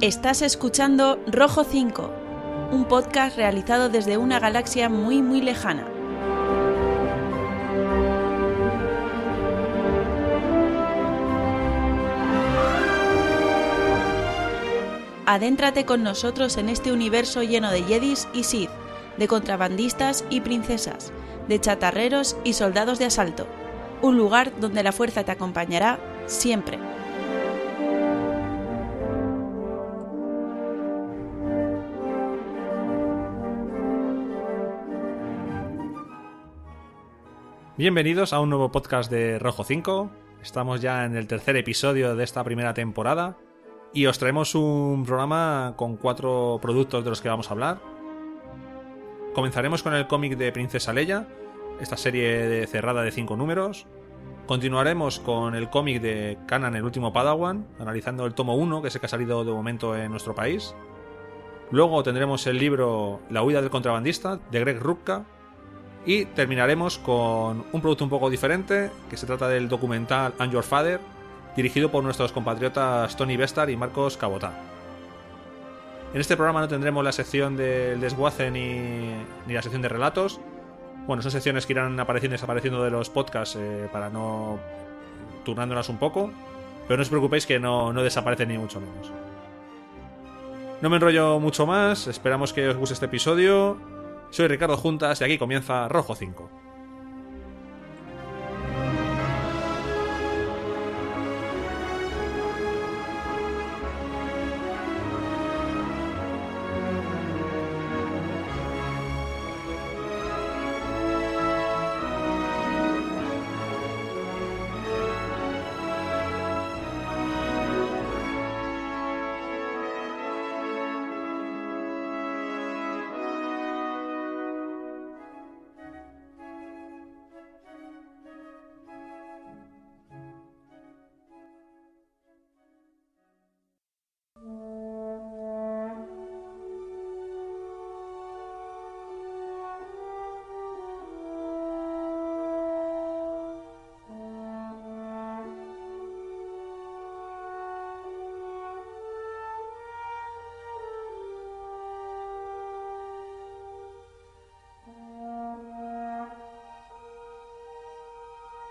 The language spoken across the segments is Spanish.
Estás escuchando Rojo 5, un podcast realizado desde una galaxia muy muy lejana. Adéntrate con nosotros en este universo lleno de Jedis y Sith, de contrabandistas y princesas, de chatarreros y soldados de asalto. Un lugar donde la fuerza te acompañará siempre. Bienvenidos a un nuevo podcast de Rojo 5. Estamos ya en el tercer episodio de esta primera temporada y os traemos un programa con cuatro productos de los que vamos a hablar. Comenzaremos con el cómic de Princesa Leia, esta serie de cerrada de cinco números. Continuaremos con el cómic de Kanan, el último Padawan, analizando el tomo 1, que es el que ha salido de momento en nuestro país. Luego tendremos el libro La huida del contrabandista, de Greg Rucka. Y terminaremos con un producto un poco diferente, que se trata del documental And Your Father, dirigido por nuestros compatriotas Tony Bestar y Marcos Cabotá. En este programa no tendremos la sección del desguace ni, ni la sección de relatos. Bueno, son secciones que irán apareciendo y desapareciendo de los podcasts eh, para no turnándolas un poco. Pero no os preocupéis que no, no desaparecen ni mucho menos. No me enrollo mucho más, esperamos que os guste este episodio. Soy Ricardo Juntas y aquí comienza Rojo 5.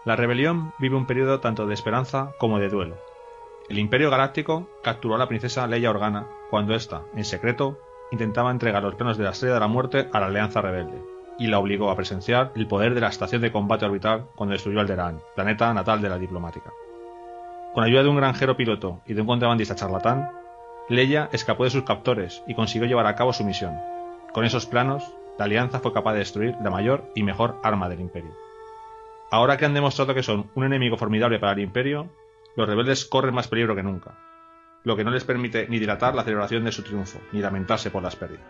La rebelión vive un periodo tanto de esperanza como de duelo. El Imperio Galáctico capturó a la princesa Leia Organa cuando ésta, en secreto, intentaba entregar los planos de la Estrella de la Muerte a la Alianza Rebelde, y la obligó a presenciar el poder de la estación de combate orbital cuando destruyó Alderaan, planeta natal de la diplomática. Con ayuda de un granjero piloto y de un contrabandista charlatán, Leia escapó de sus captores y consiguió llevar a cabo su misión. Con esos planos, la Alianza fue capaz de destruir la mayor y mejor arma del Imperio. Ahora que han demostrado que son un enemigo formidable para el Imperio, los rebeldes corren más peligro que nunca, lo que no les permite ni dilatar la celebración de su triunfo, ni lamentarse por las pérdidas.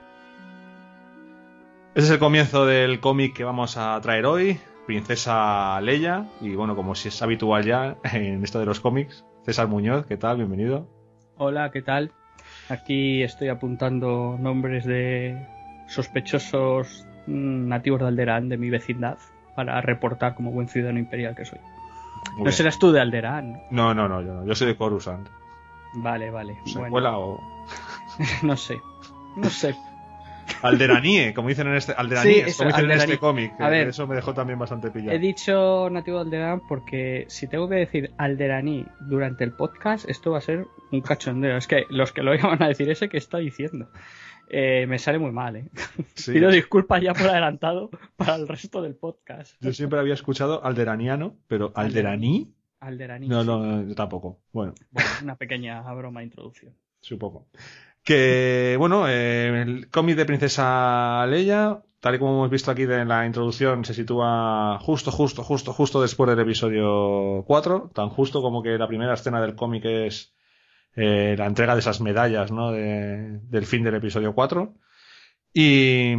Ese es el comienzo del cómic que vamos a traer hoy, Princesa Leia, y bueno, como si es habitual ya en esto de los cómics, César Muñoz, ¿qué tal? Bienvenido. Hola, ¿qué tal? Aquí estoy apuntando nombres de sospechosos nativos de Alderaan de mi vecindad para reportar como buen ciudadano imperial que soy. Muy no bien. serás tú de Alderaan. No, no, no, yo, no. yo soy de Coruscant. Vale, vale. ¿Secuela Bueno, o no sé. No sé. Alderanie, como dicen en este Alderaníes, Sí, eso, como dicen en este cómic. A ver. eso me dejó también bastante pillado. He dicho nativo de Alderaan porque si tengo que decir Alderaní durante el podcast, esto va a ser un cachondeo. Es que los que lo iban a decir ese que está diciendo. Eh, me sale muy mal, ¿eh? Sí. Pido disculpas ya por adelantado para el resto del podcast. Yo siempre había escuchado alderaniano, pero alderaní, Alderaní. no, no, yo tampoco. Bueno, Bueno, una pequeña broma de introducción. supongo. Que, bueno, eh, el cómic de Princesa Leia, tal y como hemos visto aquí en la introducción, se sitúa justo, justo, justo, justo después del episodio 4, tan justo como que la primera escena del cómic es eh, la entrega de esas medallas, ¿no? De- del fin del episodio 4. Y,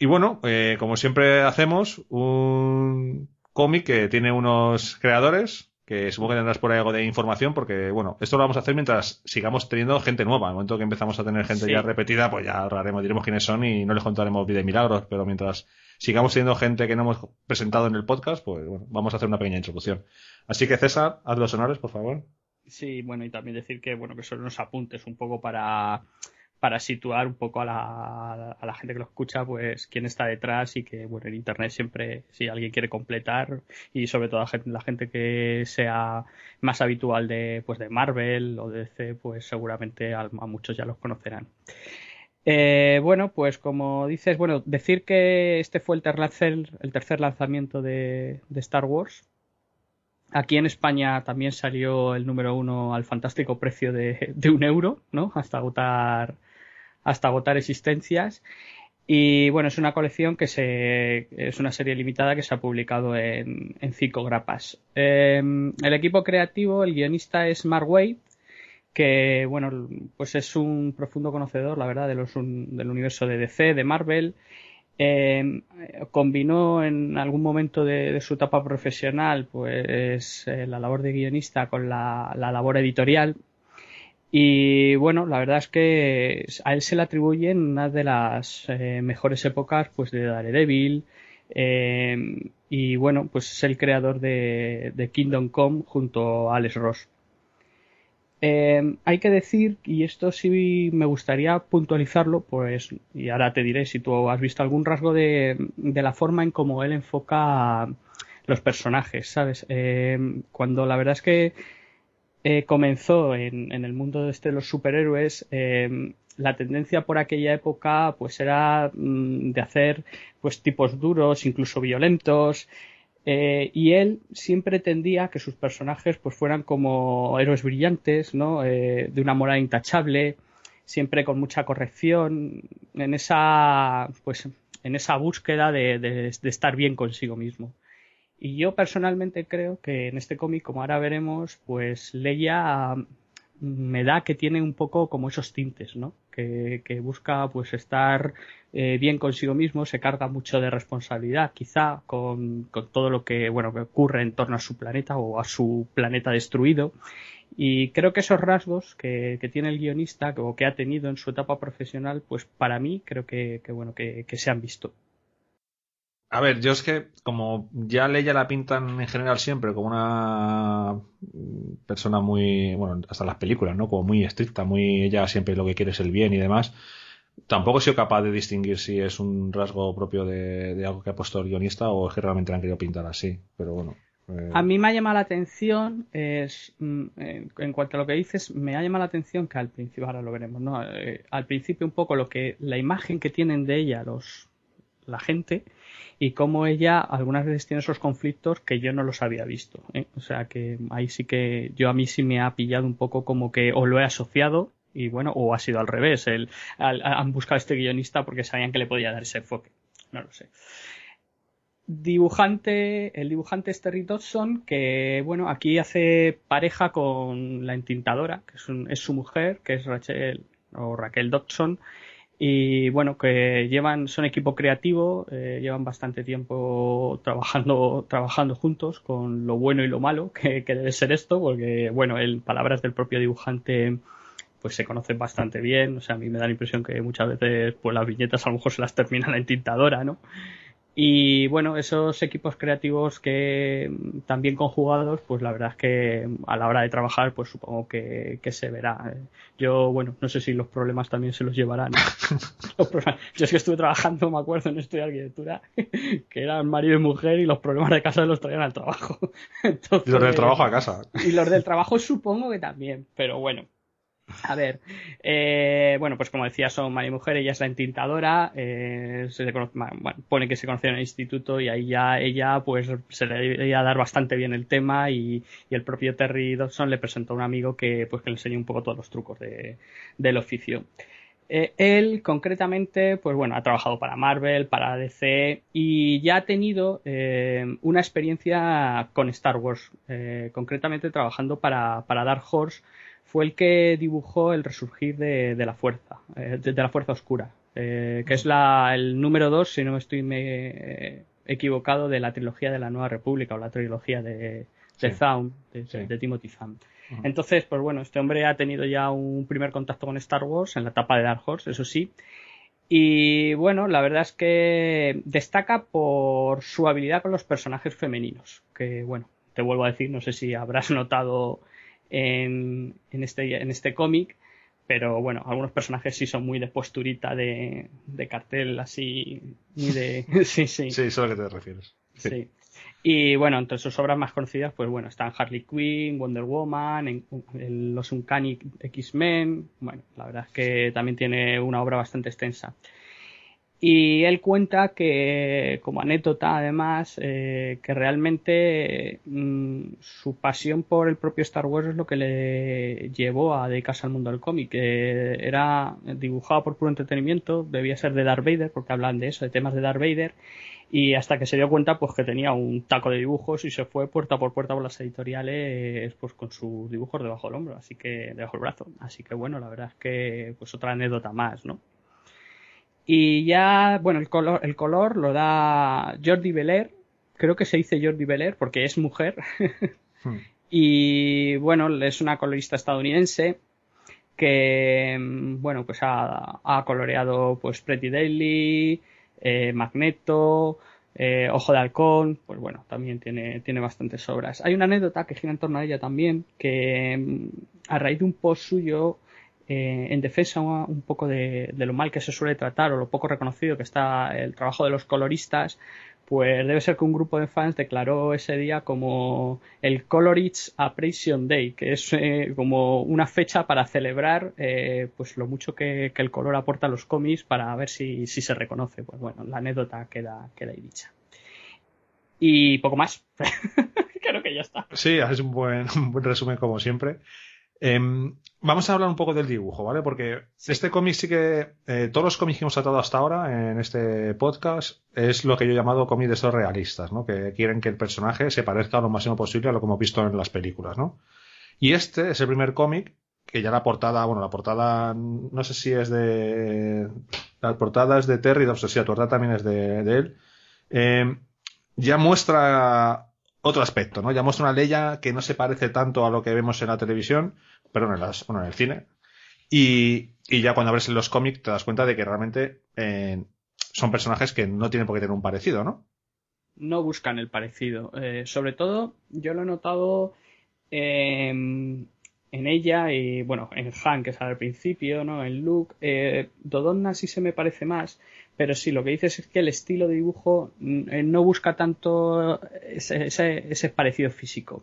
y bueno, eh, como siempre hacemos, un cómic que tiene unos creadores, que supongo que tendrás por ahí algo de información, porque bueno, esto lo vamos a hacer mientras sigamos teniendo gente nueva. En el momento que empezamos a tener gente Sí. ya repetida, pues ya hablaremos, diremos quiénes son y no les contaremos vida y milagros, pero mientras sigamos teniendo gente que no hemos presentado en el podcast, pues bueno, vamos a hacer una pequeña introducción. Así que César, haz los honores, por favor. Sí, bueno, y también decir que, bueno, que son unos apuntes un poco para, para situar un poco a la, a la gente que lo escucha, pues quién está detrás y que, bueno, en Internet siempre, si alguien quiere completar y sobre todo la gente, que sea más habitual de, pues de Marvel o de DC, pues seguramente a, muchos ya los conocerán. Eh, bueno, pues como dices, bueno, decir que este fue el tercer, el tercer lanzamiento de, de Star Wars, Aquí en España también salió el número uno al fantástico precio de, un euro, ¿no? Hasta agotar hasta agotar existencias. Y bueno, es una colección que se, es una serie limitada que se ha publicado en, cinco grapas. Em, el equipo creativo, el guionista es Mark Waid, que bueno, pues es un profundo conocedor, la verdad, de los, del universo de DC, de Marvel. Em, combinó en algún momento de, su etapa profesional pues eh, la labor de guionista con la, la labor editorial y bueno, la verdad es que a él se le atribuyen una de las eh, mejores épocas pues de Daredevil. Eh, y bueno, pues es el creador de, Kingdom Come junto a Alex Ross. Eh, hay que decir, y esto sí me gustaría puntualizarlo, pues, y ahora te diré si tú has visto algún rasgo de, de la forma en cómo él enfoca los personajes, ¿sabes? cuando la verdad es que eh, comenzó en, el mundo de, este, los superhéroes, eh, la tendencia por aquella época pues era mm, de hacer pues tipos duros, incluso violentos, eh, y él siempre tendía que sus personajes pues fueran como héroes brillantes, ¿no? de una moral intachable, siempre con mucha corrección, en esa pues en esa búsqueda de estar bien consigo mismo. Y yo personalmente creo que en este cómic, como ahora veremos, pues Leia mm, me da que tiene un poco como esos tintes, ¿no? Que, busca pues estar eh, bien consigo mismo, se carga mucho de responsabilidad, quizá con, todo lo que bueno que ocurre en torno a su planeta o a su planeta destruido. Y creo que esos rasgos que, tiene el guionista o que ha tenido en su etapa profesional, pues para mí creo que, bueno que se han visto. A ver, yo es que como ya Leia la pintan en general siempre como una persona muy, bueno, hasta las películas, ¿no? Como muy estricta, muy, ella siempre lo que quiere es el bien y demás. Tampoco he sido capaz de distinguir si es un rasgo propio de, algo que ha puesto el guionista o es que realmente la han querido pintar así, pero bueno. Eh. A mí me ha llamado la atención, es, mm, en cuanto a lo que dices, me ha llamado la atención que al principio, ahora lo veremos, ¿no? Eh, al principio un poco lo que, la imagen que tienen de ella los, la gente, y cómo ella algunas veces tiene esos conflictos que yo no los había visto. ¿eh? O sea que ahí sí que yo a mí sí me ha pillado un poco como que o lo he asociado y bueno, o ha sido al revés. El, han buscado a este guionista porque sabían que le podía dar ese enfoque. No lo sé. Dibujante, el dibujante es Terry Dodson, que bueno, aquí hace pareja con la entintadora, que es, es su mujer, que es Rachel o Raquel Dodson, y bueno que llevan son equipo creativo eh, llevan bastante tiempo trabajando trabajando juntos con lo bueno y lo malo que, debe ser esto porque bueno en palabras del propio dibujante pues se conocen bastante bien o sea a mí me da la impresión que muchas veces pues las viñetas a lo mejor se las termina la entintadora no y bueno, esos equipos creativos que también conjugados, pues la verdad es que a la hora de trabajar, pues supongo que, se verá. Yo, bueno, no sé si los problemas también se los llevarán. Yo es que estuve trabajando, me acuerdo, en estudio de arquitectura, que eran marido y mujer y los problemas de casa los traían al trabajo. y los del trabajo a casa. Y los del trabajo supongo que también, pero bueno. A ver, eh, bueno, pues como decía, son marido y mujer, ella es la entintadora, eh, se le bueno, pone que se conocieron en el instituto y ahí ya ella pues se le iba a dar bastante bien el tema y, el propio Terry Dodson le presentó a un amigo que pues que le enseñó un poco todos los trucos de, del oficio. Eh, él concretamente, pues bueno, ha trabajado para Marvel, para DC y ya ha tenido una experiencia con Star Wars, concretamente trabajando para, para Dark Horse fue el que dibujó el resurgir de, la fuerza, eh, de, la fuerza oscura, eh, que es la, el número 2, si no me estoy me, equivocado, de la trilogía de la Nueva República o la trilogía de, de de, Timothy Zahn. Entonces, pues bueno, este hombre ha tenido ya un primer contacto con Star Wars en la etapa de Dark Horse, eso sí. Y bueno, la verdad es que destaca por su habilidad con los personajes femeninos, que bueno, te vuelvo a decir, no sé si habrás notado en, en este, en este cómic, pero bueno, algunos personajes sí son muy de posturita de, de cartel, así, muy de... sí, sí. Sí, eso a lo que te refieres. Sí. Y bueno, entre sus obras más conocidas, pues bueno, están Harley Quinn, Wonder Woman, en, en los Uncanny X-Men. Bueno, la verdad es que también tiene una obra bastante extensa. Y él cuenta que, como anécdota además, eh, que realmente mm, su pasión por el propio Star Wars es lo que le llevó a dedicarse al mundo del cómic. que era dibujado por puro entretenimiento, debía ser de Darth Vader, porque hablan de eso, de temas de Darth Vader, y hasta que se dio cuenta pues que tenía un taco de dibujos y se fue puerta por puerta por las editoriales pues con sus dibujos debajo del hombro, así que debajo del brazo. Así que bueno, la verdad es que pues otra anécdota más, ¿no? Y ya, bueno, el color, el color lo da Jordi Belair. Creo que se dice Jordi Belair porque es mujer. hmm. Y bueno, es una colorista estadounidense que, bueno, pues ha, ha coloreado pues Pretty Daily, eh, Magneto, eh, Ojo de Halcón, pues bueno, también tiene, tiene bastantes obras. Hay una anécdota que gira en torno a ella también, que mm, a raíz de un post suyo eh, en defensa un poco de, lo mal que se suele tratar o lo poco reconocido que está el trabajo de los coloristas, pues debe ser que un grupo de fans declaró ese día como el Colorits Appreciation Day, que es eh, como una fecha para celebrar eh, pues lo mucho que, el color aporta a los cómics para ver si, se reconoce. Pues bueno, la anécdota queda, ahí dicha. Y poco más. Creo que ya está. Sí, es un buen resumen como siempre. Eh, vamos a hablar un poco del dibujo, ¿vale? Porque sí. este cómic sí que. Eh, todos los cómics que hemos tratado hasta ahora en este podcast es lo que yo he llamado cómics de estos realistas, ¿no? Que quieren que el personaje se parezca lo máximo posible a lo que hemos visto en las películas, ¿no? Y este es el primer cómic que ya la portada, bueno, la portada no sé si es de. La portada es de Terry Dobbs, sí, la portada también es de, de él. Eh, ya muestra otro aspecto, ¿no? Ya muestra una Leia que no se parece tanto a lo que vemos en la televisión, perdón, en, las, bueno, en el cine. Y, y, ya cuando abres los cómics te das cuenta de que realmente eh, son personajes que no tienen por qué tener un parecido, ¿no? No buscan el parecido. Eh, sobre todo, yo lo he notado eh, en ella y, bueno, en Han, que es al principio, ¿no? En Luke. Eh, Dodonna sí se me parece más, pero sí, lo que dices es que el estilo de dibujo no busca tanto ese, ese, ese parecido físico.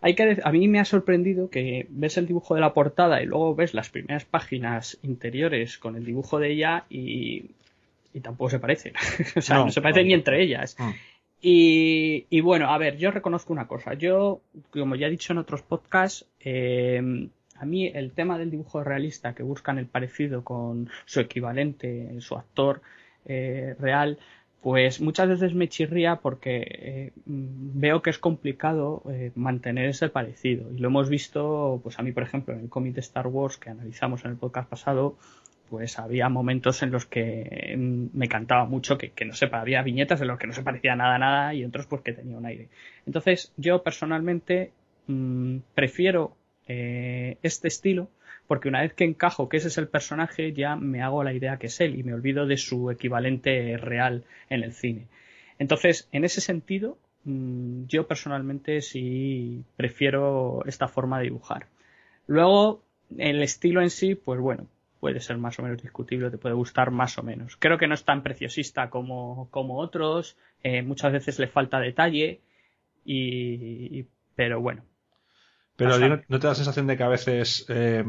Hay que a mí me ha sorprendido que ves el dibujo de la portada y luego ves las primeras páginas interiores con el dibujo de ella y, y tampoco se parecen. o sea, no, no se parecen no. ni entre ellas. Mm. Y, y, bueno, a ver, yo reconozco una cosa. Yo, como ya he dicho en otros podcasts, eh, a mí el tema del dibujo realista que buscan el parecido con su equivalente, su actor eh, real, pues muchas veces me chirría porque eh, veo que es complicado eh, mantener ese parecido. Y lo hemos visto, pues a mí, por ejemplo, en el cómic de Star Wars que analizamos en el podcast pasado, pues había momentos en los que me cantaba mucho que, que no sé, había viñetas en los que no se parecía nada a nada y otros pues que tenía un aire. Entonces, yo personalmente mmm, prefiero eh, este estilo porque una vez que encajo que ese es el personaje ya me hago la idea que es él y me olvido de su equivalente real en el cine. Entonces, en ese sentido, mmm, yo personalmente sí prefiero esta forma de dibujar. Luego, el estilo en sí, pues bueno, puede ser más o menos discutible, te puede gustar más o menos. Creo que no es tan preciosista como, como otros, eh, muchas veces le falta detalle, y, y pero bueno. Pero no, ¿no te da la sensación de que a veces eh,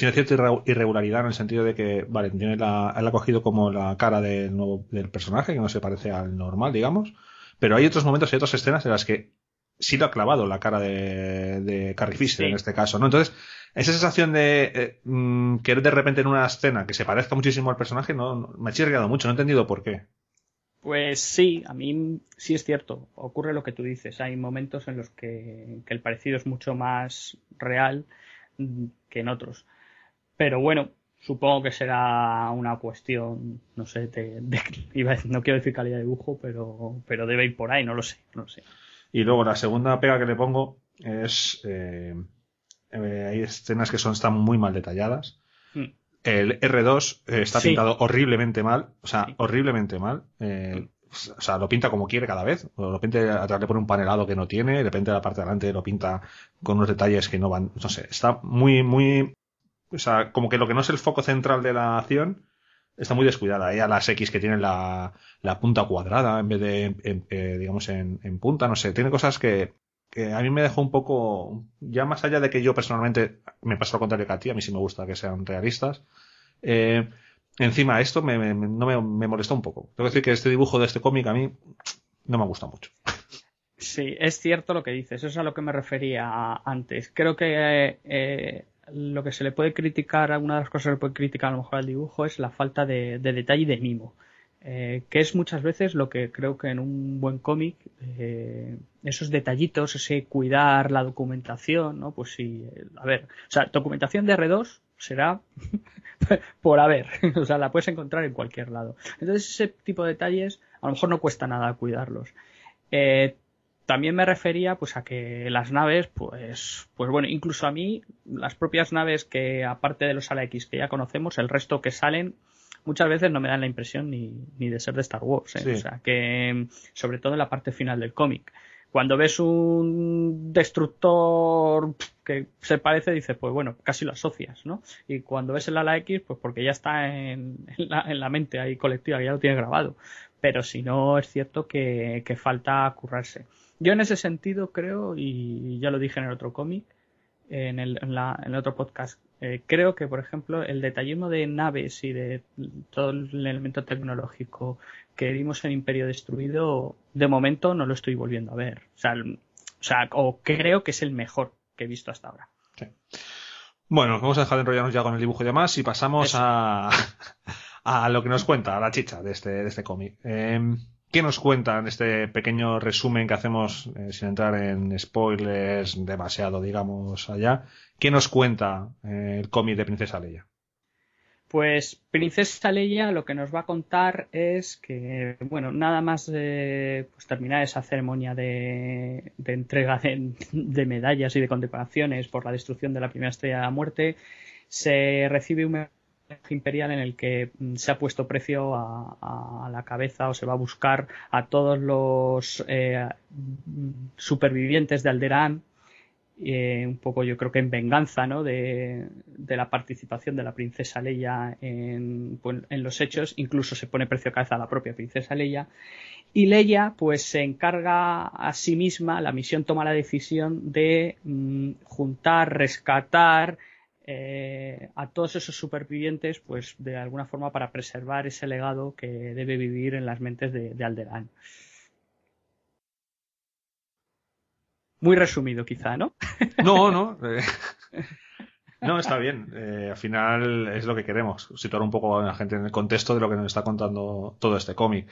tiene cierta irregularidad en el sentido de que, vale, tiene la, él ha cogido como la cara del nuevo del personaje, que no se parece al normal, digamos, pero hay otros momentos y otras escenas en las que sí lo ha clavado la cara de, de Carrie Fisher sí. en este caso, ¿no? Entonces, esa sensación de eh, mmm, que de repente en una escena que se parezca muchísimo al personaje, no, no me ha chirriado mucho, no he entendido por qué. Pues sí, a mí sí es cierto, ocurre lo que tú dices, hay momentos en los que, que el parecido es mucho más real mm, que en otros. Pero bueno, supongo que será una cuestión, no sé, de, de, iba a decir, no quiero decir calidad de dibujo, pero, pero debe ir por ahí, no lo sé, no lo sé. Y luego la segunda pega que le pongo es, eh, eh, hay escenas que son, están muy mal detalladas. Mm. El R2 eh, está sí. pintado horriblemente mal, o sea, sí. horriblemente mal. Eh, o sea, lo pinta como quiere cada vez. O lo pinta atrás le pone un panelado que no tiene, de repente la parte de adelante lo pinta con unos detalles que no van, no sé, está muy, muy, o sea, como que lo que no es el foco central de la acción está muy descuidada. Hay a las X que tienen la, la punta cuadrada en vez de, eh, digamos, en, en, punta, no sé, tiene cosas que, que a mí me dejó un poco, ya más allá de que yo personalmente me paso lo contrario que a ti, a mí sí me gusta que sean realistas. Eh, encima esto me, me, no me, me, molestó un poco. Tengo que decir que este dibujo de este cómic a mí no me gusta mucho. Sí, es cierto lo que dices, eso es a lo que me refería antes. Creo que eh, lo que se le puede criticar, una de las cosas que se le puede criticar a lo mejor al dibujo es la falta de, de detalle y de mimo. Eh, que es muchas veces lo que creo que en un buen cómic, eh, esos detallitos, ese cuidar la documentación, ¿no? Pues sí, a ver, o sea, documentación de R2 será por haber, o sea, la puedes encontrar en cualquier lado. Entonces ese tipo de detalles a lo mejor no cuesta nada cuidarlos. Eh, también me refería pues a que las naves pues pues bueno incluso a mí las propias naves que aparte de los ala X que ya conocemos el resto que salen muchas veces no me dan la impresión ni, ni de ser de Star Wars. ¿eh? O sea, que sobre todo en la parte final del cómic. Cuando ves un destructor que se parece, dices, pues bueno, casi lo asocias, ¿no? Y cuando ves el ala X, pues porque ya está en, en, la, en la, mente ahí colectiva, ya lo tienes grabado. Pero si no, es cierto que, que falta currarse. Yo en ese sentido creo, y ya lo dije en el otro cómic, en el, en, la, en el otro podcast, eh, creo que, por ejemplo, el detallismo de naves y de todo el elemento tecnológico que vimos en Imperio Destruido, de momento no lo estoy volviendo a ver. O sea, o, sea, o creo que es el mejor que he visto hasta ahora. Sí. Bueno, vamos a dejar de enrollarnos ya con el dibujo y demás y pasamos a, a lo que nos cuenta, a la chicha de este, de este cómic. Eh, ¿Qué nos cuenta en este pequeño resumen que hacemos, eh, sin entrar en spoilers demasiado, digamos, allá? ¿Qué nos cuenta eh, el cómic de Princesa Leia? Pues Princesa Leia lo que nos va a contar es que, bueno, nada más de pues, terminar esa ceremonia de, de entrega de, de, medallas y de condecoraciones por la destrucción de la primera estrella de la muerte, se recibe un imperial en el que mm, se ha puesto precio a, la cabeza o se va a buscar a todos los eh, supervivientes de Alderaan eh, un poco yo creo que en venganza ¿no? de, de, la participación de la princesa Leia en, pues, en, los hechos, incluso se pone precio a cabeza a la propia princesa Leia, y Leia pues se encarga a sí misma, la misión toma la decisión de mm, juntar, rescatar eh, a todos esos supervivientes pues de alguna forma para preservar ese legado que debe vivir en las mentes de, de. Muy resumido, quizá, ¿no? No, no. Eh, no, está bien. Eh, al final es lo que queremos, situar un poco a la gente en el contexto de lo que nos está contando todo este cómic.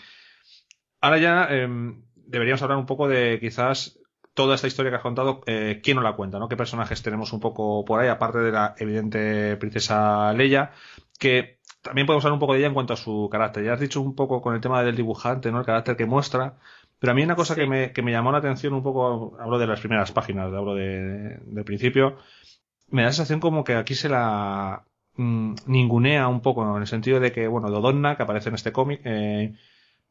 Ahora ya eh, deberíamos hablar un poco de quizás toda esta historia que has contado, eh, quién nos la cuenta, ¿no? ¿Qué personajes tenemos un poco por ahí, aparte de la evidente princesa Leia, que también podemos hablar un poco de ella en cuanto a su carácter. Ya has dicho un poco con el tema del dibujante, ¿no? El carácter que muestra. Pero a mí una cosa sí. que, me, que me llamó la atención un poco, hablo de las primeras páginas, hablo de, de, del principio, me da la sensación como que aquí se la mmm, ningunea un poco, en el sentido de que, bueno, Dodonna, que aparece en este cómic, eh,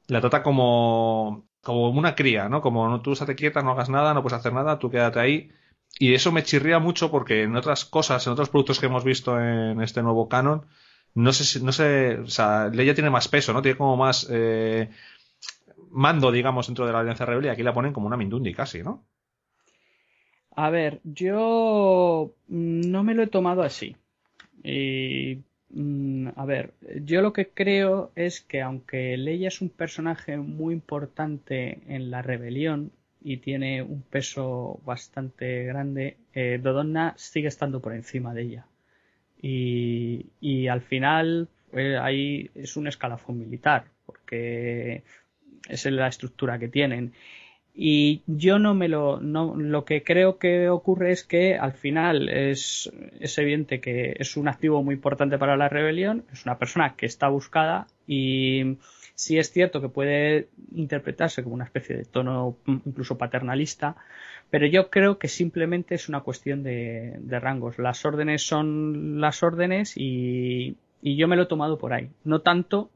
la trata como, como una cría, ¿no? Como tú estate quieta, no hagas nada, no puedes hacer nada, tú quédate ahí. Y eso me chirría mucho porque en otras cosas, en otros productos que hemos visto en este nuevo canon, no sé no sé, o sea, Leia tiene más peso, ¿no? Tiene como más, eh, mando, digamos, dentro de la Alianza Rebelde y aquí la ponen como una Mindundi casi, ¿no? A ver, yo no me lo he tomado así. Y, a ver, yo lo que creo es que aunque Leia es un personaje muy importante en la rebelión y tiene un peso bastante grande, eh, Dodonna sigue estando por encima de ella. Y, al final eh, ahí es un escalafón militar, porque es la estructura que tienen. Y yo no me lo, no, lo que creo que ocurre es que al final es, evidente que es un activo muy importante para la rebelión, es una persona que está buscada y sí es cierto que puede interpretarse como una especie de tono incluso paternalista, pero yo creo que simplemente es una cuestión de, de rangos. Las órdenes son las órdenes y, y, yo me lo he tomado por ahí, no tanto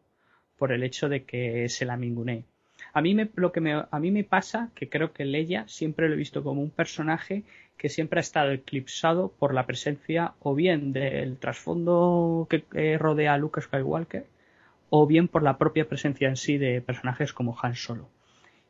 por el hecho de que se la mingunee. A mí me, lo que me, a mí me pasa que creo que Leia siempre lo he visto como un personaje que siempre ha estado eclipsado por la presencia o bien del trasfondo que rodea a Luke Skywalker o bien por la propia presencia en sí de personajes como Han Solo.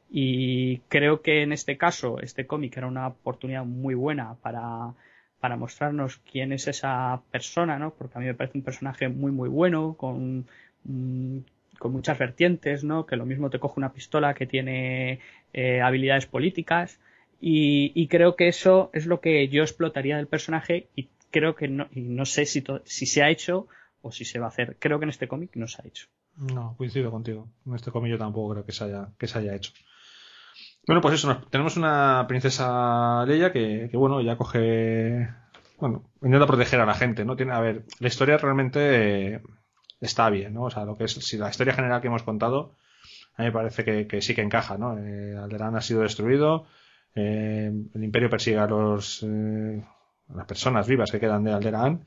Y creo que en este caso este cómic era una oportunidad muy buena para, para mostrarnos quién es esa persona, ¿no? Porque a mí me parece un personaje muy muy bueno, con, mm, con muchas vertientes, ¿no? Que lo mismo te coge una pistola que tiene eh, habilidades políticas. Y, creo que eso es lo que yo explotaría del personaje y creo que no, y no sé si, si se ha hecho o si se va a hacer. Creo que en este cómic no se ha hecho. No, coincido contigo. En este cómic yo tampoco creo que se haya, que se haya hecho. Bueno, pues eso, tenemos una princesa Leia que, que, bueno, ya coge, bueno, intenta proteger a la gente, ¿no? A ver, la historia realmente está bien, ¿no? O sea, lo que es, si la historia general que hemos contado, a mí me parece que, sí que encaja, ¿no? Eh, Alderaan ha sido destruido, eh, el Imperio persigue a los, eh, a las personas vivas que quedan de Alderaan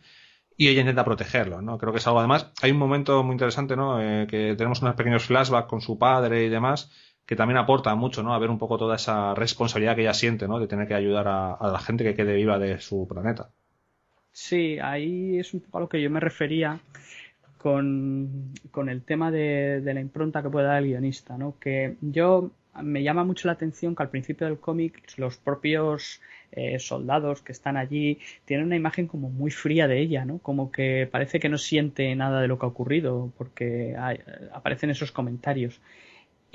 y ella intenta protegerlo, ¿no? Creo que es algo además. Hay un momento muy interesante, ¿no? Eh, que tenemos unos pequeños flashbacks con su padre y demás que también aporta mucho, ¿no? A ver un poco toda esa responsabilidad que ella siente, ¿no? De tener que ayudar a, la gente que quede viva de su planeta. Sí, ahí es un poco a lo que yo me refería con, el tema de, la impronta que puede dar el guionista, ¿no? Que yo me llama mucho la atención que al principio del cómic los propios eh, soldados que están allí tienen una imagen como muy fría de ella, ¿no? Como que parece que no siente nada de lo que ha ocurrido porque aparecen esos comentarios.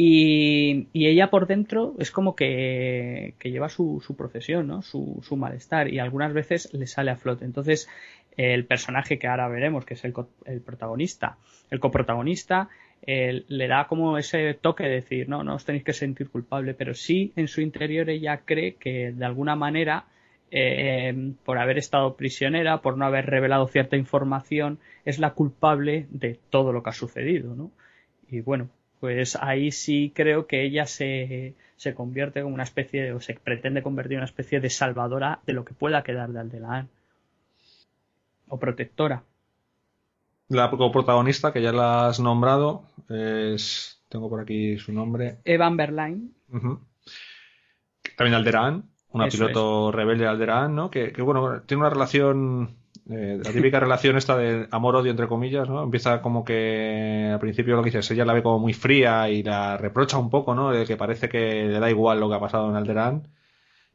Y, ella por dentro es como que, lleva su, su procesión, ¿no? Su, su, malestar y algunas veces le sale a flote. Entonces, el personaje que ahora veremos, que es el, el protagonista, el coprotagonista, le da como ese toque de decir, no, no os tenéis que sentir culpable, pero sí en su interior ella cree que de alguna manera, eh, por haber estado prisionera, por no haber revelado cierta información, es la culpable de todo lo que ha sucedido, ¿no? Y bueno, pues ahí sí creo que ella se, se convierte como una especie, o se pretende convertir en una especie de salvadora de lo que pueda quedar de Aldelaan. O protectora. La protagonista, que ya la has nombrado, es. Tengo por aquí su nombre. Evan Berline. También Alderaan, una piloto rebelde de Alderaan, ¿no? Que, bueno, tiene una relación. Eh, la típica relación esta de amor-odio, entre comillas, ¿no? Empieza como que al principio lo que dices, ella la ve como muy fría y la reprocha un poco, ¿no? De que parece que le da igual lo que ha pasado en Alderaan.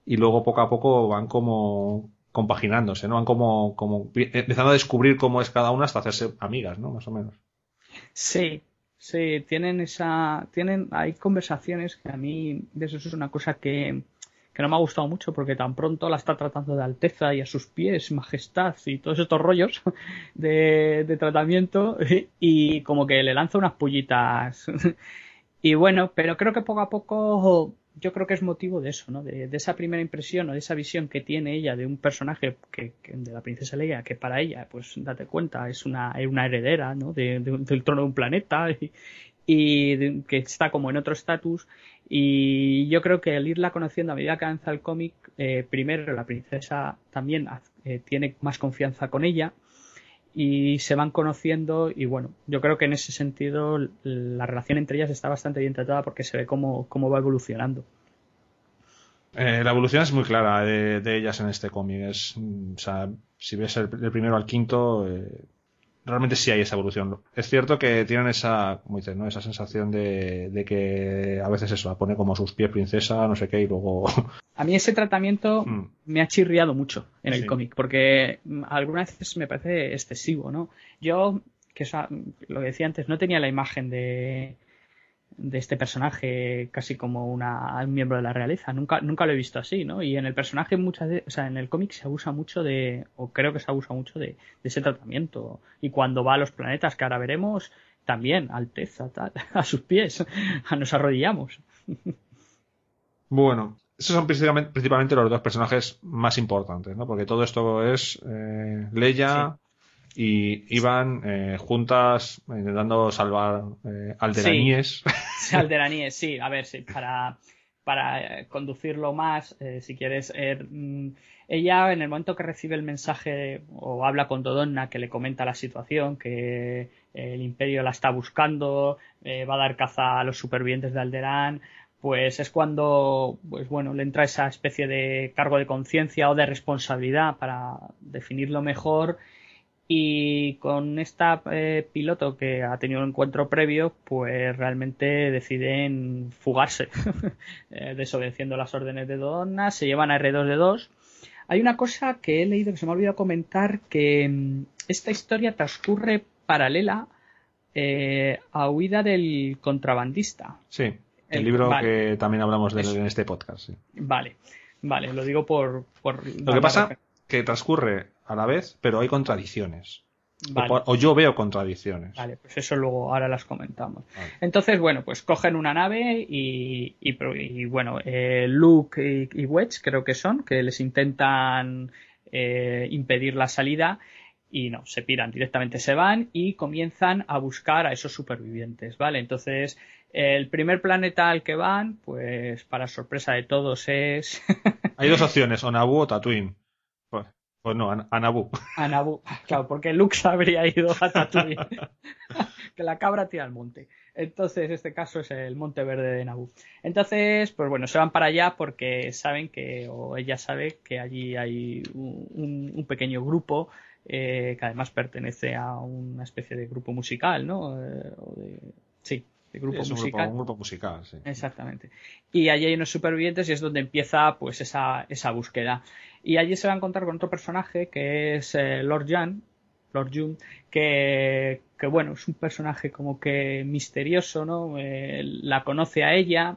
Y luego poco a poco van como compaginándose, ¿no? Van como, como empezando a descubrir cómo es cada una hasta hacerse amigas, ¿no? Más o menos. Sí, sí, tienen esa, tienen, hay conversaciones que a mí, de eso es una cosa que, que no me ha gustado mucho porque tan pronto la está tratando de alteza y a sus pies, majestad y todos estos rollos de, de tratamiento y como que le lanza unas pullitas. y bueno, pero creo que poco a poco yo creo que es motivo de eso, ¿no? De, esa primera impresión o de esa visión que tiene ella de un personaje que, de la princesa Leia, que para ella, pues date cuenta, es una, una heredera, ¿no? De, del trono de un planeta y, que está como en otro estatus. Y yo creo que el irla conociendo a medida que avanza el cómic, eh, primero la princesa también eh, tiene más confianza con ella y se van conociendo y bueno, yo creo que en ese sentido la relación entre ellas está bastante bien tratada porque se ve cómo, cómo va evolucionando. Eh, la evolución es muy clara de, ellas en este cómic. Es, o sea, si ves el, primero al quinto, eh, realmente sí hay esa evolución. Es cierto que tienen esa, como dices, ¿no? Esa sensación de, que a veces eso, la pone como sus pies princesa, no sé qué, y luego... A mí ese tratamiento mm. me ha chirriado mucho en el cómic, porque algunas veces me parece excesivo, ¿no? Yo, que lo que decía antes, no tenía la imagen de, de este personaje casi como una, un miembro de la realeza. Nunca, nunca lo he visto así, ¿no? Y en el personaje muchas veces, o sea, en el cómic se abusa mucho de, o creo que se abusa mucho de, ese tratamiento. Y cuando va a los planetas, que ahora veremos, también, Alteza, tal, a sus pies, nos arrodillamos. Bueno, esos son principalmente, los dos personajes más importantes, ¿no? Porque todo esto es eh, Leia, y iban eh, juntas intentando salvar eh, alderaníes. Sí, alderaníes, sí. A ver, sí, para, para eh, conducirlo más, eh, si quieres, mm, ella en el momento que recibe el mensaje o habla con Dodonna que le comenta la situación, que el imperio la está buscando, va a dar caza a los supervivientes de Alderaan, pues es cuando, pues bueno, le entra esa especie de cargo de conciencia o de responsabilidad para definirlo mejor y con esta eh, piloto que ha tenido un encuentro previo, pues realmente deciden fugarse, eh, desobedeciendo las órdenes de Donna, se llevan a R2D2. Hay una cosa que he leído que se me ha olvidado comentar, que mm, esta historia transcurre paralela eh, a Huida del contrabandista. Sí, el, libro que también hablamos de él en este podcast. Vale, vale, lo digo por... por lo que pasa que transcurre a la vez, pero hay contradicciones. O, yo veo contradicciones. Vale, pues eso luego ahora las comentamos. Entonces, bueno, pues cogen una nave y, y, bueno, eh, Luke y, Wedge creo que son, que les intentan eh, impedir la salida y no, se piran, directamente se van y comienzan a buscar a esos supervivientes, ¿vale? Entonces, el primer planeta al que van, pues para sorpresa de todos es... Hay dos opciones, o o Tatooine. Pues no, a, Nabu. A Nabu, claro, porque Lux habría ido a Tatooine. que la cabra tira al monte. Entonces, este caso es el Monte Verde de Nabu. Entonces, pues bueno, se van para allá porque saben que, o ella sabe que allí hay un, pequeño grupo eh, que además pertenece a una especie de grupo musical, ¿no? Eh, sí, de grupo musical. un grupo musical, sí. Exactamente. Y allí hay unos supervivientes y es donde empieza pues esa, esa búsqueda. Y allí se va a encontrar con otro personaje que es eh, Lord Jan, Lord Jun, que, bueno, es un personaje como que misterioso, ¿no? Eh, la conoce a ella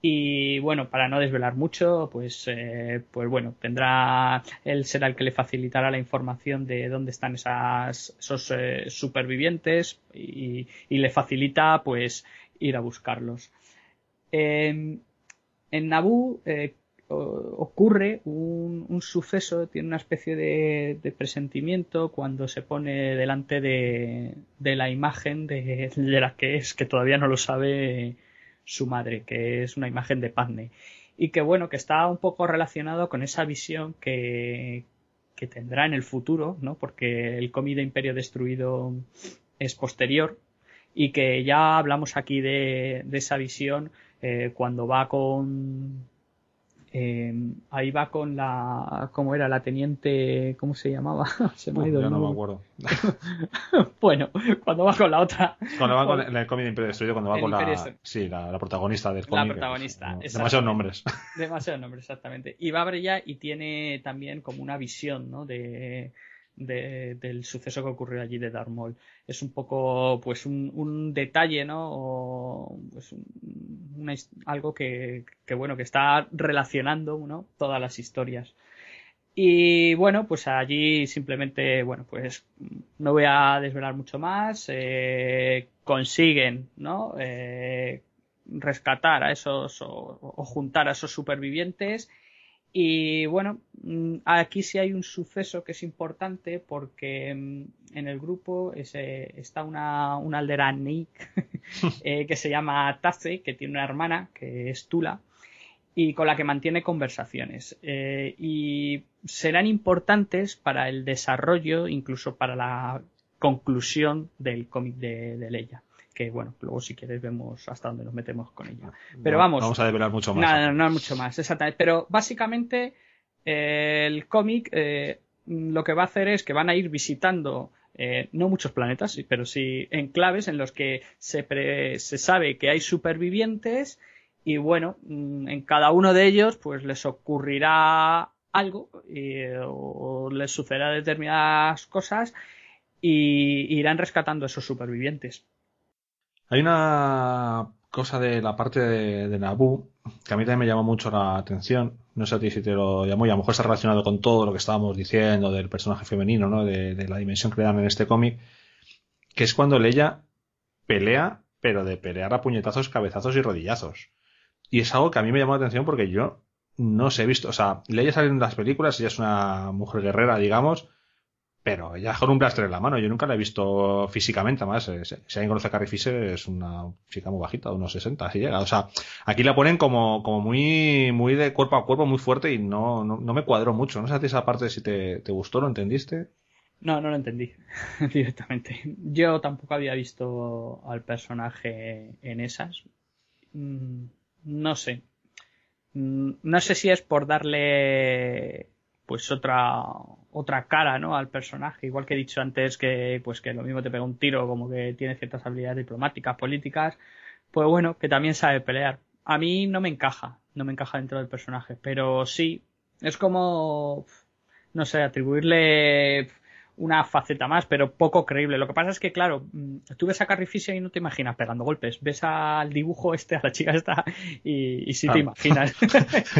y bueno, para no desvelar mucho, pues, eh, pues bueno, tendrá, él será el que le facilitará la información de dónde están esas, esos supervivientes y, y, le facilita pues ir a buscarlos. en Naboo ocurre un, suceso, tiene una especie de, presentimiento cuando se pone delante de, la imagen de, la que es, que todavía no lo sabe su madre, que es una imagen de Padme. Y que bueno, que está un poco relacionado con esa visión que, que tendrá en el futuro, ¿no? Porque el cómic de Imperio Destruido es posterior y que ya hablamos aquí de, esa visión eh, cuando va con, Em, ahí va con la. ¿Cómo era? La teniente. ¿Cómo se llamaba? se me ha ido. no me acuerdo. bueno, cuando va con la otra. Cuando va con el cómic de Imperio Destruido, cuando va con la. Sí, la, protagonista del cómic. La protagonista. demasiados nombres. demasiados nombres, exactamente. Y va a ya y tiene también como una visión, ¿no? De del suceso que ocurrió allí de Darmol. Es un poco, pues, un, detalle, ¿no? O, pues, algo que, bueno, que está relacionando, ¿no? Todas las historias. Y bueno, pues allí simplemente, bueno, pues no voy a desvelar mucho más. Eh, consiguen, ¿no? Eh, rescatar a esos o juntar a esos supervivientes y bueno, mm, aquí sí hay un suceso que es importante porque mm, en el grupo está una, una eh, que se llama Taze, que tiene una hermana que es Tula y con la que mantiene conversaciones. Eh, y serán importantes para el desarrollo, incluso para la conclusión del cómic de, de Leia que bueno, luego si quieres vemos hasta dónde nos metemos con ella. Pero vamos. Vamos a develar mucho más. Nada, no, mucho más, exactamente. Pero básicamente eh, el cómic eh, lo que va a hacer es que van a ir visitando eh, no muchos planetas, pero sí enclaves en los que se, se sabe que hay supervivientes y bueno, mm, en cada uno de ellos pues les ocurrirá algo o les sucederá determinadas cosas y irán rescatando a esos supervivientes. Hay una cosa de la parte de, de que a mí también me llamó mucho la atención. No sé a ti si te lo llamó y a lo mejor está relacionado con todo lo que estábamos diciendo del personaje femenino, ¿no? De, la dimensión que le dan en este cómic. Que es cuando Leia pelea, pero de pelear a puñetazos, cabezazos y rodillazos. Y es algo que a mí me llamó la atención porque yo no sé, he visto, o sea, Leia sale en las películas, ella es una mujer guerrera, digamos, pero ya con un blaster en la mano. Yo nunca la he visto físicamente, además. Eh, si alguien conoce a Carrie Fisher, es una chica muy bajita, de unos 60, así llega. O sea, aquí la ponen como, como muy, muy de cuerpo a cuerpo, muy fuerte y no, no, me cuadró mucho. No sé si esa parte si te, te gustó, ¿lo entendiste? No, no lo entendí directamente. Yo tampoco había visto al personaje en esas. Mm, no sé. Mm, no sé si es por darle pues otra otra cara ¿no? al personaje igual que he dicho antes que pues que lo mismo te pega un tiro como que tiene ciertas habilidades diplomáticas políticas pues bueno que también sabe pelear a mí no me encaja no me encaja dentro del personaje pero sí es como no sé atribuirle una faceta más, pero poco creíble. Lo que pasa es que, claro, mm, tú ves a Carrie Fisher y no te imaginas pegando golpes. Ves al dibujo este, a la chica esta, y, y sí te imaginas.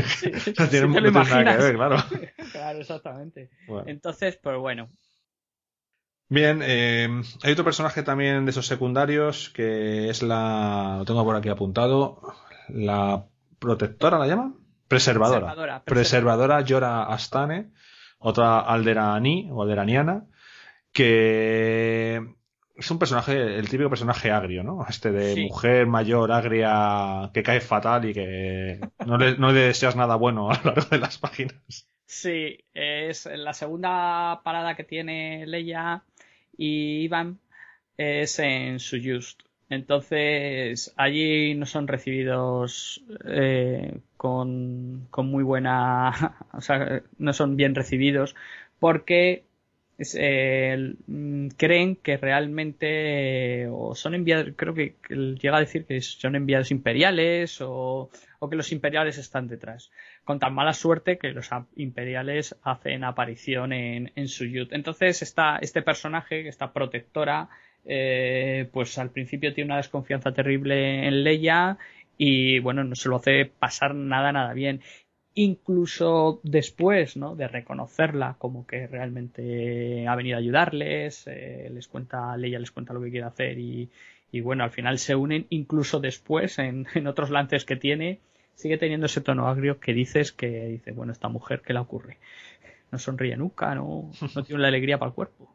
sí, te lo imaginas. claro. claro, exactamente. Entonces, pues bueno. Bien, eh, hay otro personaje también de esos secundarios que es la. Lo tengo por aquí apuntado. La protectora, ¿la llama? Preservadora. Preservadora, preservadora Yora Astane otra alderani o alderaniana, que es un personaje, el típico personaje agrio, ¿no? Este de mujer mayor, agria, que cae fatal y que no le, no le deseas nada bueno a lo largo de las páginas. Sí, es la segunda parada que tiene Leia y Ivan es en su Just. Entonces, allí no son recibidos eh, con, muy buena. O sea, no son bien recibidos porque eh, mm, creen que realmente o son enviados, creo que, llega a decir que son enviados imperiales o, que los imperiales están detrás. Con tan mala suerte que los imperiales hacen aparición en, en su Entonces está este personaje, esta protectora, eh, pues al principio tiene una desconfianza terrible en Leia y bueno, no se lo hace pasar nada, nada bien. Incluso después, ¿no? De reconocerla como que realmente ha venido a ayudarles, eh, les cuenta, Leia les cuenta lo que quiere hacer y, y bueno, al final se unen, incluso después en, en, otros lances que tiene, sigue teniendo ese tono agrio que dices que dice, bueno, esta mujer, ¿qué le ocurre? No sonríe nunca, no, no tiene la alegría para el cuerpo.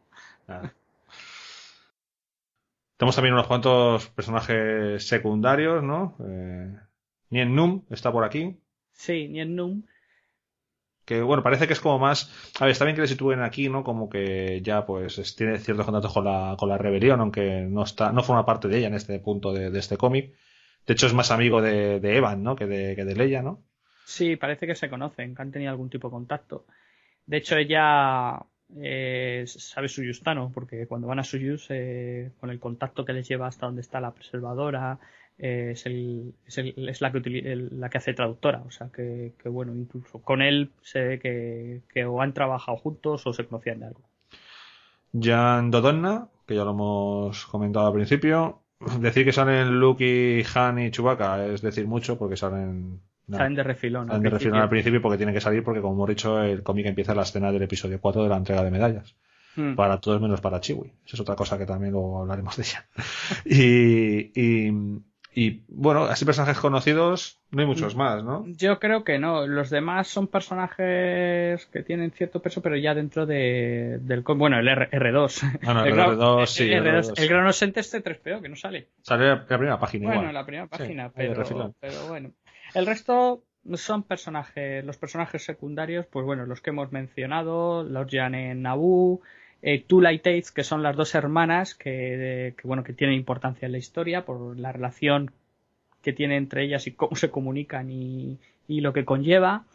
Tenemos también unos cuantos personajes secundarios, ¿no? Eh, Nien Num está por aquí. Sí, Nien Num. Que bueno, parece que es como más. A ver, está bien que le sitúen aquí, ¿no? Como que ya pues tiene ciertos contactos con la, con la rebelión, aunque no está, no forma parte de ella en este punto de, este cómic. De hecho, es más amigo de, Evan, ¿no? Que de, que de Leia, ¿no? Sí, parece que se conocen, que han tenido algún tipo de contacto. De hecho, ella eh, sabe Suyustano, porque cuando van a Suyus, eh, con el contacto que les lleva hasta donde está la preservadora, eh, es, el, es, el, es, la, que la que hace traductora. O sea que, bueno, incluso con él se ve que, o han trabajado juntos o se conocían de algo. Jan Dodonna, que ya lo hemos comentado al principio. Decir que salen Luke Han y Chewbacca es decir mucho porque salen Salen de refilón. Salen de refilón al principio porque tienen que salir porque, como hemos dicho, el cómic empieza la escena del episodio 4 de la entrega de medallas. Hmm. Para todos menos para Chiwi. Esa es otra cosa que también luego hablaremos de ella. y, y, bueno, así personajes conocidos, no hay muchos más, ¿no? Yo creo que no. Los demás son personajes que tienen cierto peso, pero ya dentro de, del. Bueno, el R 2 Ah, no, el, R2, sí. El, R2, el Granosente este 3PO, que no sale. Sale la primera página. Bueno, igual. la primera página, pero, pero bueno. El resto son personajes, los personajes secundarios, pues bueno, los que hemos mencionado, los en Naboo, eh, y que son las dos hermanas que, bueno, que tienen importancia en la historia por la relación que tiene entre ellas y cómo se comunican y, lo que conlleva.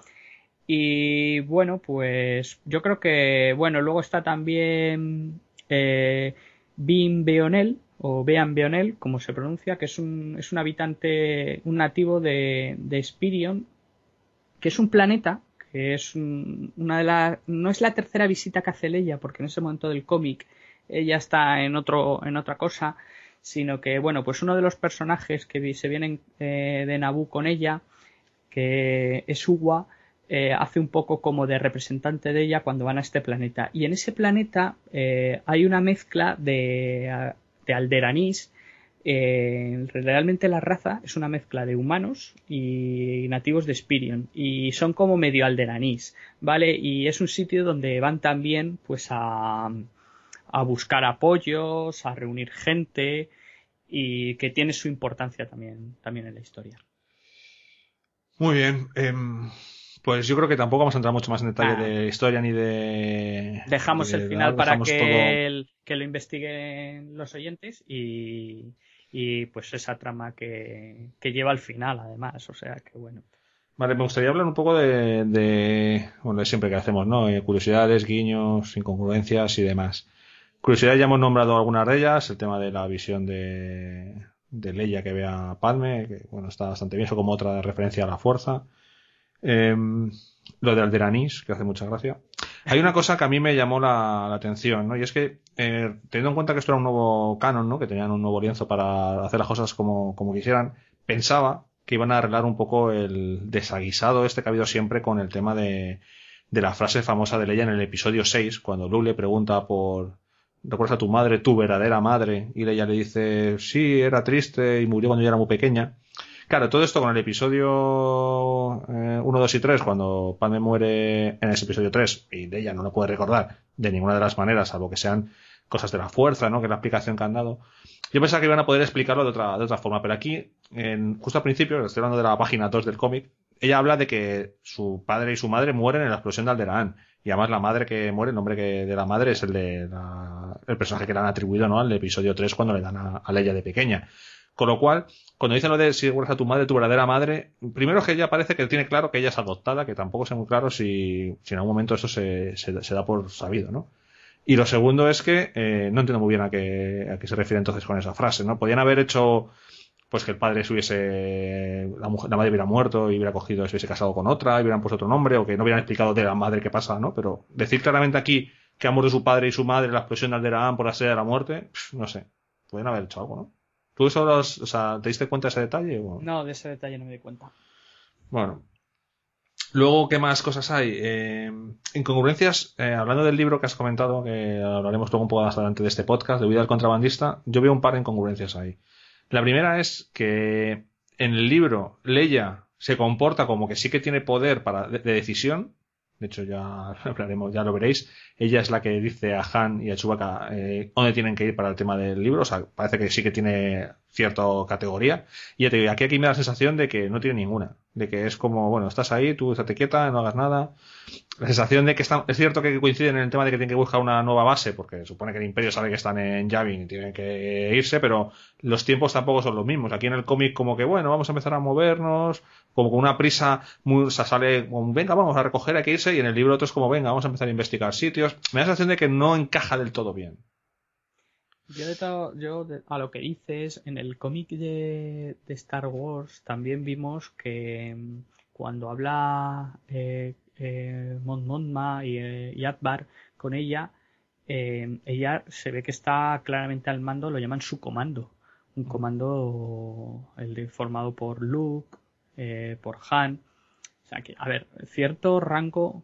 Y bueno, pues yo creo que, bueno, luego está también eh, Bim Beonel, o Bean Beonel, como se pronuncia, que es un, es un habitante, un nativo de, de Spirion, que es un planeta, que es una de las, no es la tercera visita que hace Leia, porque en ese momento del cómic ella está en otro, en otra cosa, sino que, bueno, pues uno de los personajes que se vienen eh, de Naboo con ella, que es Uwa, eh, hace un poco como de representante de ella cuando van a este planeta. Y en ese planeta eh, hay una mezcla de de alderanís eh, realmente la raza es una mezcla de humanos y nativos de Spirion y son como medio alderanís, ¿vale? Y es un sitio donde van también pues a, a buscar apoyos, a reunir gente y que tiene su importancia también, también en la historia. Muy bien. Em, pues yo creo que tampoco vamos a entrar mucho más en detalle de historia ni de. Dejamos el final para que, que, lo investiguen los oyentes y, y pues esa trama que, que, lleva al final, además. O sea que bueno. Vale, me gustaría hablar un poco de, de bueno, de siempre que hacemos, ¿no? Eh, curiosidades, guiños, incongruencias y demás. Curiosidades ya hemos nombrado algunas de ellas, el tema de la visión de, de Leia que vea a Padme, que bueno, está bastante bien, eso como otra referencia a la fuerza. Em, lo de Alderanis, que hace mucha gracia. Hay una cosa que a mí me llamó la, atención, ¿no? Y es que, eh, teniendo en cuenta que esto era un nuevo canon, ¿no? Que tenían un nuevo lienzo para hacer las cosas como, como quisieran, pensaba que iban a arreglar un poco el desaguisado este que ha habido siempre con el tema de, de la frase famosa de Leia en el episodio 6, cuando Luke le pregunta por, recuerdas a tu madre, tu verdadera madre, y ella le dice, sí, era triste y murió cuando yo era muy pequeña. Claro, todo esto con el episodio 1, eh, 2 y 3, cuando Padme muere en ese episodio 3, y ella no lo puede recordar de ninguna de las maneras, salvo que sean cosas de la fuerza, ¿no? Que la explicación que han dado. Yo pensaba que iban a poder explicarlo de otra, de otra forma, pero aquí, en, justo al principio, estoy hablando de la página 2 del cómic, ella habla de que su padre y su madre mueren en la explosión de Alderaan. Y además la madre que muere, el nombre que de la madre es el de el personaje que le han atribuido, ¿no? Al episodio 3 cuando le dan a, a Leia de pequeña. Con lo cual, cuando dicen lo de si recuerdas a tu madre, tu verdadera madre, primero es que ella parece que tiene claro que ella es adoptada, que tampoco sé muy claro si, si en algún momento eso se, se, da por sabido, ¿no? Y lo segundo es que eh, no entiendo muy bien a qué, a qué se refiere entonces con esa frase, ¿no? Podían haber hecho pues que el padre se hubiese, la, mujer, la madre hubiera muerto y hubiera cogido, se hubiese casado con otra, y hubieran puesto otro nombre, o que no hubieran explicado de la madre qué pasa, ¿no? Pero decir claramente aquí que ha muerto su padre y su madre la explosión de Alderaan por la sede de la muerte, no sé, pueden haber hecho algo, ¿no? ¿Tú eso o sea, te diste cuenta de ese detalle? O? No, de ese detalle no me di cuenta. Bueno. Luego, ¿qué más cosas hay? Eh, incongruencias, eh, hablando del libro que has comentado, que hablaremos luego un poco más adelante de este podcast, de Vida del Contrabandista, yo veo un par de incongruencias ahí. La primera es que en el libro Leia se comporta como que sí que tiene poder para, de, decisión. De hecho, ya hablaremos, ya lo veréis. Ella es la que dice a Han y a Chewbacca eh, dónde tienen que ir para el tema del libro. O sea, parece que sí que tiene cierta categoría. Y ya te digo, aquí, aquí me da la sensación de que no tiene ninguna. De que es como, bueno, estás ahí, tú estate quieta, no hagas nada. La sensación de que están, es cierto que coinciden en el tema de que tienen que buscar una nueva base, porque supone que el Imperio sabe que están en Yavin y tienen que irse, pero los tiempos tampoco son los mismos. Aquí en el cómic, como que, bueno, vamos a empezar a movernos, como con una prisa muy, sale, venga, vamos a recoger, hay que irse, y en el libro otro es como, venga, vamos a empezar a investigar sitios. Me da la sensación de que no encaja del todo bien. Yo, de yo a lo que dices, en el cómic de, Star Wars también vimos que mm, cuando habla eh, eh, Mon y, y, Akbar con ella, eh, ella se ve que está claramente al mando, lo llaman su comando. Un comando el de, formado por Luke, eh, por Han. O sea que, a ver, cierto rango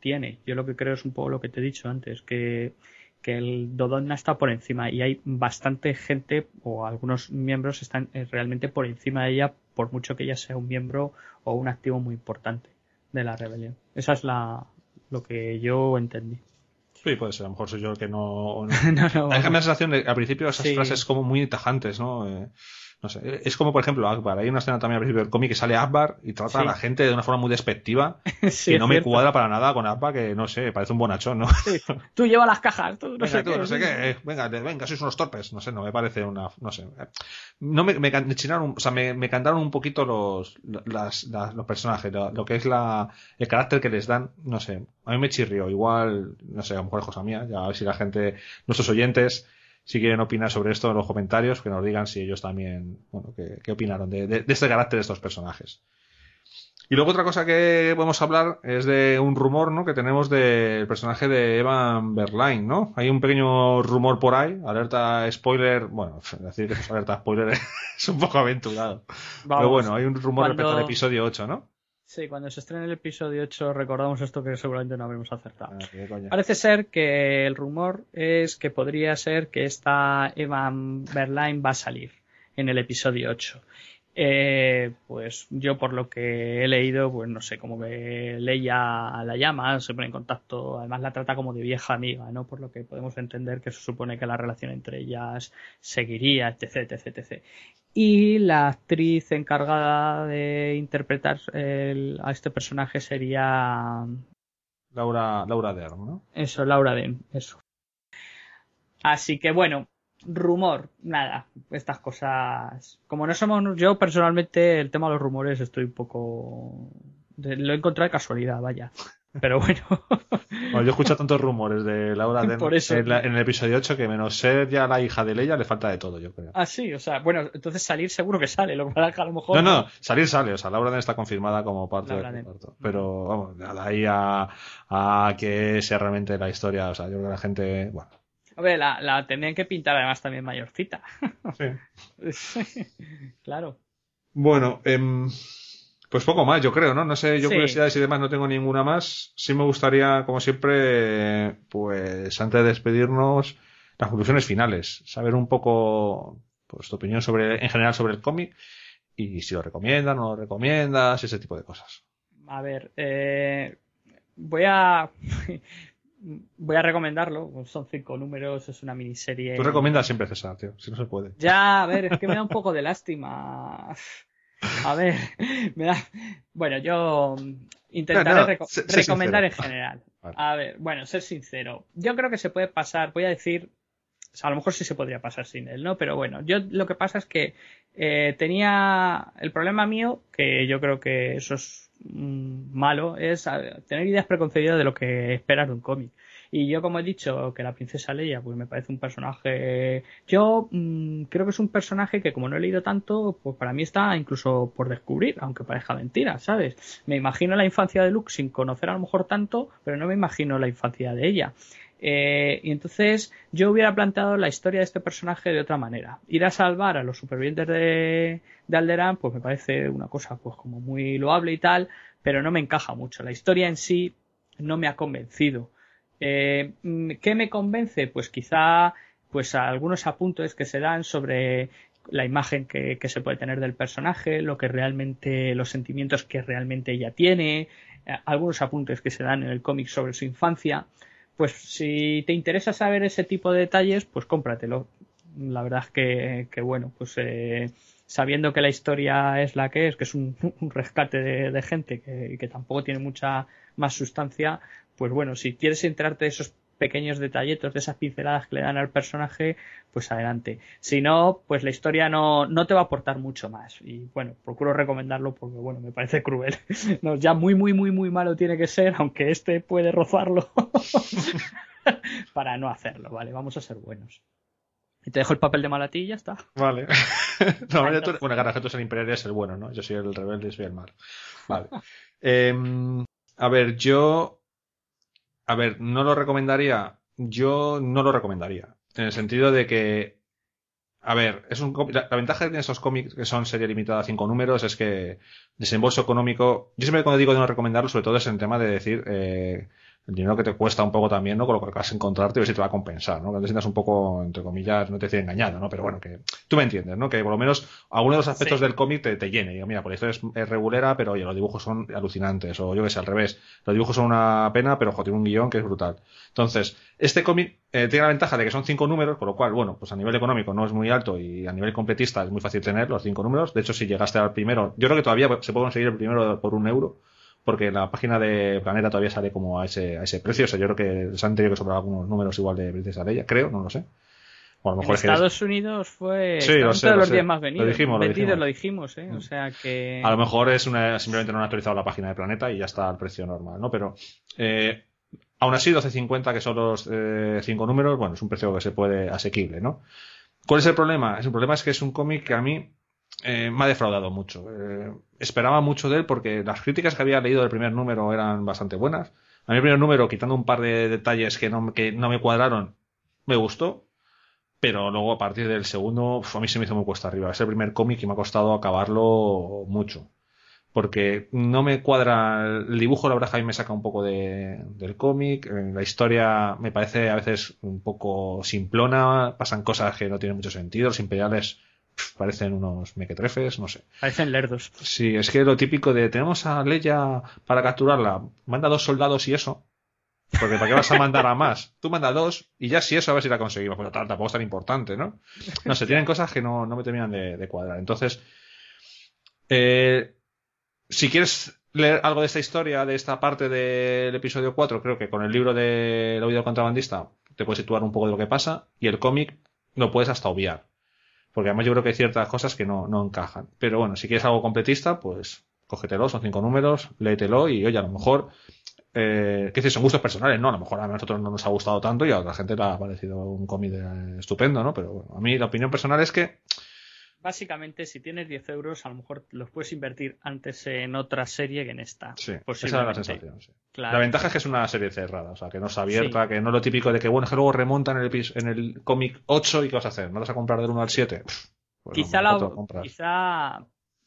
tiene. Yo lo que creo es un poco lo que te he dicho antes, que que el Dodonna está por encima y hay bastante gente o algunos miembros están eh, realmente por encima de ella por mucho que ella sea un miembro o un activo muy importante de la rebelión. Esa es la lo que yo entendí. Sí, puede ser. A lo mejor soy yo el que no. no, la sensación de al principio esas frases como muy tajantes, ¿no? Eh, no sé, es como por ejemplo Akbar. Hay una escena también al principio del cómic que sale Akbar y trata a la gente de una forma muy despectiva que no me cuadra para nada con Akbar, que no sé, parece un bonachón, ¿no? Tú llevas las cajas, tú no venga, sé tú, qué. No sé qué, venga, venga, sois unos torpes, no sé, no me parece una, no sé. No me, me, chinaron, o sea, me, me cantaron un poquito los, las, los personajes, lo, que es la, el carácter que les dan, no sé, a mí me chirrió, igual, no sé, a lo mejor es cosa mía, ya a ver si la gente, nuestros oyentes, si quieren opinar sobre esto en los comentarios, que nos digan si ellos también, bueno, qué, opinaron de, este carácter de estos personajes. Y luego otra cosa que podemos hablar es de un rumor, ¿no? Que tenemos del personaje de Evan Berline, ¿no? Hay un pequeño rumor por ahí, alerta spoiler, bueno, decir que es alerta spoiler es un poco aventurado. Pero bueno, hay un rumor respecto al episodio 8, ¿no? Sí, cuando se estrene el episodio 8 recordamos esto que seguramente no habremos acertado. Ah, Parece ser que el rumor es que podría ser que esta Evan Berline va a salir. en el episodio 8. Eh, pues yo por lo que he leído, pues no sé, como que Leia la llama, se pone en contacto, además la trata como de vieja amiga, ¿no? Por lo que podemos entender que se supone que la relación entre ellas seguiría, etc, etc, etc. Y la actriz encargada de interpretar a este personaje sería Laura, Laura Dern, ¿no? Eso, Laura Dern, eso. Así que bueno, rumor, nada, estas cosas. Como no somos, yo personalmente el tema de los rumores estoy un poco. Lo he encontrado de casualidad, vaya. Pero bueno. bueno yo escucho tantos rumores de Laura de. En, el episodio 8 que menos ser ya la hija de Leia le falta de todo, yo creo. Ah, sí, o sea, bueno, entonces salir seguro que sale, lo que a lo mejor. No, no, salir sale, o sea, Laura Den está confirmada como parte del cuarto. Pero vamos, de ahí a, a que sea realmente la historia, o sea, yo creo que la gente, bueno, Hombre, la, la tendrían que pintar además también mayorcita. Sí. claro. Bueno, em, pues poco más, yo creo, ¿no? No sé, yo curiosidades y demás no tengo ninguna más. Sí me gustaría, como siempre, pues antes de despedirnos, las conclusiones finales. Saber un poco, pues tu opinión sobre, en general sobre el cómic y si lo recomiendas, no lo recomiendas, ese tipo de cosas. A ver, eh, voy a voy a recomendarlo. Son cinco números, es una miniserie. Tú recomiendas siempre César, tío, si no se puede. Ya, a ver, es que me da un poco de lástima. A ver, me da. Bueno, yo intentaré recomendar en general. A ver, bueno, ser sincero. Yo creo que se puede pasar, voy a decir. a lo mejor sí se podría pasar sin él, ¿no? Pero bueno, yo lo que pasa es que eh, tenía el problema mío, que yo creo que eso es malo es tener ideas preconcebidas de lo que esperas de un cómic. Y yo, como he dicho, que la princesa Leia, pues me parece un personaje. Yo mm, creo que es un personaje que, como no he leído tanto, pues para mí está incluso por descubrir, aunque parezca mentira, ¿sabes? Me imagino la infancia de Luke sin conocer a lo mejor tanto, pero no me imagino la infancia de ella. Eh, y entonces yo hubiera planteado la historia de este personaje de otra manera. Ir a salvar a los supervivientes de, de Alderaan, pues me parece una cosa pues como muy loable y tal, pero no me encaja mucho. La historia en sí no me ha convencido. Eh, ¿Qué me convence? Pues quizá pues algunos apuntes que se dan sobre la imagen que, que, se puede tener del personaje, lo que realmente, los sentimientos que realmente ella tiene, eh, algunos apuntes que se dan en el cómic sobre su infancia pues si te interesa saber ese tipo de detalles, pues cómpratelo. La verdad es que, bueno, pues eh, sabiendo que la historia es la que es, que es un, rescate de, gente que, que, tampoco tiene mucha más sustancia, pues bueno, si quieres enterarte de esos pequeños detallitos, de esas pinceladas que le dan al personaje, pues adelante. Si no, pues la historia no, no te va a aportar mucho más. Y bueno, procuro recomendarlo porque bueno, me parece cruel. No, ya muy, muy, muy, muy malo tiene que ser, aunque este puede rozarlo, para no hacerlo, ¿vale? Vamos a ser buenos. Y te dejo el papel de malatí y ya está. Vale. tú, bueno, Garajetos el Imperial es el bueno, ¿no? Yo soy el rebelde y soy el malo. Vale. Em, a ver, yo a ver, no lo recomendaría. Yo no lo recomendaría. En el sentido de que. A ver, es un la, la ventaja que tienen esos cómics que son serie limitada a cinco números es que desembolso económico. Yo siempre cuando digo de no recomendarlo, sobre todo es en tema de decir eh, el dinero que te cuesta un poco también, ¿no? Con lo que vas a encontrarte y ver si te va a compensar, ¿no? Que te sientas un poco, entre comillas, no te decir engañado, ¿no? Pero bueno, que tú me entiendes, ¿no? Que por lo menos alguno de los aspectos del cómic te, te llene. Digo, mira, por esto es, es, regulera, pero oye, los dibujos son alucinantes. O yo que sé, al revés. Los dibujos son una pena, pero ojo, tiene un guion que es brutal. Entonces, este cómic eh, tiene la ventaja de que son cinco números, con lo cual, bueno, pues a nivel económico no es muy alto y a nivel completista es muy fácil tener los cinco números. De hecho, si llegaste al primero, yo creo que todavía se puede conseguir el primero por un euro porque la página de Planeta todavía sale como a ese, a ese precio. O sea, yo creo que se han tenido que sobrar algunos números igual de Princesa Leia, creo, no lo sé. O a lo mejor en Estados Unidos fue sí, lo sé, de los días más venidos. Lo dijimos, lo dijimos. lo dijimos, ¿eh? O sea que... A lo mejor es una, simplemente no han actualizado la página de Planeta y ya está al precio normal, ¿no? Pero eh, aún así 12.50 que son los eh, cinco números, bueno, es un precio que se puede asequible, ¿no? ¿Cuál es el problema? El problema es que es un cómic que a mí eh, me ha defraudado mucho. Eh, esperaba mucho de él porque las críticas que había leído del primer número eran bastante buenas. A mí el primer número, quitando un par de detalles que no, que no me cuadraron, me gustó. Pero luego a partir del segundo, a mí se me hizo muy cuesta arriba. Es el primer cómic y me ha costado acabarlo mucho. Porque no me cuadra el dibujo, la verdad, mí me saca un poco de, del cómic. Eh, la historia me parece a veces un poco simplona. Pasan cosas que no tienen mucho sentido. Los imperiales parecen unos mequetrefes, no sé. Parecen lerdos. Sí, es que lo típico de tenemos a Leia para capturarla, manda dos soldados y eso. Porque ¿para qué vas a mandar a más? Tú manda dos y ya si eso a ver si la conseguimos. Pues tampoco es tan importante, ¿no? No sé, tienen cosas que no, no me terminan de, de cuadrar. Entonces, eh, si quieres leer algo de esta historia, de esta parte del episodio 4, creo que con el libro de El oído contrabandista te puedes situar un poco de lo que pasa y el cómic lo puedes hasta obviar. Porque además yo creo que hay ciertas cosas que no, no encajan. Pero bueno, si quieres algo completista, pues cógetelo, son cinco números, léetelo y oye, a lo mejor eh, ¿qué decir? Son gustos personales, ¿no? A lo mejor a nosotros no nos ha gustado tanto y a otra gente le ha parecido un cómic estupendo, ¿no? Pero bueno, a mí la opinión personal es que Básicamente, si tienes 10 euros, a lo mejor los puedes invertir antes en otra serie que en esta. Sí, esa es la sensación. Sí. Claro. La ventaja es que es una serie cerrada, o sea, que no es abierta, que no es lo típico de que, bueno, es que luego remontan en el, en el cómic 8 y ¿qué vas a hacer? ¿No vas a comprar del 1 al 7? Pff, pues quizá, no, la, quizá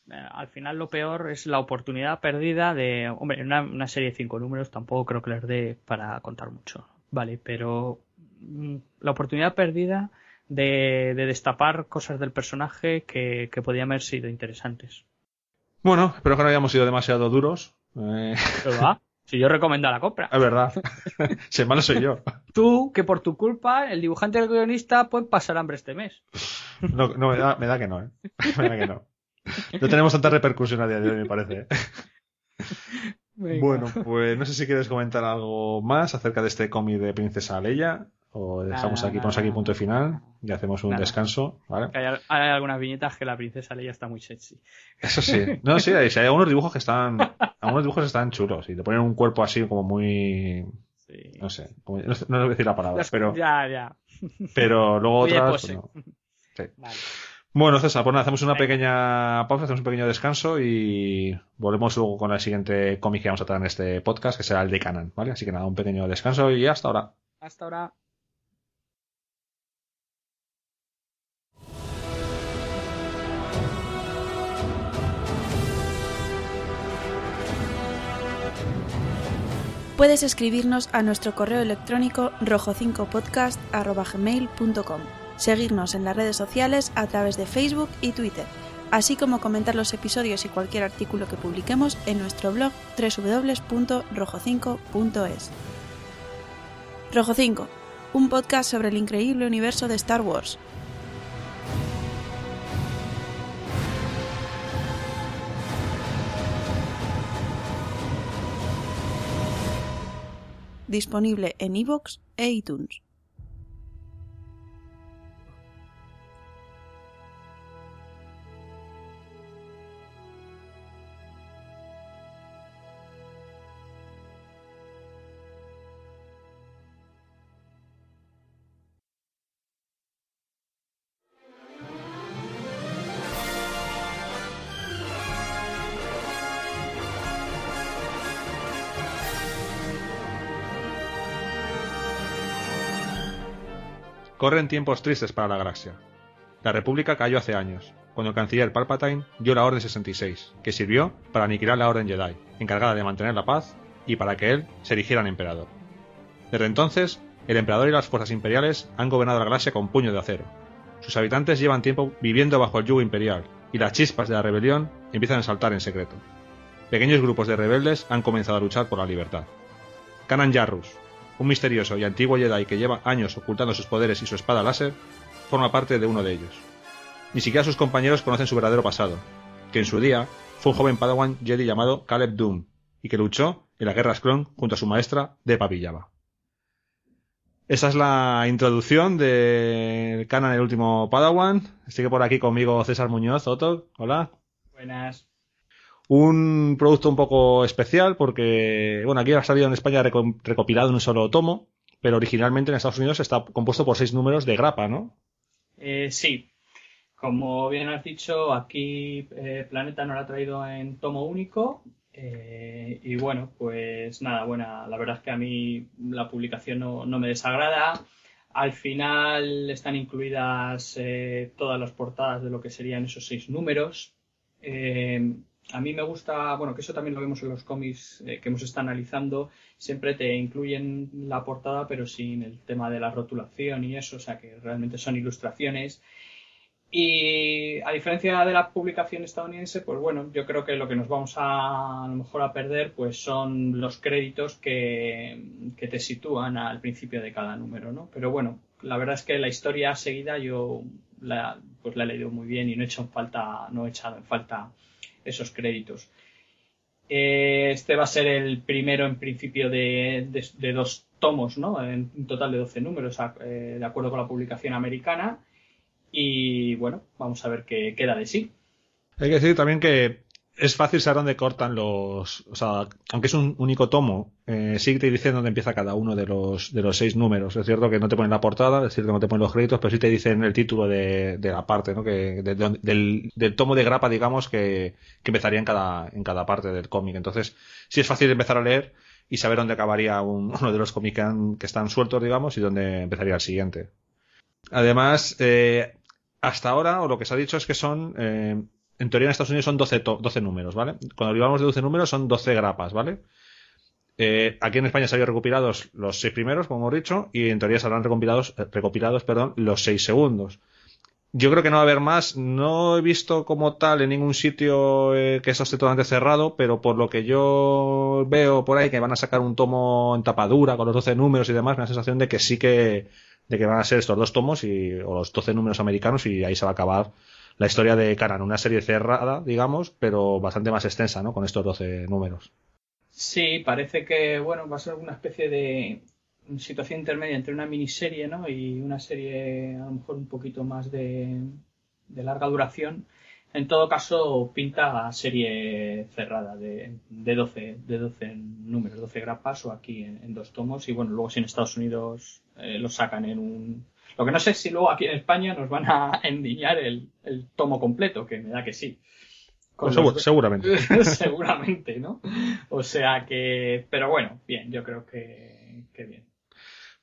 eh, al final lo peor es la oportunidad perdida de. Hombre, una, una serie de cinco números tampoco creo que les dé para contar mucho. Vale, pero mm, la oportunidad perdida de, de destapar cosas del personaje que, que podían haber sido interesantes. Bueno, espero que no hayamos sido demasiado duros. Eh, Pero va, si yo recomiendo la compra. es verdad. si malo soy yo. Tú, que por tu culpa, el dibujante y el guionista pueden pasar hambre este mes. No, no me, da, me da que no, ¿eh? Me da que no. No tenemos tanta repercusión a día de hoy, me parece. ¿eh? Bueno, pues no sé si quieres comentar algo más acerca de este cómic de Princesa Leia o dejamos Nada, aquí, ponemos nada, aquí punto de final y hacemos un descanso, ¿vale? Hay, hay algunas viñetas que la princesa Leia está muy sexy. Eso sí. No, sí, hay, algunos dibujos que están, algunos dibujos están chulos y te ponen un cuerpo así como muy, Sí. no sé, como- no, sé- no decir la palabra, pero, Ya, ya. pero luego otras, pues no. Sí. Vale. Bueno, César, pues nada, hacemos una pequeña pausa, hacemos un pequeño descanso y volvemos luego con el siguiente cómic que vamos a tratar en este podcast, que será el de Canan, ¿vale? Así que nada, un pequeño descanso y hasta ahora. Hasta ahora. Puedes escribirnos a nuestro correo electrónico rojo5podcast.gmail.com, seguirnos en las redes sociales a través de Facebook y Twitter, así como comentar los episodios y cualquier artículo que publiquemos en nuestro blog www.rojo5.es. Rojo 5, un podcast sobre el increíble universo de Star Wars. Disponible en iVoox e iTunes. Corren tiempos tristes para la galaxia. La República cayó hace años, cuando el canciller Palpatine dio la Orden 66, que sirvió para aniquilar la Orden Jedi, encargada de mantener la paz y para que él se erigiera en emperador. Desde entonces, el emperador y las fuerzas imperiales han gobernado la galaxia con puño de acero. Sus habitantes llevan tiempo viviendo bajo el yugo imperial, y las chispas de la rebelión empiezan a saltar en secreto. Pequeños grupos de rebeldes han comenzado a luchar por la libertad. Kanan Jarrus, un misterioso y antiguo Jedi que lleva años ocultando sus poderes y su espada láser, forma parte de uno de ellos. Ni siquiera sus compañeros conocen su verdadero pasado, que en su día fue un joven padawan Jedi llamado Caleb Doom, y que luchó en las guerras clon junto a su maestra Depa Villava. Esa es la introducción de Canan el último Padawan. Sigue por aquí conmigo César Muñoz, Otto. Hola. Buenas. Un producto un poco especial porque, bueno, aquí ha salido en España reco- recopilado en un solo tomo, pero originalmente en Estados Unidos está compuesto por seis números de grapa, ¿no? Eh, sí, como bien has dicho, aquí eh, Planeta nos lo ha traído en tomo único. eh, y bueno, pues nada, buena. La verdad es que a mí la publicación no, no me desagrada. Al final están incluidas eh, todas las portadas de lo que serían esos seis números. A mí me gusta, bueno, que eso también lo vemos en los cómics eh, que hemos estado analizando. Siempre te incluyen la portada, pero sin el tema de la rotulación y eso, o sea que realmente son ilustraciones. Y a diferencia de la publicación estadounidense, pues bueno, yo creo que lo que nos vamos a, a lo mejor a perder pues son los créditos que, que te sitúan al principio de cada número, ¿no? Pero bueno, la verdad es que la historia seguida yo la, pues la he leído muy bien y no he echado en falta, no he echado en falta esos créditos. Eh, este va a ser el primero en principio de, de, dos tomos, ¿no? En un total de 12 números, eh, de acuerdo con la publicación americana y bueno, vamos a ver qué queda de sí. Hay que decir también que es fácil saber dónde cortan los. O sea, aunque es un único tomo, eh, sí te dicen dónde empieza cada uno de los, de los seis números. Es cierto que no te ponen la portada, es cierto que no te ponen los créditos, pero sí te dicen el título de, de la parte, ¿no? Que, de, de, del, del, tomo de grapa, digamos, que, que empezaría en cada, en cada parte del cómic. Entonces, sí es fácil empezar a leer y saber dónde acabaría un, uno de los cómics que, que, están sueltos, digamos, y dónde empezaría el siguiente. Además, eh, hasta ahora, o lo que se ha dicho es que son, eh, en teoría en Estados Unidos son 12, 12 números, ¿vale? Cuando hablamos de 12 números son 12 grapas, ¿vale? Eh, aquí en España se habían recopilados los seis primeros, como hemos dicho, y en teoría se habrán recopilados, eh, recopilados perdón, los seis segundos. Yo creo que no va a haber más. No he visto como tal en ningún sitio eh, que eso esté totalmente cerrado, pero por lo que yo veo por ahí que van a sacar un tomo en tapadura con los 12 números y demás, me da la sensación de que sí que, de que van a ser estos dos tomos y, o los 12 números americanos y ahí se va a acabar la historia de Kanan. Una serie cerrada, digamos, pero bastante más extensa, ¿no? Con estos 12 números. Sí, parece que, bueno, va a ser una especie de situación intermedia entre una miniserie ¿no? y una serie a lo mejor un poquito más de, larga duración. En todo caso, pinta a serie cerrada de, de, 12, de 12 números, 12 grapas o aquí en, en, dos tomos. Y bueno, luego si en Estados Unidos eh, lo sacan en un... Lo que no sé es si luego aquí en España nos van a endiñar el, el tomo completo, que me da que sí. Pues seguro, los... seguramente. seguramente, ¿no? O sea que... Pero bueno, bien, yo creo que, que bien.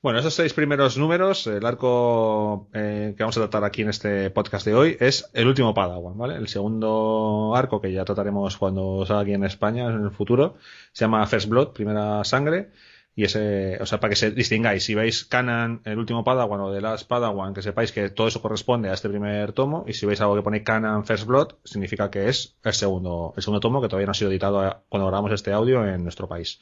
Bueno, esos seis primeros números, el arco eh, que vamos a tratar aquí en este podcast de hoy es el último Padawan, ¿vale? El segundo arco que ya trataremos cuando salga aquí en España en el futuro se llama First Blood, Primera Sangre. Y ese, o sea, para que se distingáis, si veis Canan, el último Padawan o The Last Padawan, que sepáis que todo eso corresponde a este primer tomo. Y si veis algo que pone Canan First Blood, significa que es el segundo, el segundo tomo que todavía no ha sido editado cuando grabamos este audio en nuestro país.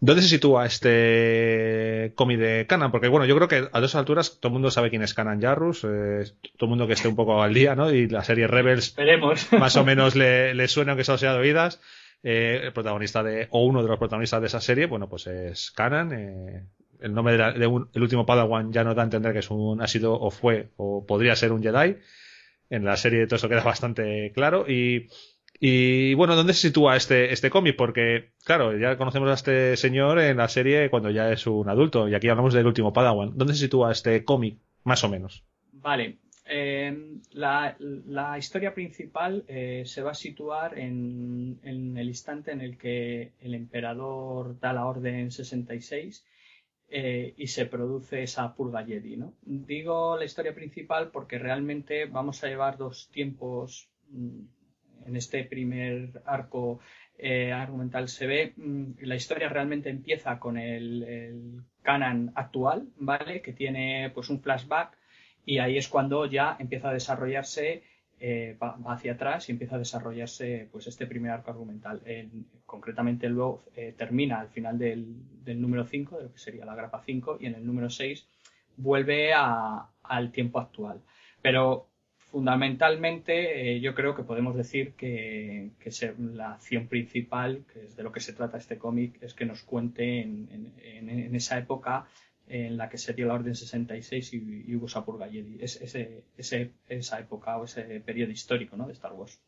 ¿Dónde se sitúa este cómic de Canan? Porque bueno, yo creo que a dos alturas todo el mundo sabe quién es Canan Jarrus, eh, todo el mundo que esté un poco al día, ¿no? Y la serie Rebels Esperemos. más o menos le, le suena aunque sea de oídas. Eh, el protagonista de, o uno de los protagonistas de esa serie, bueno, pues es Canan. Eh, el nombre de, la, de un, el último Padawan ya nos da a entender que es un, ha sido o fue o podría ser un Jedi. En la serie todo eso queda bastante claro y y bueno, ¿dónde se sitúa este, este cómic? Porque, claro, ya conocemos a este señor en la serie cuando ya es un adulto, y aquí hablamos del último Padawan. ¿Dónde se sitúa este cómic, más o menos? Vale. La, historia principal eh, se va a situar en, el instante en el que el emperador da la orden 66 eh, y se produce esa purga Jedi. ¿no? Digo la historia principal porque realmente vamos a llevar dos tiempos en este primer arco eh, argumental se ve, mmm, la historia realmente empieza con el, el, canon actual, ¿vale? Que tiene pues un flashback y ahí es cuando ya empieza a desarrollarse, eh, va, hacia atrás y empieza a desarrollarse pues este primer arco argumental. En, concretamente luego eh, termina al final del, número 5, de lo que sería la grapa 5, y en el número 6 vuelve a, al tiempo actual. Pero fundamentalmente eh, yo creo que podemos decir que, que se, la acción principal, que es de lo que se trata este cómic, es que nos cuente en, en, en, esa época en la que se dio la Orden 66 y, y hubo esa purga Jedi. Es, ese, ese, esa época o ese periodo histórico ¿no? de Star Wars.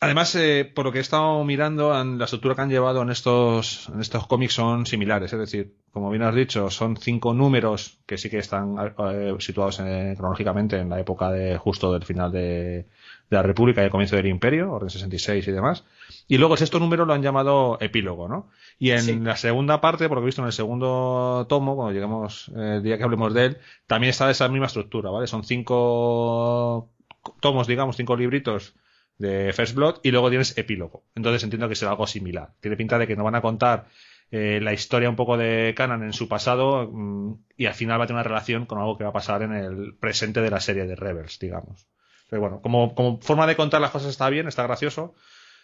Además, eh, por lo que he estado mirando, la estructura que han llevado en estos, en estos cómics son similares. Es decir, como bien has dicho, son cinco números que sí que están eh, situados en, cronológicamente en la época de justo del final de, de, la República y el comienzo del Imperio, Orden 66 y demás. Y luego el sexto número lo han llamado epílogo, ¿no? Y en sí. la segunda parte, por lo que he visto en el segundo tomo, cuando lleguemos eh, el día que hablemos de él, también está esa misma estructura, ¿vale? Son cinco tomos, digamos, cinco libritos de First Blood y luego tienes epílogo. Entonces entiendo que será algo similar. Tiene pinta de que nos van a contar eh, la historia un poco de Canan en su pasado mmm, y al final va a tener una relación con algo que va a pasar en el presente de la serie de Rebels, digamos. Pero bueno, como, forma de contar las cosas está bien, está gracioso.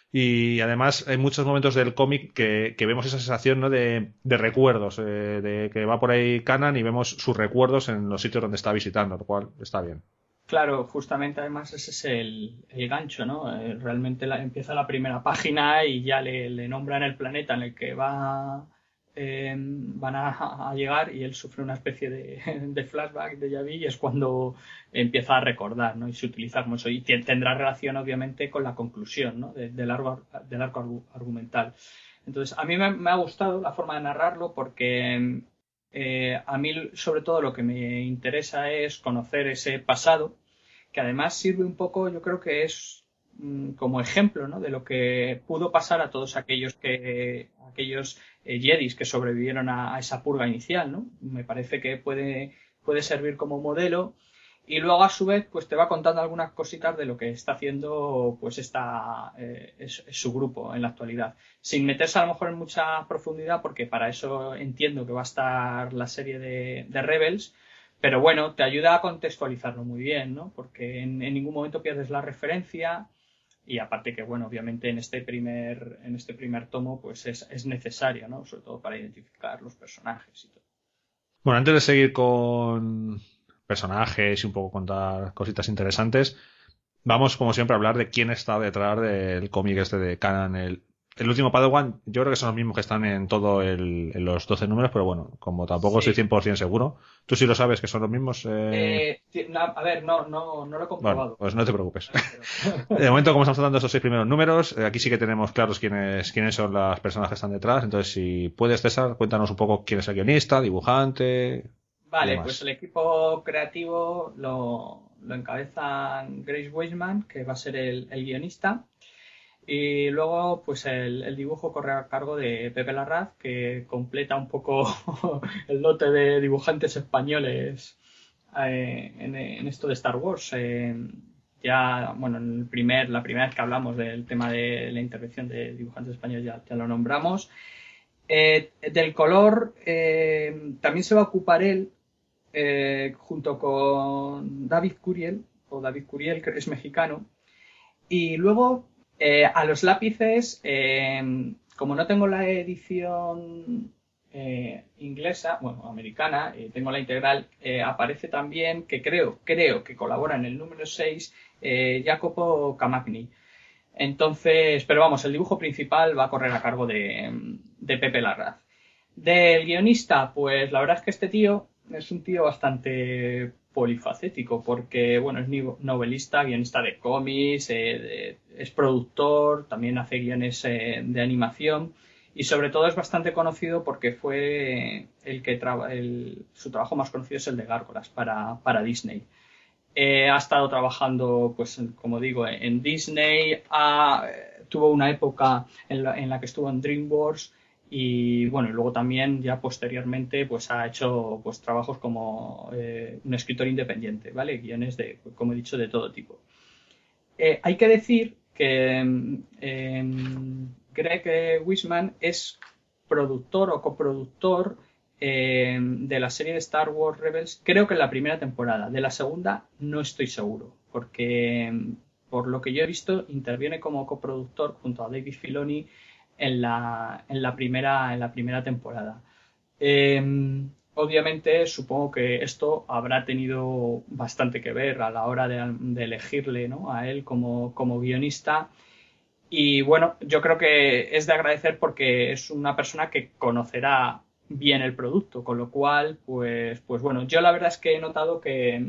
Y además hay muchos momentos del cómic que, vemos esa sensación ¿no? de, recuerdos, eh, de que va por ahí Canan y vemos sus recuerdos en los sitios donde está visitando, lo cual está bien. Claro, justamente además ese es el, gancho, ¿no? Eh, realmente empieza la primera página y ya le, le nombran el planeta en el que va eh, van a, llegar y él sufre una especie de, flashback de Yavi y es cuando empieza a recordar ¿no? y se utiliza como eso y tendrá relación obviamente con la conclusión ¿no? del, arco, del arco argumental. Entonces a mí me, ha gustado la forma de narrarlo porque eh, a mí sobre todo lo que me interesa es conocer ese pasado que además sirve un poco yo creo que es como ejemplo ¿no? de lo que pudo pasar a todos aquellos que aquellos eh, Jedis que sobrevivieron a, esa purga inicial, ¿no? Me parece que puede, puede servir como modelo y luego a su vez pues te va contando algunas cositas de lo que está haciendo pues esta eh, es, su grupo en la actualidad sin meterse a lo mejor en mucha profundidad porque para eso entiendo que va a estar la serie de Rebels pero bueno te ayuda a contextualizarlo muy bien no porque en ningún momento pierdes la referencia y aparte que bueno obviamente en este primer en este primer tomo pues es, es necesario no sobre todo para identificar los personajes y todo. Bueno antes de seguir con personajes y un poco contar cositas interesantes vamos como siempre a hablar de quién está detrás del cómic este de Canon el el último Padawan, yo creo que son los mismos que están en todo el, en los 12 números, pero bueno, como tampoco soy 100% seguro. ¿Tú sí lo sabes que son los mismos? Eh... Eh, a ver, no, no, no lo he comprobado. pues no te preocupes. de momento, como estamos tratando esos seis primeros números, eh, aquí sí que tenemos claros quiénes, quiénes son las personas que están detrás. Entonces, si puedes, César, cuéntanos un poco quién es el guionista, dibujante. Vale, pues el equipo creativo lo, lo encabezan Grace Weisman, que va a ser el, el guionista. Y luego, pues el, dibujo corre a cargo de Pepe Larraz, que completa un poco el lote de dibujantes españoles eh, en, esto de Star Wars. Eh, ya, bueno, en el primer, la primera vez que hablamos del tema de la intervención de dibujantes españoles ya, lo nombramos. Eh, del color también se va a ocupar él junto con David Curiel, o David Curiel, que es mexicano. Y luego eh, a los lápices, eh, como no tengo la edición eh, inglesa, bueno, americana, tengo la integral, aparece también que creo, creo que colabora en el número 6 Jacopo Camagni. Entonces, pero vamos, el dibujo principal va a correr a cargo de, de Pepe Larraz. Del guionista, pues la verdad es que este tío es un tío bastante polifacético porque, bueno, es novelista, guionista de cómics, eh, es productor, también hace guiones eh, de animación y sobre todo es bastante conocido porque fue el que el, su trabajo más conocido es el de Gárgolas para, para Disney. Eh, ha estado trabajando, pues, como digo, en Disney, tuvo una época en la, en la que estuvo en DreamWorks, y bueno, luego también ya posteriormente pues ha hecho pues trabajos como eh, un escritor independiente, ¿vale? Guiones de, como he dicho, de todo tipo. Eh, hay que decir que em, Greg Wisman es productor o coproductor em, de la serie de Star Wars Rebels, creo que en la primera temporada. De la segunda no estoy seguro, porque em, por lo que yo he visto interviene como coproductor junto a David Filoni en la, en la, primera, en la primera temporada. Em, obviamente, supongo que esto habrá tenido bastante que ver a la hora de, elegirle ¿no? a él como, como guionista. Y bueno, yo creo que es de agradecer porque es una persona que conocerá bien el producto, con lo cual, pues, pues bueno, yo la verdad es que he notado que,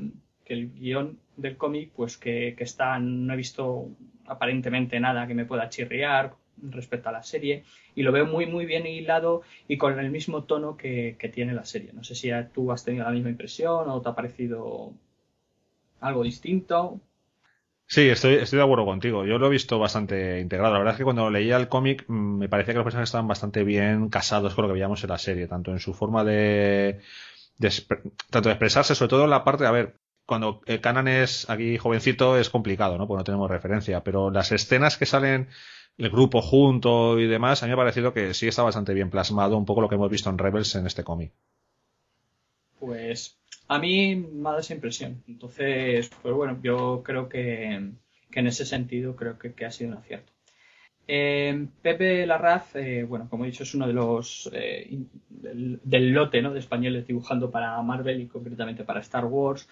que el guion del cómic, pues que, que, está, no he visto aparentemente nada que me pueda chirriar, respecto a la serie y lo veo muy muy bien hilado y con el mismo tono que, tiene la serie. No sé si tú has tenido la misma impresión o te ha parecido algo distinto. Sí, estoy, estoy de acuerdo contigo. Yo lo he visto bastante integrado. La verdad es que cuando leía el cómic mm, me parecía que los personajes estaban bastante bien casados con lo que veíamos en la serie, tanto en su forma de, tanto de expresarse, sobre todo en la parte, a ver, cuando Canan es aquí jovencito es complicado, ¿no? Pues no tenemos referencia, pero las escenas que salen el grupo junto y demás, a mí me ha parecido que sí está bastante bien plasmado un poco lo que hemos visto en Rebels en este cómic. Pues a mí me ha dado esa impresión. Entonces, pues bueno, yo creo que, que en ese sentido creo que, que ha sido un acierto. Eh, Pepe Larraz, eh, bueno, como he dicho, es uno de los eh, del, lote ¿no? de españoles dibujando para Marvel y concretamente para Star Wars.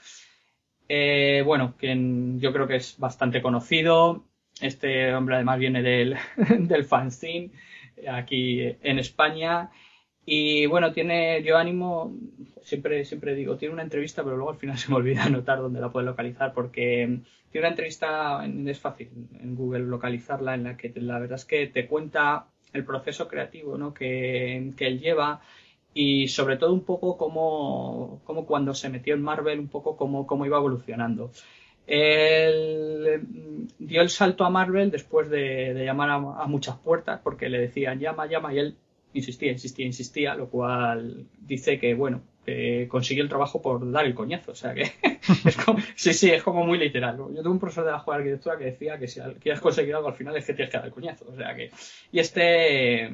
bueno, quien yo creo que es bastante conocido. Este hombre además viene del, del fanzine aquí en España. Y bueno, tiene, yo ánimo, siempre, siempre digo, tiene una entrevista, pero luego al final se me olvida anotar dónde la puede localizar, porque tiene una entrevista, es fácil en Google localizarla, en la que la verdad es que te cuenta el proceso creativo ¿no? que, él lleva y sobre todo un poco cómo, cómo cuando se metió en Marvel, un poco cómo, cómo iba evolucionando. Él mm, dio el salto a Marvel después de, llamar a, muchas puertas porque le decían llama, llama y él insistía, insistía, insistía, lo cual dice que, bueno, consiguió el trabajo por dar el coñazo. O sea que sí, sí, es como muy literal. Yo tuve un profesor de la escuela de arquitectura que decía que si quieres conseguir algo al final es que tienes que dar el coñazo. O sea que, y este,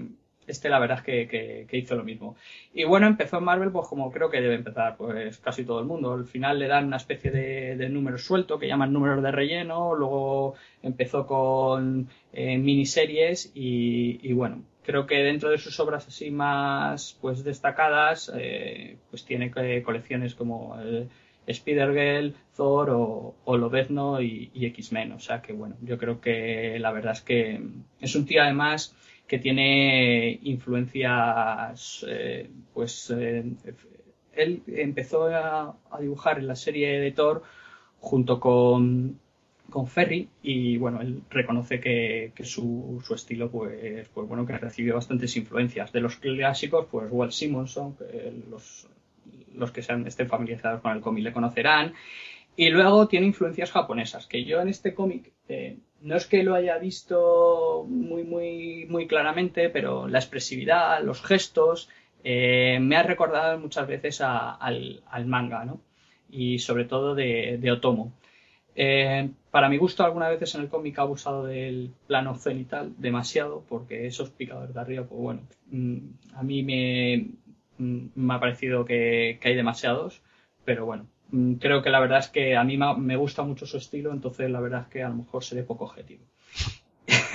este la verdad es que, que, hizo lo mismo. Y bueno, empezó en Marvel, pues como creo que debe empezar pues casi todo el mundo. Al final le dan una especie de, de número suelto que llaman números de relleno, luego empezó con eh, miniseries y, y bueno, creo que dentro de sus obras así más pues destacadas eh, pues tiene colecciones como Spider-Girl, Thor o, o Lobezno y, X-Men o sea que bueno yo creo que la verdad es que es un tío además que tiene influencias eh, pues eh, él empezó a, a dibujar en la serie de Thor junto con con Ferry y bueno, él reconoce que, su, su, estilo pues, pues bueno, que ha recibido bastantes influencias. De los clásicos, pues Walt Simonson, que los, los que sean, estén familiarizados con el cómic le conocerán. Y luego tiene influencias japonesas, que yo en este cómic eh, no es que lo haya visto muy, muy, muy claramente, pero la expresividad, los gestos, eh, me ha recordado muchas veces al, manga, ¿no? Y sobre todo de, Otomo. Eh, para mi gusto, algunas veces en el cómic ha abusado del plano cenital demasiado, porque esos picadores de arriba, pues bueno, mm, a mí me, mm, me ha parecido que, hay demasiados, pero bueno, creo que la verdad es que a mí me gusta mucho su estilo, entonces la verdad es que a lo mejor seré poco objetivo.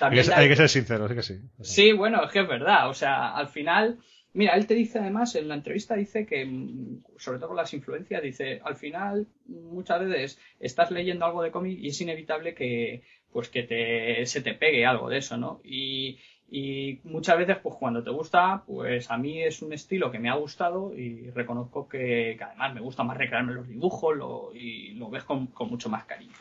hay, que, hay, que, ser sincero, sí que sí. Sí, bueno, es que es verdad, o sea, al final Mira, él te dice además, en la entrevista dice que, mm, sobre todo con las influencias, dice, al final muchas veces estás leyendo algo de cómic y es inevitable que, pues que te, se te pegue algo de eso, ¿no? Y, y muchas veces, pues cuando te gusta, pues a mí es un estilo que me ha gustado y reconozco que, además me gusta más recrearme los dibujos y lo ves con mucho más cariño.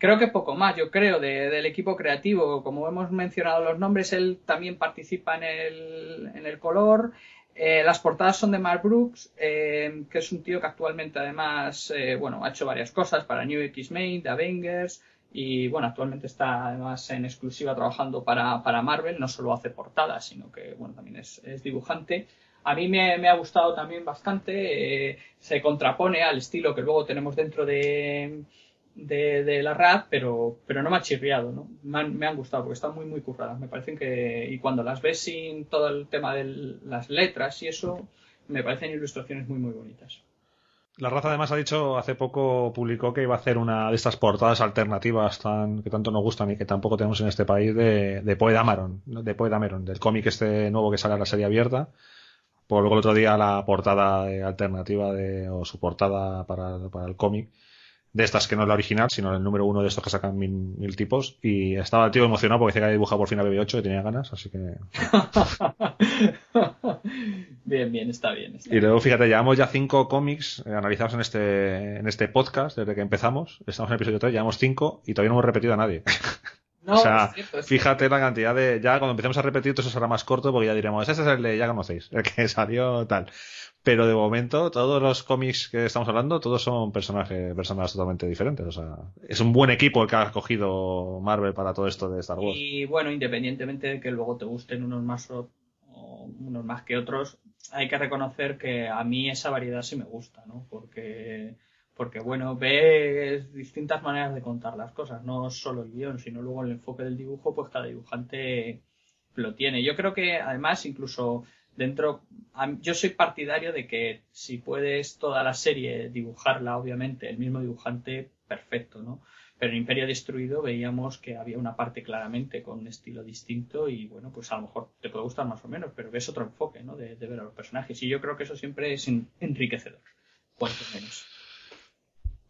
Creo que poco más, yo creo, del equipo creativo. Como hemos mencionado los nombres, él también participa en el, en el color. Eh, las portadas son de Mark Brooks, eh, que es un tío que actualmente además, eh, bueno, ha hecho varias cosas para New X-Men, The Avengers, y bueno, actualmente está además en exclusiva trabajando para, para Marvel, no solo hace portadas, sino que bueno, también es, dibujante. A mí me, me, ha gustado también bastante, se contrapone al estilo que luego tenemos dentro de, de, la RAD, pero, pero no me ha chirriado, ¿no? Me han, gustado porque están muy, muy curradas. Me parecen que, y cuando las ves sin todo el tema de las letras y eso, me parecen ilustraciones muy, muy bonitas. La raza además ha dicho, hace poco publicó que iba a hacer una de estas portadas alternativas tan, que tanto nos gustan y que tampoco tenemos en este país de, de Poe Dameron, de Poe Dameron, del cómic este nuevo que sale a la serie abierta. Por luego el otro día la portada alternativa de, o su portada para, para el cómic de estas que no es la original, sino el número uno de estos que sacan mil, tipos. Y estaba el tío emocionado porque dice que había dibujado por fin a BB8 y tenía ganas, así que. bien, bien, está bien. y luego, fíjate, llevamos ya cinco cómics eh, analizados en este, en este podcast desde que empezamos. Estamos en el episodio 3, llevamos cinco y todavía no hemos repetido a nadie. o sea, fíjate la cantidad de. Ya cuando empecemos a repetir, todo eso será más corto porque ya diremos, ese es el de ya conocéis, el que salió tal. Pero de momento, todos los cómics que estamos hablando, todos son personajes, personas totalmente diferentes. O sea, es un buen equipo el que ha escogido Marvel para todo esto de Star Wars. Y bueno, independientemente de que luego te gusten unos más o, unos más que otros, hay que reconocer que a mí esa variedad sí me gusta, ¿no? Porque, porque bueno, ves distintas maneras de contar las cosas, no solo el guion, sino luego el enfoque del dibujo, pues cada dibujante lo tiene. Yo creo que además incluso Dentro, yo soy partidario de que si puedes toda la serie dibujarla, obviamente, el mismo dibujante, perfecto, ¿no? Pero en Imperio Destruido veíamos que había una parte claramente con un estilo distinto y bueno, pues a lo mejor te puede gustar más o menos, pero ves otro enfoque, ¿no? De, ver a los personajes. Y yo creo que eso siempre es enriquecedor, cuanto menos.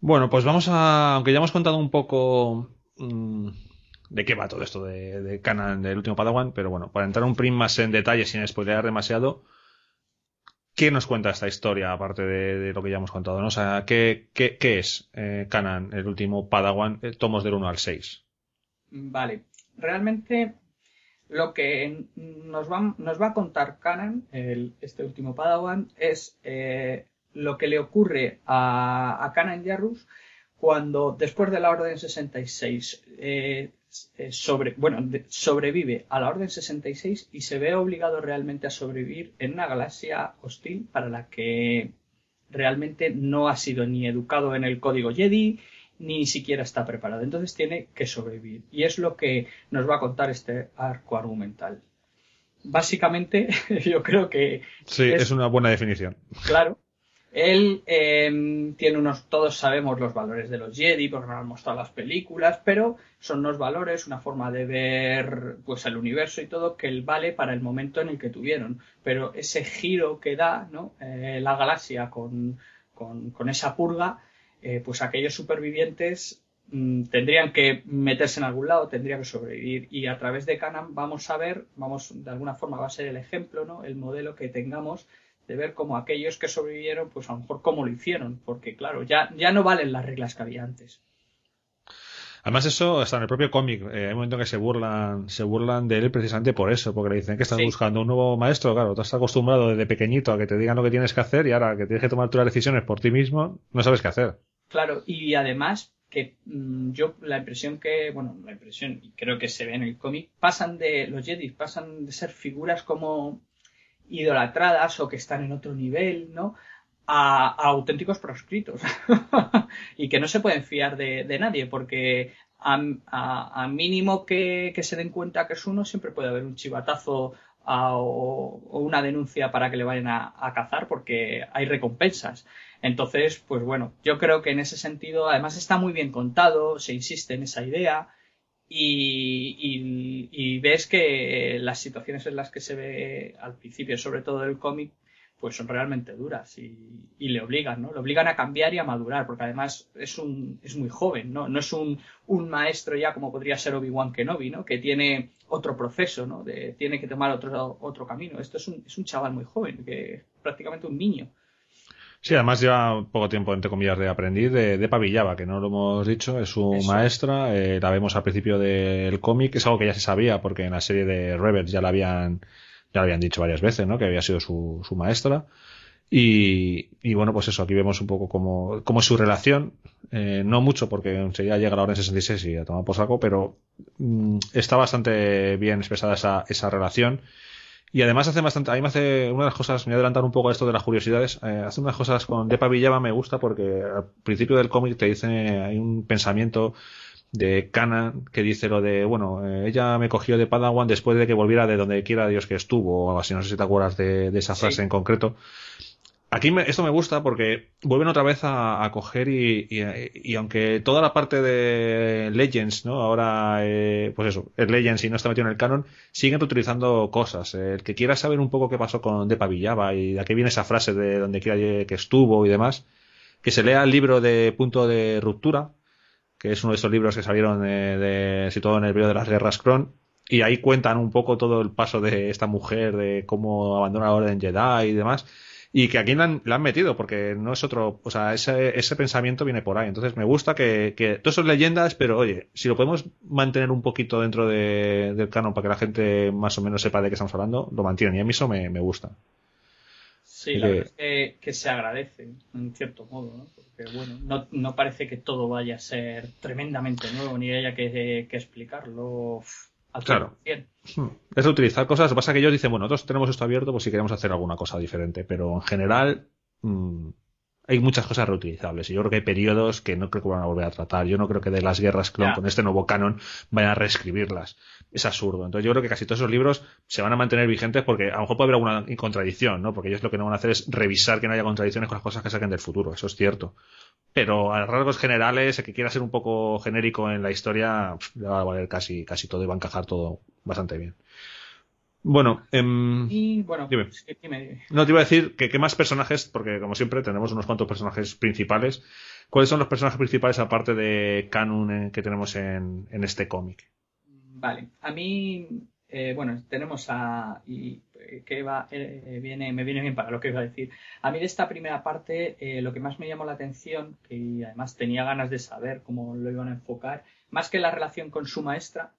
Bueno, pues vamos a, aunque ya hemos contado un poco mm, de qué va todo esto de, de Canon del último Padawan, pero bueno, para entrar un prim más en detalle sin spoilear demasiado, ¿qué nos cuenta esta historia aparte de, lo que ya hemos contado? ¿no? O sea, ¿qué, qué, es eh, el último Padawan, eh, tomos del 1 al 6? Vale, realmente lo que nos va, a contar Kanan, este último Padawan, es eh, lo que le ocurre a, a Kanan Yarrus cuando después de la Orden 66 eh, eh, sobre, bueno, sobrevive a la Orden 66 y se ve obligado realmente a sobrevivir en una galaxia hostil para la que realmente no ha sido ni educado en el código Jedi ni siquiera está preparado. Entonces tiene que sobrevivir. Y es lo que nos va a contar este arco argumental. Básicamente, yo creo que. Sí, es una buena definición. Claro, él em, tiene unos, todos sabemos los valores de los Jedi porque nos han mostrado las películas, pero son unos valores, una forma de ver pues el universo y todo que él vale para el momento en el que tuvieron. Pero ese giro que da ¿no? Eh, la galaxia con, con, esa purga, eh, pues aquellos supervivientes mm, tendrían que meterse en algún lado, tendrían que sobrevivir. Y a través de Canan vamos a ver, vamos, de alguna forma va a ser el ejemplo, ¿no? el modelo que tengamos de ver cómo aquellos que sobrevivieron, pues a lo mejor cómo lo hicieron, porque claro, ya, ya no valen las reglas que había antes. Además eso está en el propio cómic. Eh, hay un momento en que se burlan, se burlan de él precisamente por eso, porque le dicen que estás buscando un nuevo maestro. Claro, tú estás acostumbrado desde pequeñito a que te digan lo que tienes que hacer y ahora que tienes que tomar tus decisiones por ti mismo, no sabes qué hacer. Claro, y además que mm, yo la impresión que, bueno, la impresión, y creo que se ve en el cómic, pasan de, los Jedi pasan de ser figuras como idolatradas o que están en otro nivel, ¿no? A, auténticos proscritos y que no se pueden fiar de, nadie porque a, mínimo que, se den cuenta que es uno siempre puede haber un chivatazo o, una denuncia para que le vayan a, cazar porque hay recompensas. Entonces, pues bueno, yo creo que en ese sentido, además está muy bien contado, se insiste en esa idea y, ves que las situaciones en las que se ve al principio, sobre todo del cómic, pues son realmente duras y, le obligan, ¿no? Le obligan a cambiar y a madurar, porque además es un, es muy joven, ¿no? No es un, un maestro ya como podría ser Obi-Wan Kenobi, ¿no? Que tiene otro proceso, ¿no? De, tiene que tomar otro, otro camino. Esto es un, es un chaval muy joven, que prácticamente un niño. Sí, además lleva poco tiempo, entre comillas, de aprendiz de, de Pavillaba, que no lo hemos dicho, es su maestra, eh, la vemos al principio del cómic, es algo que ya se sabía, porque en la serie de Rebels ya la habían, ya lo habían dicho varias veces, ¿no? Que había sido su, su maestra. Y, y, bueno, pues eso, aquí vemos un poco cómo, cómo es su relación, eh, no mucho porque enseguida llega la hora en 66 y a tomar por saco, pero mm, está bastante bien expresada esa, esa relación y además hace bastante, a mí me hace una de las cosas, me voy a adelantar un poco a esto de las curiosidades, eh, hace unas cosas con Depa Villaba me gusta porque al principio del cómic te dice, hay un pensamiento de Kana que dice lo de, bueno, eh, ella me cogió de Padawan después de que volviera de donde quiera Dios que estuvo, o algo así, no sé si te acuerdas de, esa frase en concreto. Aquí esto me gusta porque vuelven otra vez a, coger y, y, aunque toda la parte de Legends, ¿no? Ahora, eh, pues eso, es Legends y no está metido en el canon, siguen utilizando cosas. El que quiera saber un poco qué pasó con Depa Villaba y de aquí viene esa frase de donde quiera que estuvo y demás, que se lea el libro de Punto de Ruptura, que es uno de esos libros que salieron de, de situado en el periodo de las guerras Kron, y ahí cuentan un poco todo el paso de esta mujer, de cómo abandona la Orden Jedi y demás y que aquí la han, han, metido porque no es otro, o sea, ese, ese pensamiento viene por ahí. Entonces me gusta que, que todo son leyendas, pero oye, si lo podemos mantener un poquito dentro de, del canon para que la gente más o menos sepa de qué estamos hablando, lo mantienen y a mí eso me, me gusta. Sí, la verdad es que, se agradece, en cierto modo, ¿no? Porque, bueno, no, no, parece que todo vaya a ser tremendamente nuevo, ni haya que, que explicarlo claro. Hmm. Es de utilizar cosas. Lo que pasa es que ellos dicen, bueno, nosotros tenemos esto abierto pues si queremos hacer alguna cosa diferente, pero en general mm, hay muchas cosas reutilizables y yo creo que hay periodos que no creo que van a volver a tratar. Yo no creo que de las guerras clon con este nuevo canon vayan a reescribirlas. Es absurdo. Entonces yo creo que casi todos esos libros se van a mantener vigentes porque a lo mejor puede haber alguna contradicción, ¿no? Porque ellos lo que no van a hacer es revisar que no haya contradicciones con las cosas que saquen del futuro. Eso es cierto. Pero a rasgos generales, el que quiera ser un poco genérico en la historia, le va a valer casi, casi todo y va a encajar todo bastante bien. Bueno, em, y bueno, no te iba a decir que qué más personajes, porque como siempre tenemos unos cuantos personajes principales. ¿Cuáles son los personajes principales aparte de Canon eh, que tenemos en, este cómic? Vale, a mí, eh, bueno, tenemos a y eh, que va, viene, me viene bien para lo que iba a decir. A mí de esta primera parte, lo que más me llamó la atención, que además tenía ganas de saber cómo lo iban a enfocar, más que la relación con su maestra,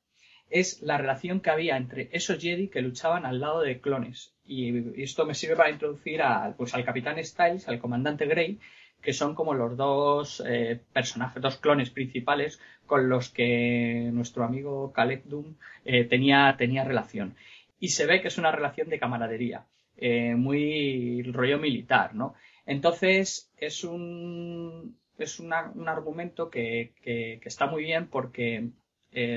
es la relación que había entre esos Jedi que luchaban al lado de clones. Y esto me sirve para introducir a, pues, al Capitán Styles, al Comandante Grey, que son como los dos eh, personajes, dos clones principales con los que nuestro amigo Caleb eh, tenía, tenía relación. Y se ve que es una relación de camaradería, eh, muy rollo militar, ¿no? Entonces es un, es un argumento que, que, está muy bien porque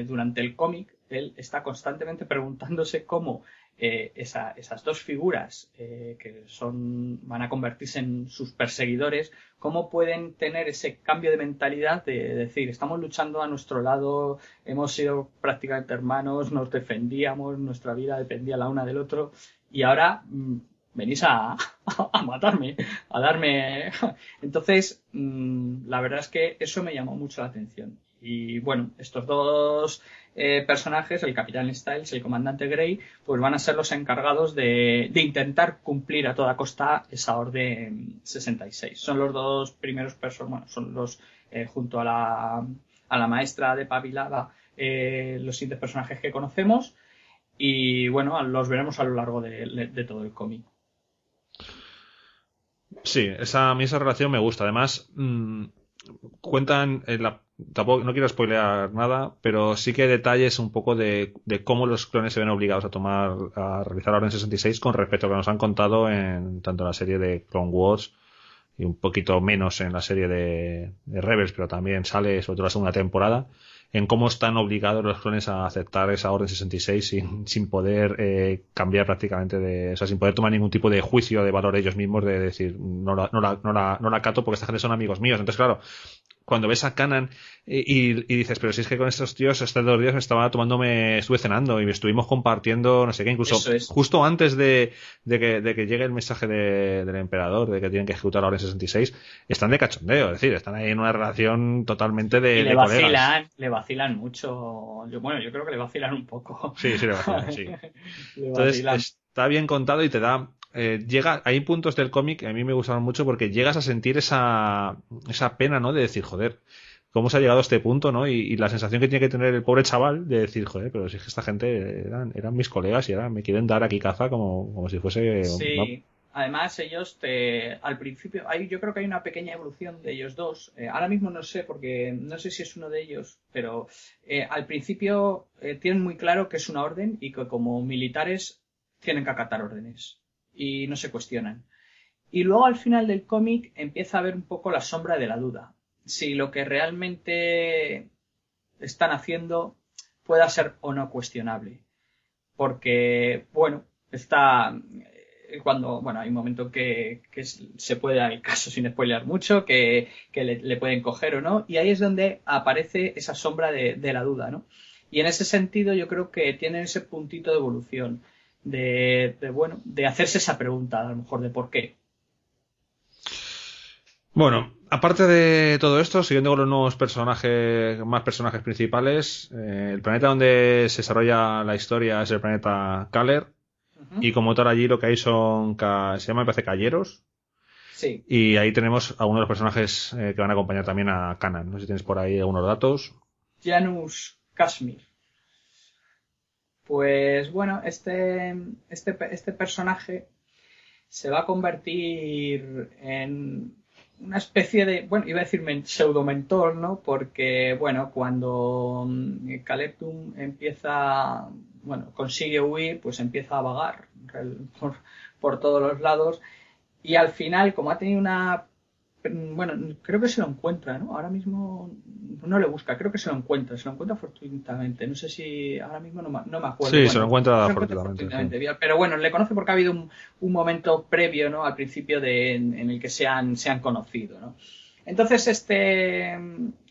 durante el cómic él está constantemente preguntándose cómo eh, esas dos figuras eh, que son van a convertirse en sus perseguidores, cómo pueden tener ese cambio de mentalidad de decir estamos luchando a nuestro lado, hemos sido prácticamente hermanos, nos defendíamos, nuestra vida dependía la una del otro y ahora mm, venís a, a, matarme, a darme. Entonces, mm, la verdad es que eso me llamó mucho la atención. Y bueno, estos dos eh, personajes, el Capitán Styles y el Comandante Grey, pues van a ser los encargados de, intentar cumplir a toda costa esa orden 66. Son los dos primeros personajes, bueno, son los, eh, junto a la, a la maestra de Pavilada, eh, los siguientes personajes que conocemos. Y bueno, los veremos a lo largo de, todo el cómic. Sí, esa, a mí esa relación me gusta. Además, mm, cuentan en la tampoco no quiero spoilear nada, pero sí que hay detalles un poco de, cómo los clones se ven obligados a tomar, a realizar la Orden 66 con respecto a lo que nos han contado en tanto en la serie de Clone Wars y un poquito menos en la serie de, Rebels, pero también sale sobre todo la segunda temporada, en cómo están obligados los clones a aceptar esa Orden 66 sin, sin poder eh, cambiar prácticamente de, o sea, sin poder tomar ningún tipo de juicio de valor ellos mismos de decir, no la, no la, no la, no la cato porque esta gente son amigos míos. Entonces, claro, cuando ves a Canan y, dices, pero si es que con estos tíos, estos dos días me estaba tomándome, estuve cenando y me estuvimos compartiendo, no sé qué, incluso justo antes de, que, de, que, llegue el mensaje del emperador, de que tienen que ejecutar la orden 66, están de cachondeo, es decir, están ahí en una relación totalmente de, le vacilan, Le vacilan mucho, yo, bueno, yo creo que le vacilan un poco. Sí, sí, le vacilan, sí. Entonces, está bien contado y te da, eh, llega, hay puntos del cómic que a mí me gustaron mucho porque llegas a sentir esa, esa pena, ¿no? De decir, joder, cómo se ha llegado a este punto, ¿no? Y, la sensación que tiene que tener el pobre chaval de decir, joder, pero si es que esta gente eran, eran mis colegas y ahora me quieren dar aquí caza como, como si fuese. Sí. Además, ellos te, al principio, hay, yo creo que hay una pequeña evolución de ellos dos. Eh, ahora mismo no sé, porque no sé si es uno de ellos, pero eh, al principio tienen muy claro que es una orden y que como militares tienen que acatar órdenes y no se cuestionan. Y luego al final del cómic empieza a ver un poco la sombra de la duda. Si lo que realmente están haciendo pueda ser o no cuestionable. Porque, bueno, está eh, cuando, bueno, hay un momento que, se puede dar el caso sin spoilear mucho, que, le, pueden coger o no, y ahí es donde aparece esa sombra de, de, la duda, ¿no? Y en ese sentido yo creo que tienen ese puntito de evolución de, bueno, de hacerse esa pregunta, a lo mejor, de por qué. Bueno, aparte de todo esto, siguiendo con los nuevos personajes, más personajes principales, eh, el planeta donde se desarrolla la historia es el planeta Kaler. Y como tal allí lo que hay son, se llama me parece Calleros. Sí. Y ahí tenemos algunos de los personajes eh, que van a acompañar también a Kanan. No sé si tienes por ahí algunos datos. Janus Kashmir. Pues bueno, este, este, este personaje se va a convertir en una especie de, bueno, iba a decir pseudo mentor, ¿no? Porque, bueno, cuando Caleptum mm, empieza, bueno, consigue huir, pues empieza a vagar por, por, todos los lados y al final, como ha tenido una bueno, creo que se lo encuentra, ¿no? Ahora mismo no le busca, creo que se lo encuentra, se lo encuentra fortuitamente. No sé si ahora mismo no, no me acuerdo. Sí, se lo encuentra fortuitamente. Pero bueno, le conoce porque ha habido un, un momento previo, ¿no? Al principio de, en, el que se han, se han conocido, ¿no? Entonces, este,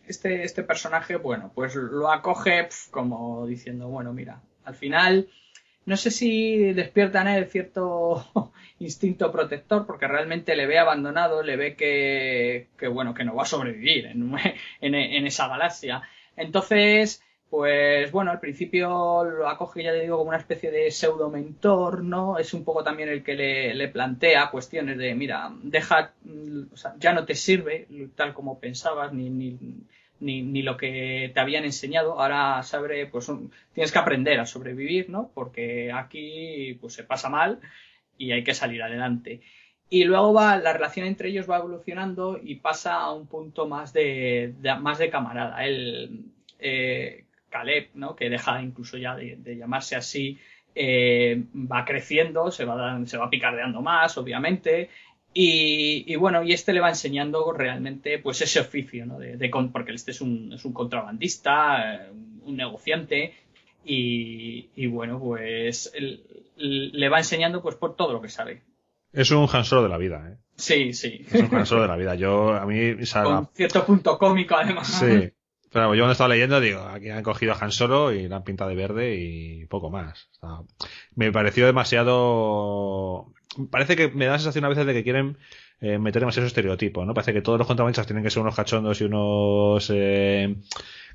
este, este personaje, bueno, pues lo acoge como diciendo, bueno, mira, al final no sé si despierta en él cierto instinto protector porque realmente le ve abandonado, le ve que, que bueno, que no va a sobrevivir en, esa galaxia. Entonces, pues bueno, al principio lo acoge, ya le digo, como una especie de pseudo mentor, ¿no? Es un poco también el que le, le plantea cuestiones de, mira, deja, o sea, ya no te sirve tal como pensabas, ni, ni, ni, ni lo que te habían enseñado. Ahora sabe, pues tienes que aprender a sobrevivir, ¿no? Porque aquí pues se pasa mal y hay que salir adelante. Y luego va, la relación entre ellos va evolucionando y pasa a un punto más de, más de camarada. El eh, Caleb, ¿no? Que deja incluso ya de, llamarse así, eh, va creciendo, se va, se va picardeando más, obviamente, y, bueno, y este le va enseñando realmente pues ese oficio, ¿no? De, porque este es un, es un contrabandista, eh, un negociante, y, bueno, pues le va enseñando pues por todo lo que sabe. Es un Han Solo de la vida, ¿eh? Sí, sí. Es un Han Solo de la vida. Yo, a mí... Con cierto punto cómico, además. Sí. Pero yo cuando estaba leyendo, digo, aquí han cogido a Han Solo y la han pintado de verde y poco más. me pareció demasiado parece que me da la sensación a veces de que quieren eh, meter demasiado estereotipo, ¿no? Parece que todos los contrabandistas tienen que ser unos cachondos y unos, eh,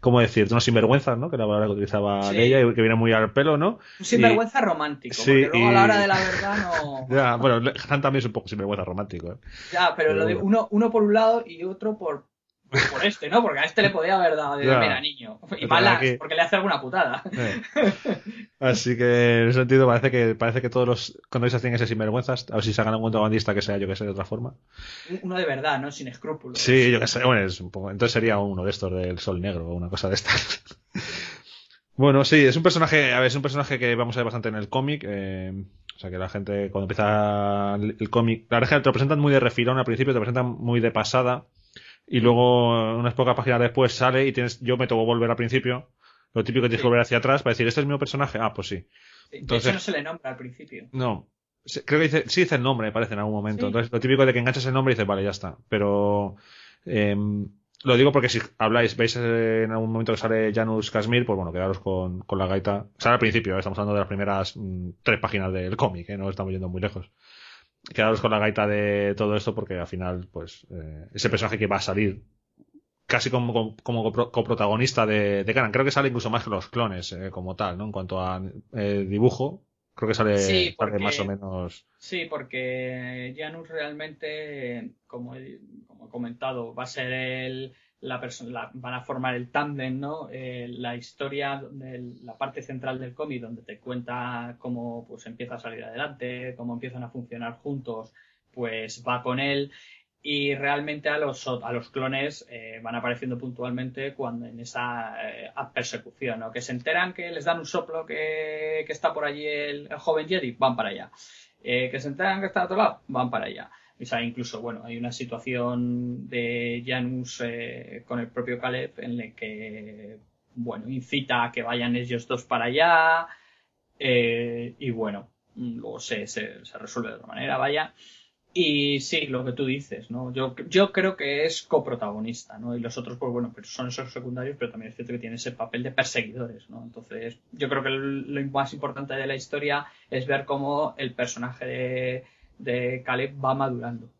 ¿cómo decir? Unos sinvergüenzas, ¿no? Que era la palabra que utilizaba ella y que viene muy al pelo, ¿no? Un sinvergüenza romántico, sí, porque luego a la hora de la verdad no... ya, bueno, Han también es un poco sinvergüenza romántico, ¿eh? Ya, pero, lo de uno, uno por un lado y otro por, por este, ¿no? Porque a este le podía haber dado de mira niño. Y malas, porque le hace alguna putada. Eh. Así que en ese sentido parece que parece que todos los condonistas tienen que ser sinvergüenzas. A ver si sacan un contrabandista que sea, yo que sé, de otra forma. Uno de verdad, ¿no? Sin escrúpulos. Sí, yo que sé. Bueno, es un poco... Entonces sería uno de estos del Sol Negro o una cosa de estas. bueno, sí, es un personaje, a ver, es un personaje que vamos a ver bastante en el cómic. Eh... O sea que la gente cuando empieza el, cómic, la verdad es que te lo presentan muy de refilón al principio, te lo presentan muy de pasada y luego unas pocas páginas después sale y tienes, yo me tengo que volver al principio, lo típico que tienes que volver hacia atrás para decir, este es mi personaje, ah, pues sí. Entonces, no se le nombra al principio. No, creo que dice, sí dice el nombre, me parece, en algún momento. Entonces, lo típico de que enganchas el nombre y dices, vale, ya está. Pero, em, lo digo porque si habláis, veis en algún momento que sale Janus Kashmir, pues bueno, quedaros con, con la gaita. Sale al principio, ¿eh? estamos hablando de las primeras mm, tres páginas del cómic, ¿eh? no estamos yendo muy lejos quedaros con la gaita de todo esto porque al final, pues, eh, ese personaje que va a salir casi como, como, coprotagonista de, de Creo que sale incluso más que los clones eh, como tal, ¿no? En cuanto a eh, dibujo, creo que sale más o menos. Sí, porque Janus realmente, como como he comentado, va a ser el la persona, van a formar el tándem, ¿no? Eh, la historia, la parte central del cómic, donde te cuenta cómo pues empieza a salir adelante, cómo empiezan a funcionar juntos, pues va con él. Y realmente a los, a los clones eh, van apareciendo puntualmente cuando en esa eh, persecución, ¿no? Que se enteran que les dan un soplo que, que está por allí el, joven Jedi, van para allá. que se enteran que está a otro lado, van para allá. O sea, incluso, bueno, hay una situación de Janus eh, con el propio Caleb en la que, bueno, incita a que vayan ellos dos para allá eh, y, bueno, luego se, se, resuelve de otra manera, vaya. Y sí, lo que tú dices, ¿no? Yo, yo creo que es coprotagonista, ¿no? Y los otros, pues bueno, pero son esos secundarios, pero también es cierto que tiene ese papel de perseguidores, ¿no? Entonces, yo creo que lo más importante de la historia es ver cómo el personaje de de Caleb va madurando.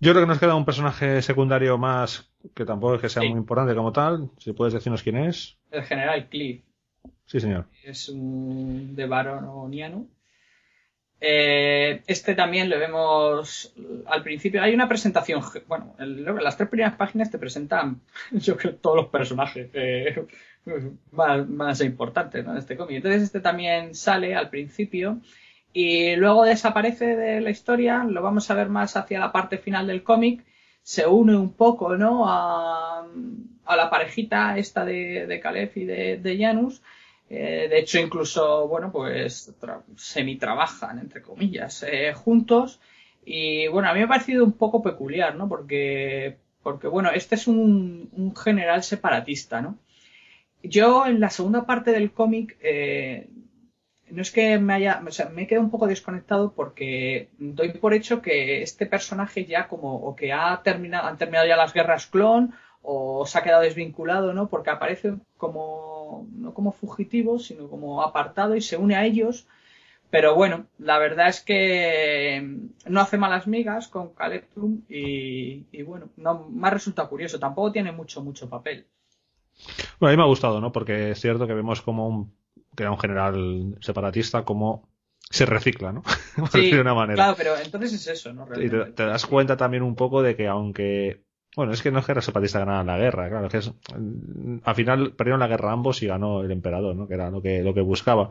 Yo creo que nos queda un personaje secundario más que tampoco es que sea muy importante como tal. Si puedes decirnos quién es. El general Cliff. Sí, señor. Es un de Barononiano. Eh, este también le vemos al principio. Hay una presentación. Bueno, las tres primeras páginas te presentan, yo creo, todos los personajes eh, más, importantes ¿no? de este cómic. Entonces, este también sale al principio y luego desaparece de la historia, lo vamos a ver más hacia la parte final del cómic, se une un poco, ¿no? A, la parejita esta de, de Caleb y de, de Janus. Eh, de hecho, incluso, bueno, pues semi-trabajan, entre comillas, eh, juntos. Y bueno, a mí me ha parecido un poco peculiar, ¿no? Porque, porque bueno, este es un, un general separatista, ¿no? Yo en la segunda parte del cómic eh, no es que me haya, me he quedado un poco desconectado porque doy por hecho que este personaje ya como o que ha terminado, han terminado ya las guerras clon o se ha quedado desvinculado, ¿no? Porque aparece como no como fugitivo, sino como apartado y se une a ellos. Pero bueno, la verdad es que no hace malas migas con Caleb y, bueno, no, me ha curioso. Tampoco tiene mucho, mucho papel. Bueno, a mí me ha gustado, ¿no? Porque es cierto que vemos como un, que era un general separatista, como se recicla, ¿no? Sí, de una manera. Claro, pero entonces es eso, ¿no? Y te, das cuenta también un poco de que aunque bueno, es que no es que los separatistas ganaran la guerra, claro, que es, al final perdieron la guerra ambos y ganó el emperador, ¿no? Que era lo que, lo que buscaba.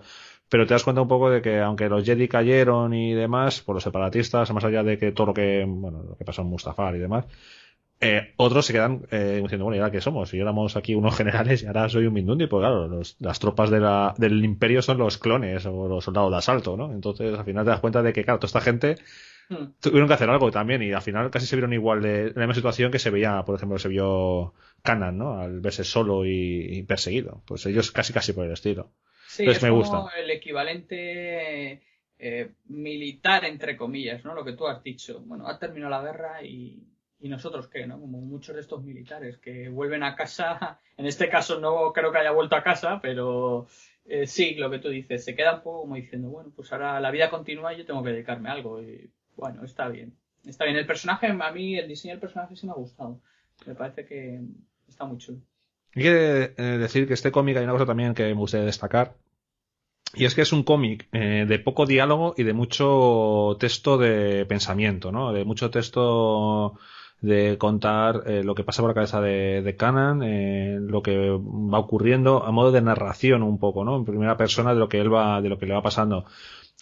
Pero te das cuenta un poco de que aunque los Jedi cayeron y demás, por los separatistas, más allá de que todo lo que, bueno, lo que pasó en Mustafar y demás, eh, otros se quedan eh, diciendo, bueno, ¿y ahora qué somos? Si éramos aquí unos generales y ahora soy un Mindundi, pues claro, las tropas de la, del imperio son los clones o los soldados de asalto, ¿no? Entonces al final te das cuenta de que, claro, toda esta gente hmm. tuvieron que hacer algo también y al final casi se vieron igual de la misma situación que se veía, por ejemplo, se vio Kanan, ¿no? Al verse solo y, perseguido. Pues ellos casi casi por el estilo. Sí, es me como gusta. el equivalente eh, militar, entre comillas, ¿no? Lo que tú has dicho. Bueno, ha terminado la guerra y ¿Y nosotros qué? ¿no? Como muchos de estos militares que vuelven a casa, en este caso no creo que haya vuelto a casa, pero eh, sí, lo que tú dices, se queda un poco como diciendo, bueno, pues ahora la vida continúa y yo tengo que dedicarme a algo. Y bueno, está bien. Está bien. El personaje, a mí el diseño del personaje sí me ha gustado. Me parece que está muy chulo. Hay que eh, decir que este cómic hay una cosa también que me gustaría destacar. Y es que es un cómic eh, de poco diálogo y de mucho texto de pensamiento, ¿no? De mucho texto de contar eh, lo que pasa por la cabeza de, de Canan, eh, lo que va ocurriendo a modo de narración un poco, ¿no? En primera persona de lo que él va, de lo que le va pasando.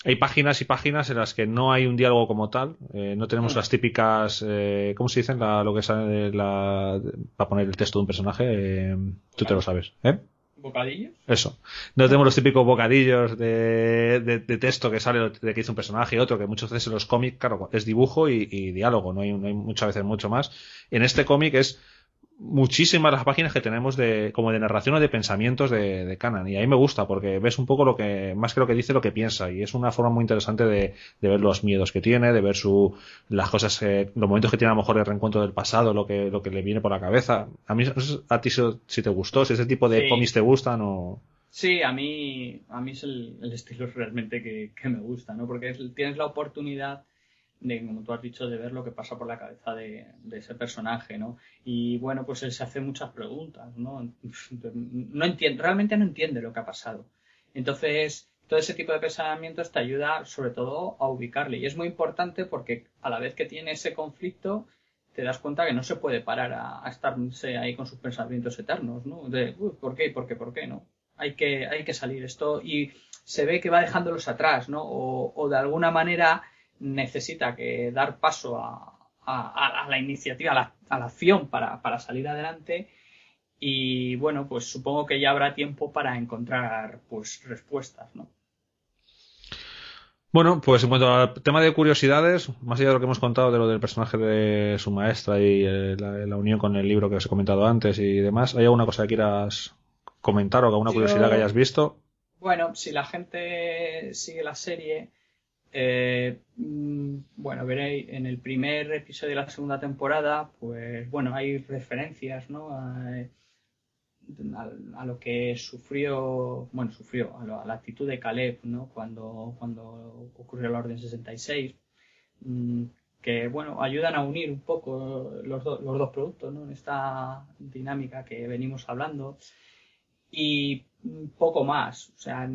Hay páginas y páginas en las que no hay un diálogo como tal, eh, no tenemos las típicas, eh, ¿cómo se dicen? La, lo que sale la, para poner el texto de un personaje, tú te lo sabes, ¿eh? ¿Bocadillos? Eso. No tenemos los típicos bocadillos de, de, texto que sale de que dice un personaje y otro, que muchas veces en los cómics, claro, es dibujo y, y diálogo, no hay, no hay muchas veces mucho más. En este cómic es muchísimas las páginas que tenemos de como de narración o de pensamientos de, de Canan. Y ahí me gusta porque ves un poco lo que más que lo que dice lo que piensa. Y es una forma muy interesante de, de ver los miedos que tiene de ver su las cosas los momentos que tiene a lo mejor de reencuentro del pasado lo que lo que le viene por la cabeza. A mí a ti si te gustó si ese tipo de cómics te gustan o Sí, a mí, a mí es el, el estilo realmente que, que, me gusta, ¿no? Porque tienes la oportunidad de, como tú has dicho, de ver lo que pasa por la cabeza de, ese personaje, ¿no? Y bueno, pues él se hace muchas preguntas, ¿no? no entiende, realmente no entiende lo que ha pasado. Entonces, todo ese tipo de pensamientos te ayuda sobre todo a ubicarle. Y es muy importante porque a la vez que tiene ese conflicto, te das cuenta que no se puede parar a, estarse ahí con sus pensamientos eternos, ¿no? De, uy, ¿por qué? ¿Por qué? ¿Por qué? ¿No? Hay que, hay que salir esto y se ve que va dejándolos atrás, ¿no? O, o de alguna manera necesita que dar paso a, la iniciativa, a la, acción para, salir adelante. Y bueno, pues supongo que ya habrá tiempo para encontrar pues respuestas, ¿no? Bueno, pues en cuanto al tema de curiosidades, más allá de lo que hemos contado de lo del personaje de su maestra y eh, la, unión con el libro que os he comentado antes y demás, ¿hay alguna cosa que quieras comentar o alguna curiosidad que hayas visto? Bueno, si la gente sigue la serie, eh, mm, bueno, veréis en el primer episodio de la segunda temporada, pues bueno, hay referencias, ¿no? A, lo que sufrió, bueno, sufrió, a, la actitud de Caleb, ¿no? Cuando, cuando ocurrió la Orden 66, mm, que, bueno, ayudan a unir un poco los, los dos productos, ¿no? En esta dinámica que venimos hablando. Y poco más, o sea,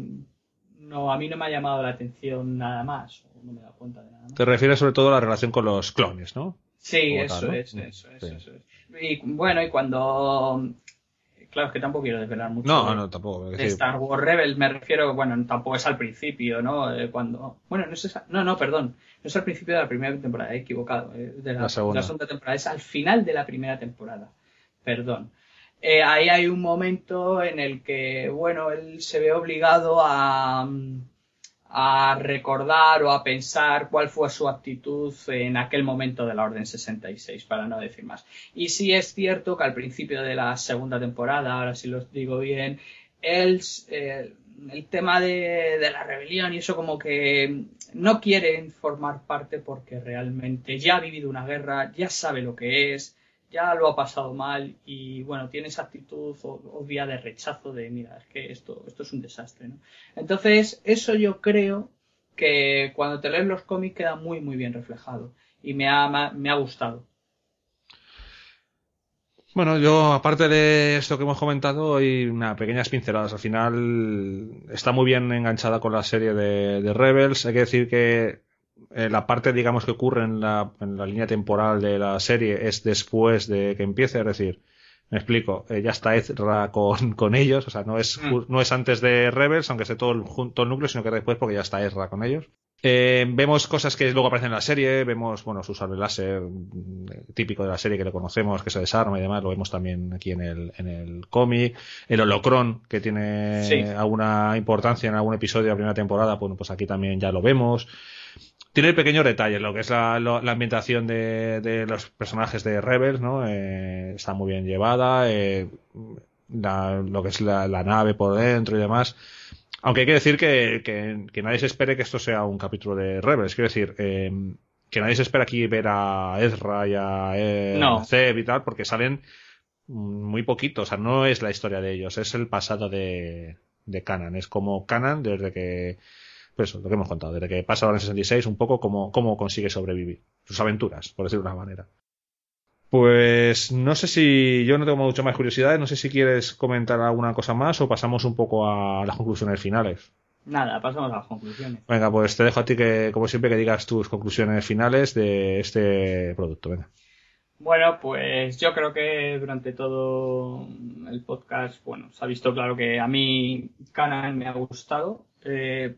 no, a mí no me ha llamado la atención nada más, no me he dado cuenta de nada más. Te refieres sobre todo a la relación con los clones, ¿no? Sí, eso, Es, eso, es, eso es. Y bueno, y cuando Claro, es que tampoco quiero desvelar mucho. No, no, tampoco. De Star Wars Rebels me refiero, bueno, tampoco es al principio, ¿no? cuando, bueno, no es esa, no, no, perdón, no es al principio de la primera temporada, he equivocado, eh, de la, segunda. temporada, es al final de la primera temporada, perdón. Eh, ahí hay un momento en el que, bueno, él se ve obligado a, a recordar o a pensar cuál fue su actitud en aquel momento de la Orden 66, para no decir más. Y sí es cierto que al principio de la segunda temporada, ahora sí lo digo bien, él, eh, el tema de, de, la rebelión y eso como que no quiere formar parte porque realmente ya ha vivido una guerra, ya sabe lo que es, ya lo ha pasado mal y bueno, tiene esa actitud obvia de rechazo de mira, es que esto, esto es un desastre, ¿no? Entonces, eso yo creo que cuando te lees los cómics queda muy muy bien reflejado y me ha, me ha gustado. Bueno, yo aparte de esto que hemos comentado, hay una pequeñas pinceladas. Al final está muy bien enganchada con la serie de Rebels. Hay que decir que eh, la parte, digamos, que ocurre en la, en la, línea temporal de la serie es después de que empiece, es decir, me explico, eh, ya está Ezra con, con, ellos, o sea, no es, mm. no es antes de Rebels, aunque esté todo el, todo el núcleo, sino que después porque ya está Ezra con ellos. Eh, vemos cosas que luego aparecen en la serie, vemos, bueno, su sable láser mm, típico de la serie que le conocemos, que se desarma y demás, lo vemos también aquí en el, en el cómic. El holocrón, que tiene alguna importancia en algún episodio de la primera temporada, bueno, pues aquí también ya lo vemos tiene pequeños detalles, lo que es la, la ambientación de, de, los personajes de Rebels, ¿no? Eh, está muy bien llevada, eh, la, lo que es la, la, nave por dentro y demás. Aunque hay que decir que, que, que, nadie se espere que esto sea un capítulo de Rebels, quiero decir, eh, que nadie se espera aquí ver a Ezra y a eh, no. Zeb y tal, porque salen muy poquito, o sea, no es la historia de ellos, es el pasado de, de Canan, es como Canan desde que pues eso, lo que hemos contado, desde que pasa ahora en 66, un poco cómo, cómo consigue sobrevivir, sus aventuras, por decirlo de una manera. Pues no sé si yo no tengo mucho más curiosidad, no sé si quieres comentar alguna cosa más o pasamos un poco a las conclusiones finales. Nada, pasamos a las conclusiones. Venga, pues te dejo a ti que, como siempre, que digas tus conclusiones finales de este producto. Venga. Bueno, pues yo creo que durante todo el podcast, bueno, se ha visto claro que a mí Canan me ha gustado. Eh,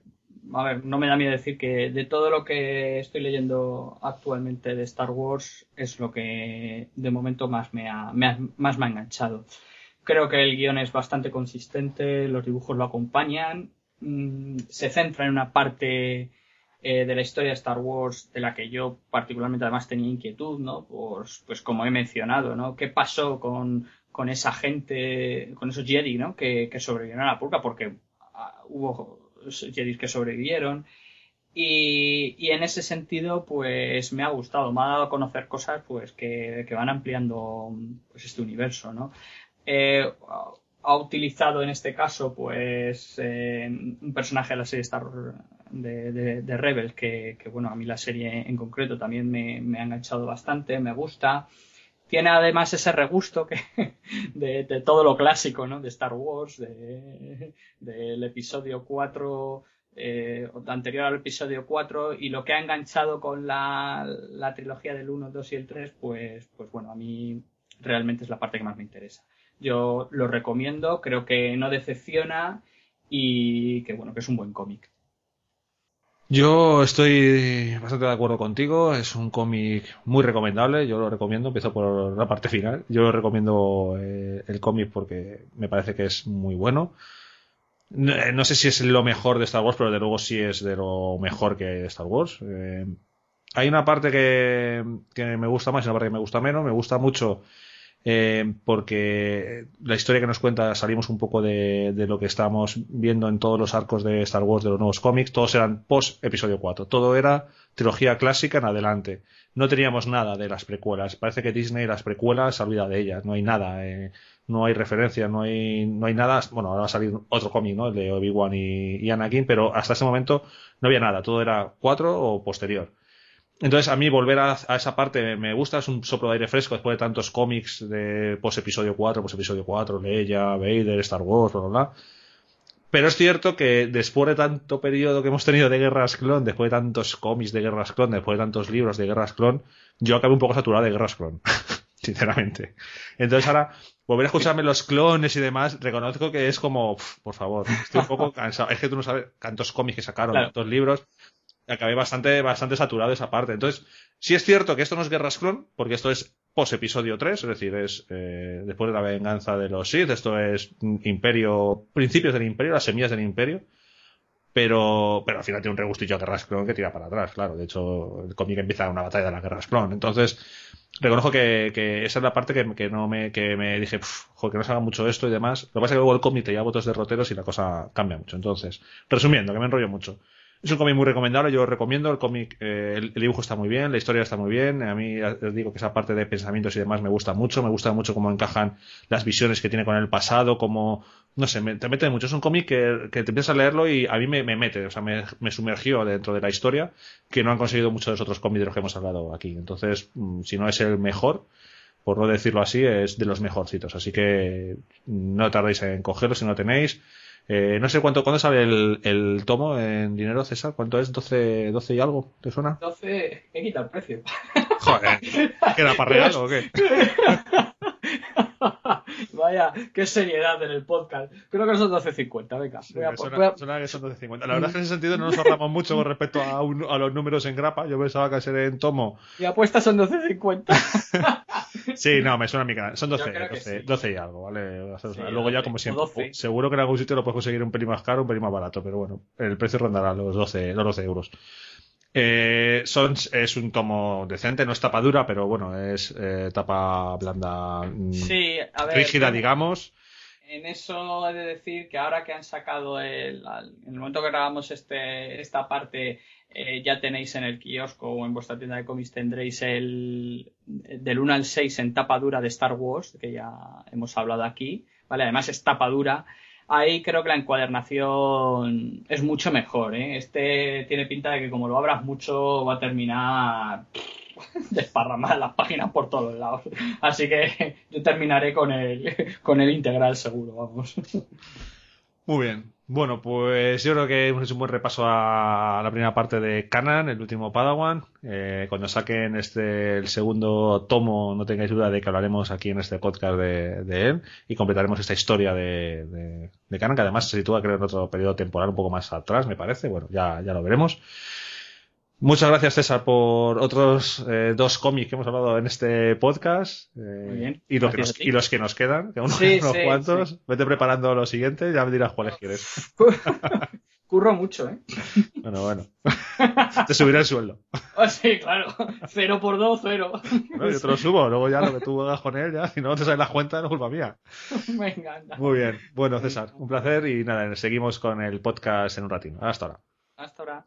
a ver, no me da miedo decir que de todo lo que estoy leyendo actualmente de Star Wars es lo que de momento más me ha, más me ha enganchado. Creo que el guion es bastante consistente, los dibujos lo acompañan, mm, se centra en una parte eh, de la historia de Star Wars de la que yo particularmente además tenía inquietud, ¿no? Pues, pues como he mencionado, ¿no? ¿Qué pasó con, con esa gente, con esos Jedi, ¿no? Que, que sobrevivieron a la purga porque uh, hubo Jedi que sobrevivieron. Y, y, en ese sentido, pues me ha gustado, me ha dado a conocer cosas pues que, que van ampliando pues, este universo, ¿no? Eh, ha utilizado en este caso, pues, eh, un personaje de la serie Star de, de, de Rebels, que, que, bueno, a mí la serie en concreto también me, me ha enganchado bastante, me gusta tiene además ese regusto que, de, de, todo lo clásico, ¿no? De Star Wars, de, del episodio 4, eh, anterior al episodio 4, y lo que ha enganchado con la, la trilogía del 1, 2 y el 3, pues, pues bueno, a mí realmente es la parte que más me interesa. Yo lo recomiendo, creo que no decepciona y que bueno, que es un buen cómic. Yo estoy bastante de acuerdo contigo, es un cómic muy recomendable, yo lo recomiendo, empiezo por la parte final, yo lo recomiendo eh, el cómic porque me parece que es muy bueno. No, eh, sé si es lo mejor de Star Wars, pero de luego sí es de lo mejor que hay de Star Wars. Eh, hay una parte que, que me gusta más y una parte que me gusta menos, me gusta mucho eh, porque la historia que nos cuenta salimos un poco de, de, lo que estábamos viendo en todos los arcos de Star Wars, de los nuevos cómics, todos eran post episodio 4, todo era trilogía clásica en adelante. No teníamos nada de las precuelas, parece que Disney las precuelas se de ellas, no hay nada, eh, no hay referencia, no hay, no hay nada, bueno, ahora va a salir otro cómic, ¿no? El de Obi-Wan y, y Anakin, pero hasta ese momento no había nada, todo era 4 o posterior. Entonces, a mí volver a, a, esa parte me gusta, es un soplo de aire fresco después de tantos cómics de post episodio 4, post episodio 4, Leia, Vader, Star Wars, bla, bla, bla. Pero es cierto que después de tanto periodo que hemos tenido de Guerras Clon, después de tantos cómics de Guerras Clon, después de tantos libros de Guerras Clon, yo acabé un poco saturado de Guerras Clon, sinceramente. Entonces ahora, volver a escucharme los clones y demás, reconozco que es como, por favor, estoy un poco cansado. Es que tú no sabes tantos cómics que sacaron, claro. tantos libros, acabé bastante, bastante saturado esa parte. Entonces, sí es cierto que esto no es Guerras Clon, porque esto es post episodio 3, es decir, es eh, después de la venganza de los Sith, esto es Imperio, principios del Imperio, las semillas del Imperio. pero, pero al final tiene un regustillo a Guerras Clon que tira para atrás, claro. De hecho, el cómic empieza una batalla de las Guerras Clon. Entonces, reconozco que, esa es la parte que, que no me, que me dije, joder, que no se haga mucho esto y demás. Lo que pasa es que luego el cómic te lleva votos derroteros y la cosa cambia mucho. Entonces, resumiendo, que me enrollo mucho. Es un cómic muy recomendable, yo recomiendo. El cómic, eh, el, dibujo está muy bien, la historia está muy bien. A mí os digo que esa parte de pensamientos y demás me gusta mucho. Me gusta mucho cómo encajan las visiones que tiene con el pasado, cómo, no sé, me, te mete mucho. Es un cómic que, que, te empiezas a leerlo y a mí me, me mete, o sea, me, me, sumergió dentro de la historia que no han conseguido muchos de los otros cómics de los que hemos hablado aquí. Entonces, mm, si no es el mejor, por no decirlo así, es de los mejorcitos. Así que no tardéis en cogerlo si no tenéis. Eh, no sé cuánto, ¿cuándo sale el, el, tomo en dinero, César? ¿Cuánto es? ¿12, 12 y algo? ¿Te suena? 12, he quitado el precio. Joder, ¿era para real o qué? Vaya, qué seriedad en el podcast. Creo que son 12.50, venga. Sí, voy a, suena, voy a... suena, que son 12.50. La verdad es que en ese sentido no nos ahorramos mucho con respecto a, un, a, los números en grapa. Yo pensaba que sería en tomo. Y apuestas son 12.50. sí, no, me suena a mi canal. Son 12, 12, sí. 12, y algo, ¿vale? Sí, Luego ya, como siempre, 12. seguro que en algún sitio lo puedes conseguir un pelín más caro, un pelín más barato, pero bueno, el precio rondará los 12, los 12 euros. Eh, son, es un tomo decente, no es tapa dura, pero bueno, es eh, tapa blanda, sí, a ver, rígida, digamos. En eso he de decir que ahora que han sacado el, en el momento que grabamos este, esta parte, eh, ya tenéis en el kiosco o en vuestra tienda de cómics tendréis el del 1 al 6 en tapa dura de Star Wars, que ya hemos hablado aquí, ¿vale? Además es tapa dura ahí creo que la encuadernación es mucho mejor. ¿eh? Este tiene pinta de que como lo abras mucho va a terminar desparramar las páginas por todos lados. Así que yo terminaré con el, con el integral seguro, vamos. Muy bien. Bueno, pues yo creo que hemos hecho un buen repaso a la primera parte de Canan, el último Padawan. Eh, cuando saquen este el segundo tomo, no tengáis duda de que hablaremos aquí en este podcast de, de él y completaremos esta historia de, de, de Canan, que además se sitúa creo en otro periodo temporal un poco más atrás, me parece. Bueno, ya, ya lo veremos. Muchas gracias, César, por otros eh, dos cómics que hemos hablado en este podcast. Eh, Muy bien. Y, lo que nos, y, los que nos quedan, que aún sí, unos sí, cuantos. Sí. Vete preparando lo siguiente, ya me dirás cuáles quieres. Curro mucho, ¿eh? Bueno, bueno. Te subiré el sueldo. Oh, sí, claro. Cero por dos, cero. Bueno, yo te lo subo, luego ya lo que tú hagas con él, ya, si no te sale la cuenta, no es culpa mía. Venga, anda. Muy bien. Bueno, César, un placer y nada, seguimos con el podcast en un ratito. Hasta ahora. Hasta ahora.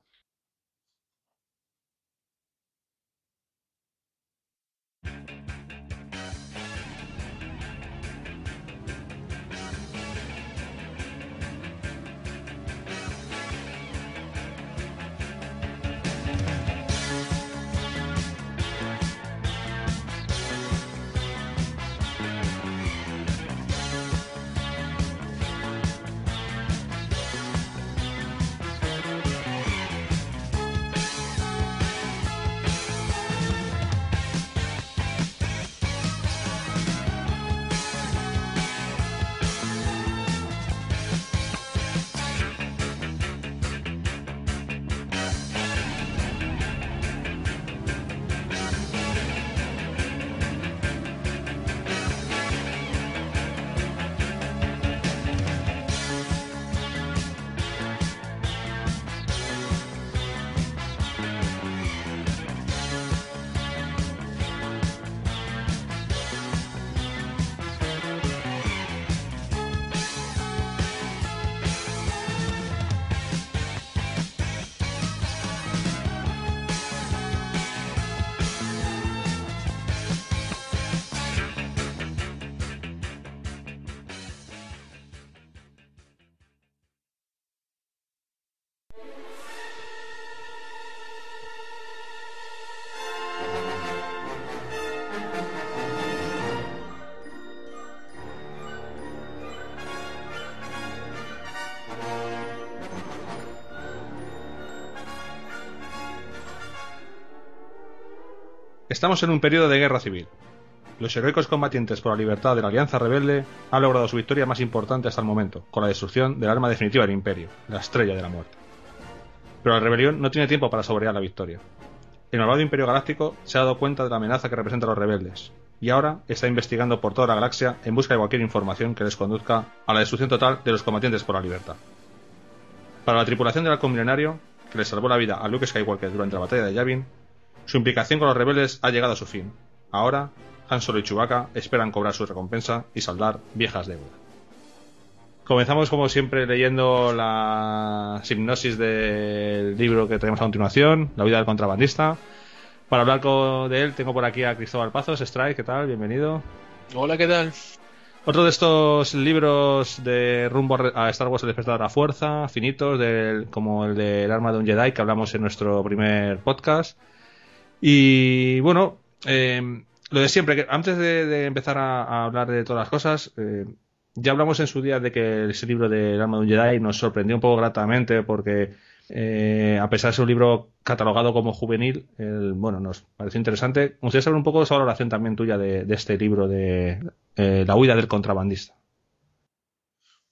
Estamos en un periodo de guerra civil. Los heroicos combatientes por la libertad de la Alianza Rebelde han logrado su victoria más importante hasta el momento, con la destrucción del arma definitiva del Imperio, la Estrella de la Muerte. Pero la rebelión no tiene tiempo para saborear la victoria. El malvado Imperio Galáctico se ha dado cuenta de la amenaza que representan los rebeldes, y ahora está investigando por toda la galaxia en busca de cualquier información que les conduzca a la destrucción total de los combatientes por la libertad. Para la tripulación del halcón milenario, que le salvó la vida a Luke Skywalker durante la batalla de Yavin, su implicación con los rebeldes ha llegado a su fin. Ahora, Han Solo y Chewbacca esperan cobrar su recompensa y saldar viejas deudas. Comenzamos como siempre leyendo la hipnosis del libro que tenemos a continuación, La vida del contrabandista. Para hablar de él tengo por aquí a Cristóbal Pazos, Strike, ¿qué tal? Bienvenido. Hola, ¿qué tal? Otro de estos libros de rumbo a Star Wars El despertar de la fuerza, finitos, del, como el del arma de un Jedi que hablamos en nuestro primer podcast. Y bueno, eh, lo de siempre, que antes de, empezar a, hablar de todas las cosas, eh, ya hablamos en su día de que ese libro del arma de un Jedi nos sorprendió un poco gratamente porque eh, a pesar de ser un libro catalogado como juvenil, bueno, nos pareció interesante. Me gustaría saber un poco esa valoración también tuya de, este libro de eh, La huida del contrabandista.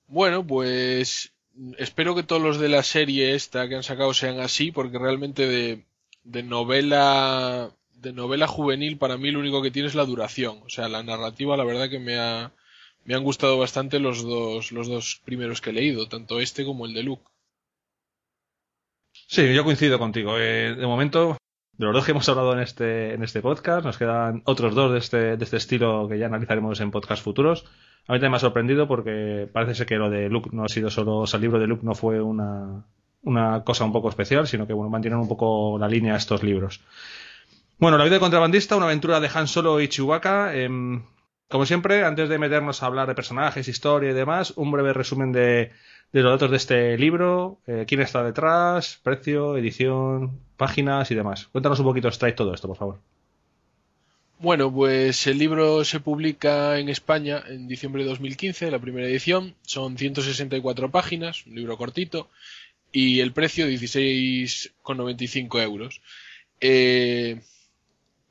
Bueno, pues espero que todos los de la serie esta que han sacado sean así, porque realmente de, de novela de novela juvenil para mí lo único que tiene es la duración. O sea, la narrativa la verdad que me ha, me han gustado bastante los dos, los dos primeros que he leído, tanto este como el de Luke. Sí, yo coincido contigo. Eh, de momento, de los dos que hemos hablado en este, en este podcast, nos quedan otros dos de este, de este estilo que ya analizaremos en podcast futuros. A mí también me ha sorprendido porque parece ser que lo de Luke no ha sido solo, o sea, el libro de Luke no fue una, una cosa un poco especial, sino que bueno, mantienen un poco la línea estos libros. Bueno, La vida de contrabandista, una aventura de Han Solo y Chewbacca. Em, como siempre, antes de meternos a hablar de personajes, historia y demás, un breve resumen de, los datos de este libro, eh, quién está detrás, precio, edición, páginas y demás. Cuéntanos un poquito, extrae todo esto, por favor. Bueno, pues el libro se publica en España en diciembre de 2015, la primera edición. Son 164 páginas, un libro cortito, y el precio 16,95 euros. Eh,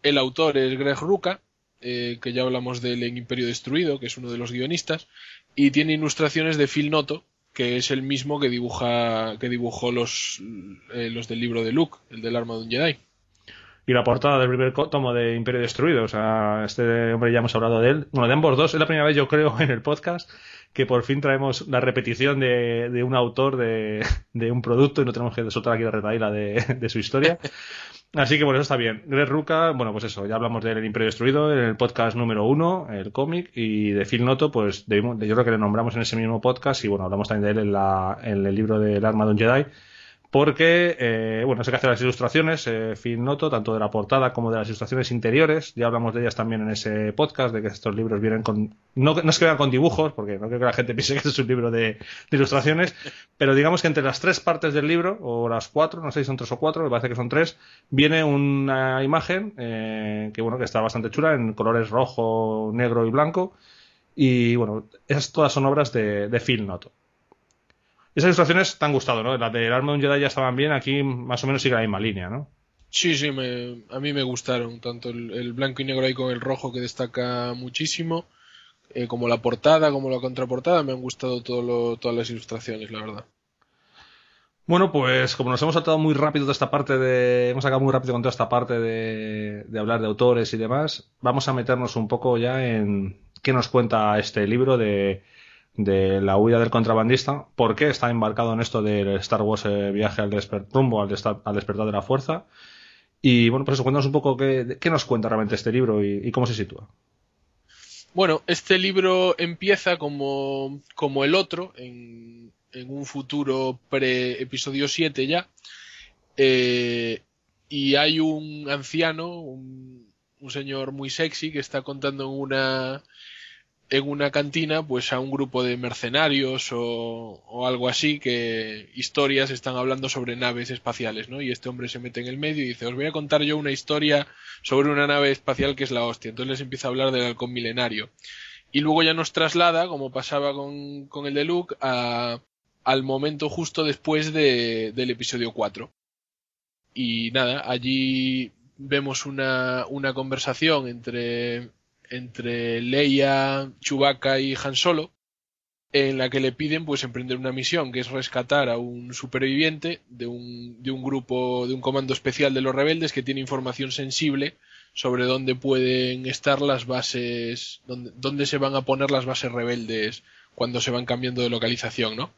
el autor es Greg Ruca, eh, que ya hablamos del Imperio Destruido, que es uno de los guionistas, y tiene ilustraciones de Phil Noto, que es el mismo que dibuja que dibujó los, eh, los del libro de Luke, el del arma de un Jedi. Y la portada del primer tomo de Imperio Destruido, o sea, este hombre ya hemos hablado de él. Bueno, de ambos dos, es la primera vez yo creo en el podcast que por fin traemos la repetición de, de un autor de, de, un producto y no tenemos que soltar aquí la retaíla de, de su historia. Así que bueno, eso está bien. Greg Ruca, bueno, pues eso, ya hablamos del Imperio Destruido en el podcast número uno, el cómic, y de Phil Noto, pues de, yo creo que le nombramos en ese mismo podcast y bueno, hablamos también de él en, la, en el libro del arma de un Jedi porque, eh, bueno, sé que hace las ilustraciones, eh, Phil Noto, tanto de la portada como de las ilustraciones interiores, ya hablamos de ellas también en ese podcast, de que estos libros vienen con, no, no es que vengan con dibujos, porque no creo que la gente piense que este es un libro de, ilustraciones, pero digamos que entre las tres partes del libro, o las cuatro, no sé si son tres o cuatro, me parece que son tres, viene una imagen, eh, que bueno, que está bastante chula, en colores rojo, negro y blanco, y bueno, esas todas son obras de, de Phil Noto. Esas ilustraciones te han gustado, ¿no? Las de Arma de un Jedi ya estaban bien, aquí más o menos sigue la misma línea, ¿no? Sí, sí, a mí me gustaron, tanto el, blanco y negro ahí con el rojo que destaca muchísimo, eh, como la portada, como la contraportada, me han gustado todas las ilustraciones, la verdad. Bueno, pues como nos hemos saltado muy rápido de esta parte de. Hemos sacado muy rápido con toda esta parte de, de hablar de autores y demás, vamos a meternos un poco ya en qué nos cuenta este libro de de la huida del contrabandista, por qué está embarcado en esto del Star Wars eh, viaje al rumbo al, despertar de la fuerza. Y bueno, pues eso, cuéntanos un poco qué, nos cuenta realmente este libro y, cómo se sitúa. Bueno, este libro empieza como, como el otro, en, en un futuro pre-episodio 7 ya. Eh, y hay un anciano, un, un señor muy sexy que está contando en una en una cantina pues a un grupo de mercenarios o, o, algo así que historias están hablando sobre naves espaciales, ¿no? Y este hombre se mete en el medio y dice, os voy a contar yo una historia sobre una nave espacial que es la hostia. Entonces les empieza a hablar del halcón milenario. Y luego ya nos traslada, como pasaba con, con el de Luke, a, al momento justo después de, del episodio 4. Y nada, allí vemos una, una conversación entre entre Leia, Chewbacca y Han Solo, en la que le piden pues emprender una misión que es rescatar a un superviviente de un, de un grupo, de un comando especial de los rebeldes que tiene información sensible sobre dónde pueden estar las bases, dónde, dónde se van a poner las bases rebeldes cuando se van cambiando de localización, ¿no?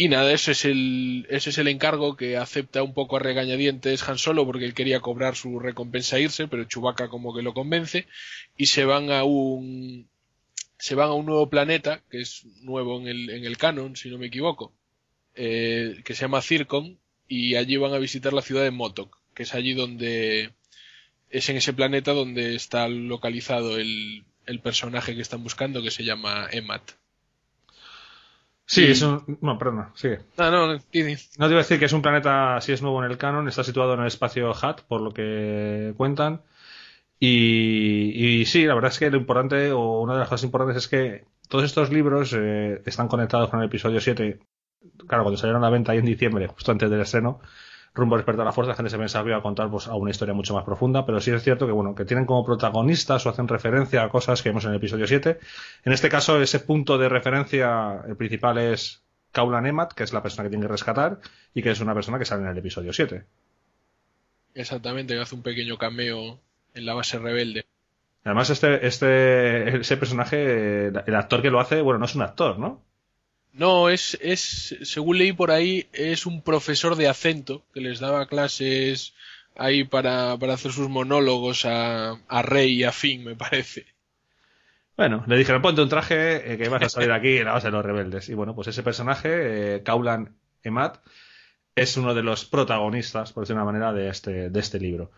Y nada, ese es el, ese es el encargo que acepta un poco a regañadientes Han Solo porque él quería cobrar su recompensa e irse, pero Chewbacca como que lo convence y se van a un, se van a un nuevo planeta que es nuevo en el, en el canon, si no me equivoco, eh, que se llama Circon y allí van a visitar la ciudad de Motok, que es allí donde es en ese planeta donde está localizado el, el personaje que están buscando que se llama Emat. Sí, es un. No, perdona, sigue. Ah, no, no, No te iba a decir que es un planeta, si es nuevo en el canon, está situado en el espacio Hat, por lo que cuentan. Y, y sí, la verdad es que lo importante, o una de las cosas importantes es que todos estos libros eh, están conectados con el episodio 7. Claro, cuando salieron a la venta ahí en diciembre, justo antes del estreno, rumbo despertar la fuerza, la gente se pensaba que iba a contar pues, a una historia mucho más profunda, pero sí es cierto que bueno, que tienen como protagonistas o hacen referencia a cosas que vemos en el episodio 7. En este caso, ese punto de referencia, el principal es Kaulan Emat, que es la persona que tiene que rescatar, y que es una persona que sale en el episodio 7. Exactamente, que hace un pequeño cameo en la base rebelde. Además, este, este, ese personaje, el actor que lo hace, bueno, no es un actor, ¿no? No, es, es, según leí por ahí, es un profesor de acento que les daba clases ahí para, para hacer sus monólogos a, a Rey y a Finn, me parece. Bueno, le dijeron, ponte un traje eh, que vas a salir aquí en la base de los rebeldes. Y bueno, pues ese personaje, eh, Kaulan Emat, es uno de los protagonistas, por decirlo de una manera, de este, de este libro.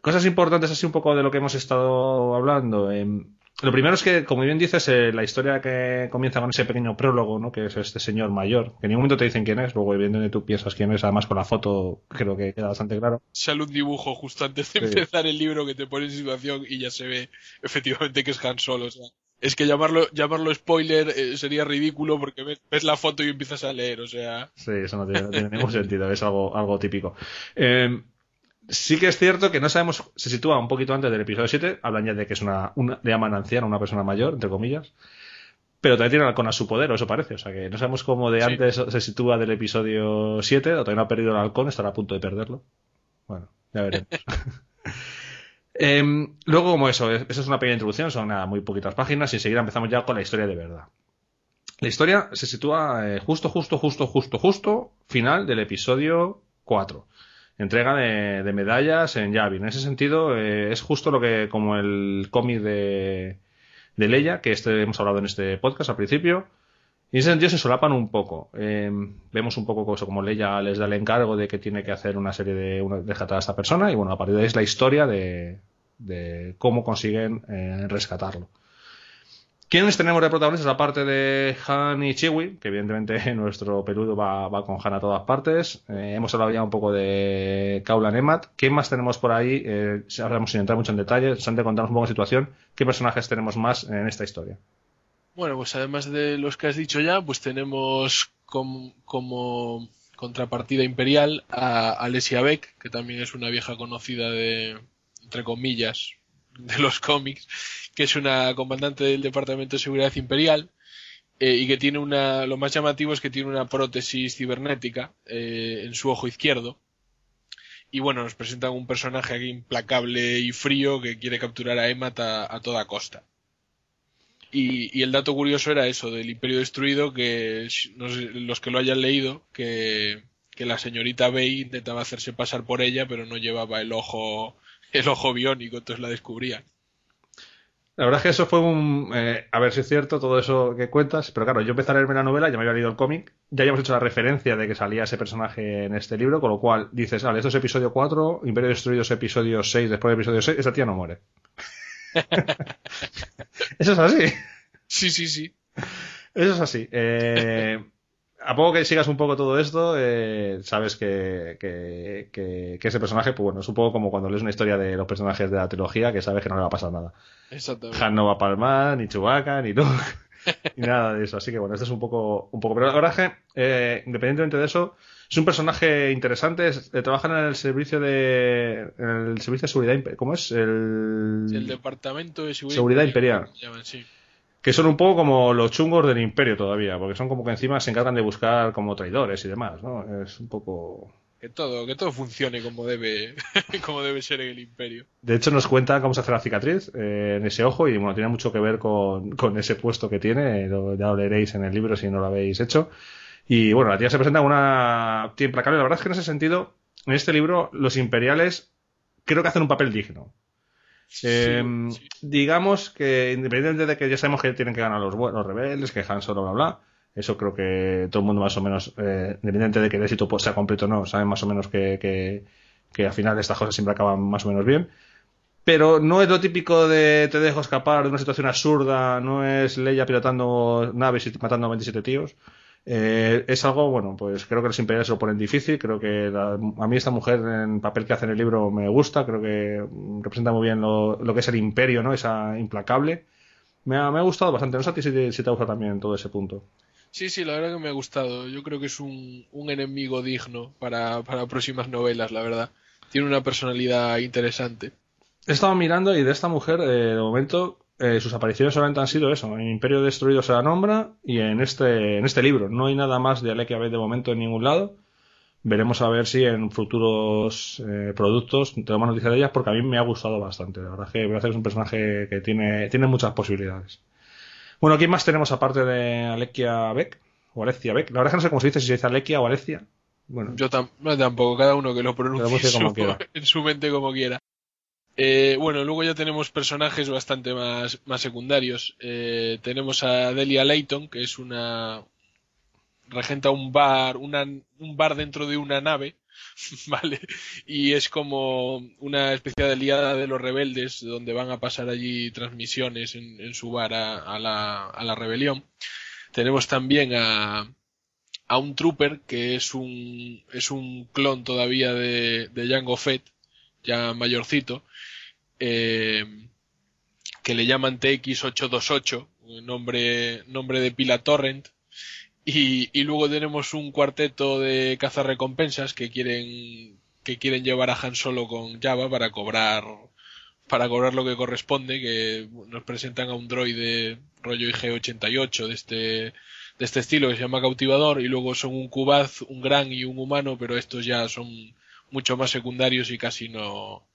Cosas importantes así un poco de lo que hemos estado hablando. Em, lo primero es que, como bien dices, eh, la historia que comienza con ese pequeño prólogo, ¿no? Que es este señor mayor, que en ningún momento te dicen quién es, luego evidentemente tú piensas quién es, además con la foto creo que queda bastante claro. Sale un dibujo justo antes de Sí. empezar el libro que te pone en situación y ya se ve efectivamente que es Han Solo. O sea, es que llamarlo, llamarlo spoiler eh, sería ridículo porque ves, ves la foto y empiezas a leer, o sea... Sí, eso no tiene, no tiene ningún sentido, es algo, algo típico. Eh, sí que es cierto que no sabemos, se sitúa un poquito antes del episodio 7, hablan ya de que es una, una le llaman anciana, una persona mayor, entre comillas, pero también tiene halcón a su poder, o eso parece, o sea que no sabemos cómo de Sí. antes se sitúa del episodio 7, o todavía no ha perdido el halcón, estará a punto de perderlo. Bueno, ya veremos. Em, luego, como eso, es- esa es una pequeña introducción, son nada, muy poquitas páginas y enseguida empezamos ya con la historia de verdad. La historia se sitúa eh, justo, justo, justo, justo, justo final del episodio 4. Entrega de, medallas en Yavin. En ese sentido, eh, es justo lo que, como el cómic de, de Leia, que este hemos hablado en este podcast al principio. Y en ese sentido se solapan un poco. Eh, vemos un poco eso, como Leia les da el encargo de que tiene que hacer una serie de, una, rescatar a esta persona. Y bueno, a partir de ahí es la historia de, de cómo consiguen eh, rescatarlo. ¿Quiénes tenemos de protagonistas aparte de Han y Chewie? Que evidentemente nuestro peludo va, con Han a todas partes. Eh, hemos hablado ya un poco de Kaulan Emat. ¿Quién más tenemos por ahí? Eh, hablamos sin entrar mucho en detalle. De contarnos un poco la situación, ¿qué personajes tenemos más en esta historia? Bueno, pues además de los que has dicho ya, pues tenemos com- como contrapartida imperial a Alesia Beck, que también es una vieja conocida de, entre comillas, de los cómics, que es una comandante del Departamento de Seguridad Imperial eh, y que tiene una, lo más llamativo es que tiene una prótesis cibernética eh, en su ojo izquierdo. Y bueno, nos presentan un personaje aquí implacable y frío que quiere capturar a Emmat a, a toda costa. Y, y el dato curioso era eso, del Imperio Destruido, que no sé, los que lo hayan leído, que, que la señorita Bey intentaba hacerse pasar por ella, pero no llevaba el ojo, el ojo biónico, entonces la descubrían. La verdad es que eso fue un... eh, a ver si es cierto todo eso que cuentas, pero claro, yo empecé a leerme la novela, ya me había leído el cómic, ya habíamos hecho la referencia de que salía ese personaje en este libro, con lo cual dices, vale, esto es episodio 4, Imperio Destruido es episodio 6, después del episodio 6, esa tía no muere. eso es así. Sí, sí, sí. Eso es así. Eh, a poco que sigas un poco todo esto, eh, sabes que, que, que, que ese personaje, pues bueno, es un poco como cuando lees una historia de los personajes de la trilogía, que sabes que no le va a pasar nada. Exactamente. Han no va a palmar, ni Chewbacca, ni Luke, ni nada de eso. Así que bueno, este es un poco, un poco. Pero es que, eh, independientemente de eso, es un personaje interesante. es- eh, trabaja en el servicio de, en el servicio de seguridad, ¿cómo es? El, El Departamento de Seguridad, Seguridad Imperial. llaman, sí. Que son un poco como los chungos del Imperio todavía, porque son como que encima se encargan de buscar como traidores y demás, ¿no? Es un poco. Que todo, que todo funcione como debe, como debe ser en el Imperio. De hecho, nos cuenta cómo se hace la cicatriz eh, en ese ojo y bueno, tiene mucho que ver con, con ese puesto que tiene. lo- ya lo leeréis en el libro si no lo habéis hecho. Y bueno, la tía se presenta una tía implacable. La verdad es que en ese sentido, en este libro, los imperiales creo que hacen un papel digno. Eh, digamos que independientemente de que ya sabemos que tienen que ganar los, los rebeldes, que Han Solo, bla, bla, eso creo que todo el mundo más o menos, eh, independientemente de que el éxito sea completo o no, saben más o menos que, que, que, al final estas cosas siempre acaban más o menos bien. Pero no es lo típico de te dejo escapar de una situación absurda, no es Leia pilotando naves y matando a 27 tíos. Eh, es algo, bueno, pues creo que los imperiales se lo ponen difícil. Creo que a mí esta mujer en papel que hace en el libro me gusta. Creo que representa muy bien lo, que es el imperio, ¿no? Esa implacable. Me ha, me ha gustado bastante. No sé a ti si te, si te gusta también todo ese punto. Sí, sí, la verdad que me ha gustado. Yo creo que es un, un enemigo digno para, para próximas novelas, la verdad. Tiene una personalidad interesante. He estado mirando y de esta mujer, eh, de momento, eh, sus apariciones solamente han sido eso. En Imperio Destruido se la nombra y en este, en este libro. No hay nada más de Alekia B de momento en ningún lado. Veremos a ver si en futuros eh, productos tenemos noticias de ellas porque a mí me ha gustado bastante. La verdad es que hacer un personaje que tiene, tiene muchas posibilidades. Bueno, ¿quién más tenemos aparte de Alekia Beck? O Alecia Beck. La verdad es que no sé cómo se dice, si se dice Alekia o Alecia. Bueno. Yo tampoco, cada uno que lo pronuncie en su mente como quiera. Eh, bueno, luego ya tenemos personajes bastante más, más secundarios. Eh, tenemos a Delia Layton, que es una regenta un bar, un bar dentro de una nave, ¿vale? Y es como una especie de aliada de los rebeldes, donde van a pasar allí transmisiones en, en su bar a, a, la, a, la, rebelión. Tenemos también a, a un trooper, que es un, es un clon todavía de, de Jango Fett, ya mayorcito, eh, que le llaman TX828, nombre, nombre de pila torrent, y, y, luego tenemos un cuarteto de cazarrecompensas que quieren, que quieren llevar a Han Solo con Java para cobrar, para cobrar lo que corresponde, que nos presentan a un droide rollo IG88 de este, de este estilo que se llama cautivador, y luego son un Cubaz, un gran y un humano, pero estos ya son mucho más secundarios y casi no,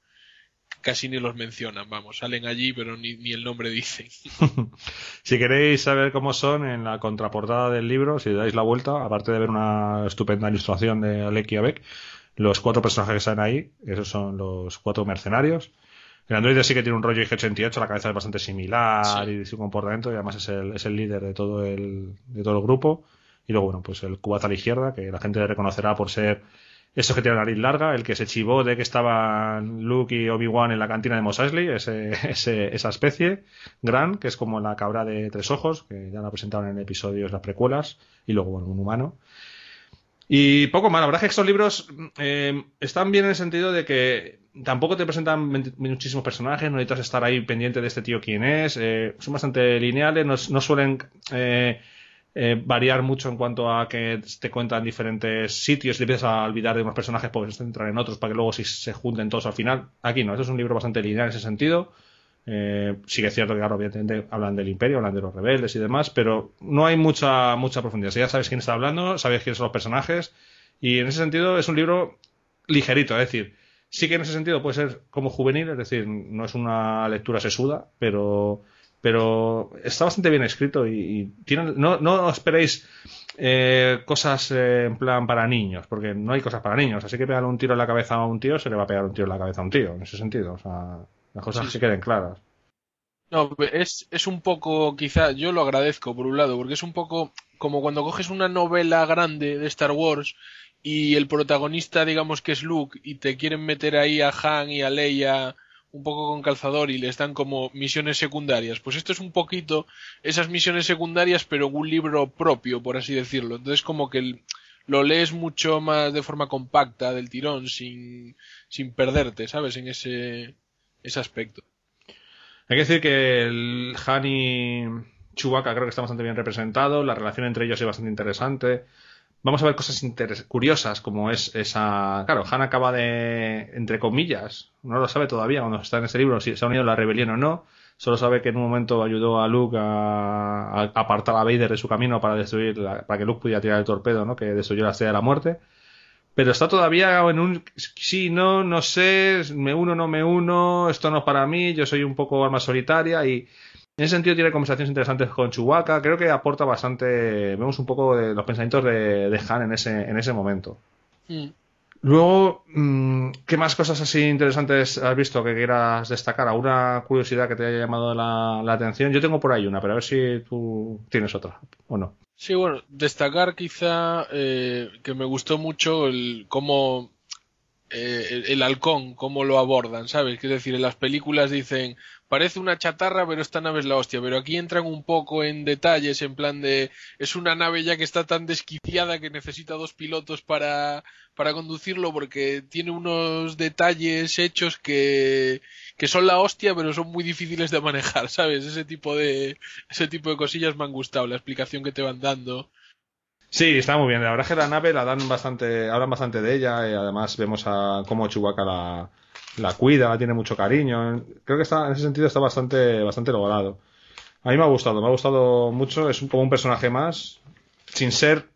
casi ni los mencionan, vamos, salen allí pero ni, ni el nombre dicen. si queréis saber cómo son en la contraportada del libro, si dais la vuelta, aparte de ver una estupenda ilustración de Aleki Beck, los cuatro personajes que están ahí, esos son los cuatro mercenarios. El androide sí que tiene un rollo IG-88, la cabeza es bastante similar y su comportamiento, y además es el, es el líder de todo el, de todo el grupo. Y luego, bueno, pues el cubata a la izquierda, que la gente le reconocerá por ser eso que tiene la nariz larga, el que se chivó de que estaban Luke y Obi-Wan en la cantina de Mos Eisley, ese, ese, esa especie, Gran, que es como la cabra de tres ojos, que ya la presentaron en episodios las precuelas, y luego, bueno, un humano. Y poco más, la verdad es que estos libros eh, están bien en el sentido de que tampoco te presentan muchísimos personajes, no necesitas estar ahí pendiente de este tío quién es, eh, son bastante lineales, no, no suelen... Eh, eh, variar mucho en cuanto a que te cuentan diferentes sitios y te empiezas a olvidar de unos personajes, puedes entrar en otros para que luego si se junten todos al final. Aquí no, esto es un libro bastante lineal en ese sentido. Eh, sí que es cierto que, claro, obviamente hablan del imperio, hablan de los rebeldes y demás, pero no hay mucha, mucha profundidad. ya sabes quién está hablando, sabes quiénes son los personajes, y en ese sentido es un libro ligerito, es decir, sí que en ese sentido puede ser como juvenil, es decir, no es una lectura sesuda, pero pero está bastante bien escrito y, tiene, no, no esperéis eh, cosas eh, en plan para niños, porque no hay cosas para niños. Así que pegarle un tiro en la cabeza a un tío, se le va a pegar un tiro en la cabeza a un tío, en ese sentido. O sea, las cosas se queden claras. No, es, es un poco, quizá, yo lo agradezco por un lado, porque es un poco como cuando coges una novela grande de Star Wars y el protagonista, digamos que es Luke, y te quieren meter ahí a Han y a Leia un poco con calzador y les dan como misiones secundarias. Pues esto es un poquito esas misiones secundarias, pero un libro propio, por así decirlo. Entonces como que lo lees mucho más de forma compacta del tirón, sin, sin perderte, ¿sabes? En ese, ese aspecto. Hay que decir que el Han y Chewbacca creo que está bastante bien representado, la relación entre ellos es bastante interesante vamos a ver cosas curiosas como es esa... Claro, Han acaba de, entre comillas, no lo sabe todavía cuando está en ese libro si se ha unido a la rebelión o no, solo sabe que en un momento ayudó a Luke a, apartar a Vader de su camino para destruir, para que Luke pudiera tirar el torpedo, ¿no? Que destruyó la estrella de la muerte. Pero está todavía en un sí, no, no sé, me uno, no me uno, esto no es para mí, yo soy un poco arma solitaria y En ese sentido tiene conversaciones interesantes con Chewbacca. Creo que aporta bastante. Vemos un poco de los pensamientos de, de Han en ese, en ese momento. Mm. Luego, mm, ¿qué más cosas así interesantes has visto que quieras destacar? ¿Alguna curiosidad que te haya llamado la, la atención? Yo tengo por ahí una, pero a ver si tú tienes otra o no. Sí, bueno, destacar quizá eh, que me gustó mucho el cómo eh, el, el halcón, cómo lo abordan, ¿sabes? Es decir, en las películas dicen, parece una chatarra, pero esta nave es la hostia, pero aquí entran un poco en detalles, en plan de, es una nave ya que está tan desquiciada que necesita dos pilotos para, para conducirlo porque tiene unos detalles hechos que, que son la hostia, pero son muy difíciles de manejar, ¿sabes? Ese tipo de, ese tipo de cosillas me han gustado, la explicación que te van dando. Sí, está muy bien. La verdad es que la nave la dan bastante, hablan bastante de ella y además vemos a cómo Chewbacca la, la cuida, la tiene mucho cariño. Creo que está, en ese sentido está bastante, bastante logrado. A mí me ha gustado, me ha gustado mucho. Es un, como un personaje más, sin ser,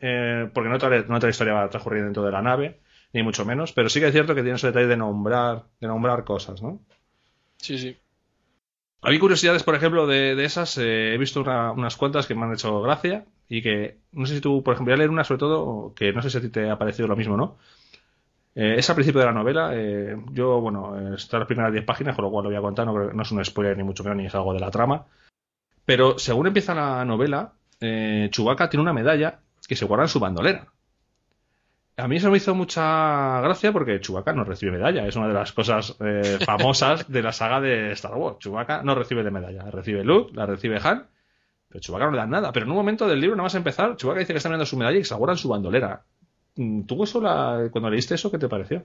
eh, porque no otra, no otra historia va a transcurrir dentro de la nave, ni mucho menos, pero sí que es cierto que tiene ese detalle de nombrar, de nombrar cosas, ¿no? Sí, sí. Hay curiosidades, por ejemplo, de, de esas. eh, he visto una- unas cuantas que me han hecho gracia y que no sé si tú, por ejemplo, voy a leer una sobre todo que no sé si a ti te ha parecido lo mismo, ¿no? Eh, es al principio de la novela. eh, yo, bueno, eh, está las primeras 10 páginas, con lo cual lo voy a contar. No, no es un spoiler ni mucho menos, ni es algo de la trama. Pero según empieza la novela, eh, Chewbacca tiene una medalla que se guarda en su bandolera. A mí eso me hizo mucha gracia porque Chewbacca no recibe medalla. Es una de las cosas eh, famosas de la saga de Star Wars. Chewbacca no recibe de medalla. Recibe Luke, la recibe Han, pero Chewbacca no le da nada. Pero en un momento del libro, nada más empezar, Chewbacca dice que está mirando su medalla y que se la guarda en su bandolera. Mm, ¿Tú eso, la- cuando leíste eso, qué te pareció?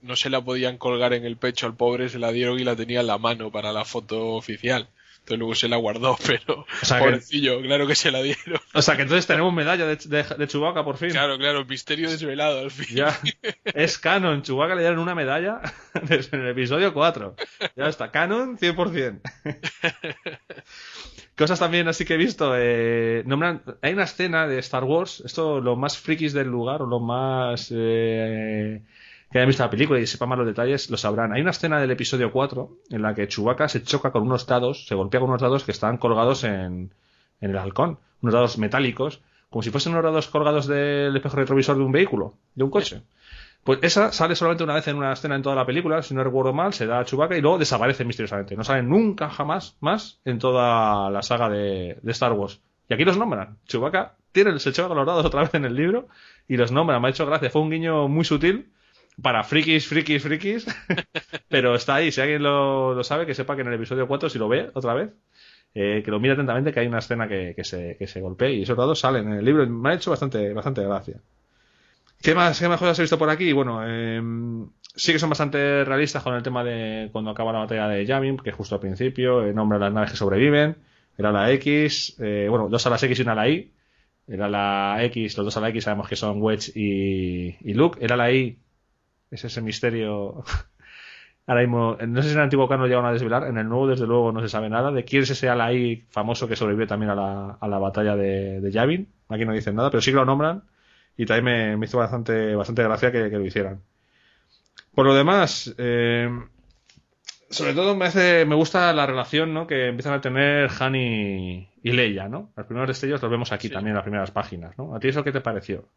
No se la podían colgar en el pecho al pobre, se la dieron y la tenía en la mano para la foto oficial. Entonces luego se la guardó, pero O sea, que, pobrecillo, claro que se la dieron. o sea que entonces tenemos medalla de, de, de Chewbacca por fin. Claro, claro, misterio desvelado al fin. Ya, es canon. Chewbacca le dieron una medalla desde el episodio 4. Ya está, canon 100%. Cosas también así que he visto. eh, nombran, hay una escena de Star Wars, esto los más frikis del lugar o los más eh, que hayan visto la película y sepan más los detalles lo sabrán. Hay una escena del episodio 4 en la que Chewbacca se choca con unos dados, se golpea con unos dados que están colgados en, en el halcón. Unos dados metálicos, como si fuesen unos dados colgados del espejo retrovisor de un vehículo, de un coche. Pues esa sale solamente una vez en una escena en toda la película, si no recuerdo mal, se da a Chewbacca y luego desaparece misteriosamente. No sale nunca jamás más en toda la saga de, Star Wars. Y aquí los nombran. Chewbacca tiene, se choca con los dados otra vez en el libro y los nombran. Me ha hecho gracia. Fue un guiño muy sutil para frikis, frikis, frikis. pero está ahí. Si alguien lo, lo sabe, que sepa que en el episodio 4, si lo ve otra vez, eh, que lo mire atentamente, que hay una escena que, que se, que se golpea y esos dados salen en el libro. Me ha hecho bastante, bastante gracia. ¿Qué más, qué más cosas he visto por aquí? Bueno, eh, sí que son bastante realistas con el tema de cuando acaba la batalla de Yavin, que justo al principio, eh, nombra las naves que sobreviven, el ala X, eh, bueno, dos alas X y una ala Y. El ala X, los dos ala X sabemos que son Wedge y, y Luke. El ala Y es ese misterio. Ahora mismo, no sé si en el antiguo canon lo llegaron a desvelar, en el nuevo desde luego no se sabe nada de quién es ese ala Y famoso que sobrevive también a la, a la batalla de, de Yavin. Aquí no dicen nada, pero sí que lo nombran y también me, me hizo bastante, bastante gracia que, que lo hicieran. Por lo demás, eh, sobre todo me hace, me gusta la relación ¿no? que empiezan a tener Han y, y Leia, ¿no? Los primeros destellos los vemos aquí Sí. también en las primeras páginas, ¿no? ¿A ti eso qué te pareció?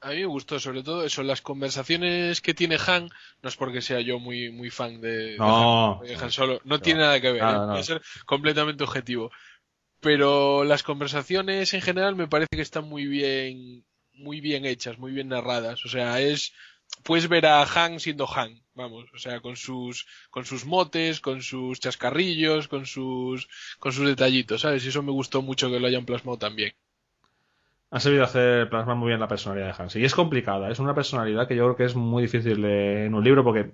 A mí me gustó sobre todo eso, las conversaciones que tiene Han, no es porque sea yo muy muy fan de, de No. Han, de Han Solo, no No. tiene nada que ver, ¿eh? Voy a ser completamente objetivo. Pero las conversaciones en general me parece que están muy bien muy bien hechas, muy bien narradas, o sea, es puedes ver a Han siendo Han, vamos, o sea, con sus con sus motes, con sus chascarrillos, con sus con sus detallitos, ¿sabes? Y eso me gustó mucho que lo hayan plasmado también. Ha sabido hacer plasmar muy bien la personalidad de Hans. Y es complicada, es una personalidad que yo creo que es muy difícil en un libro porque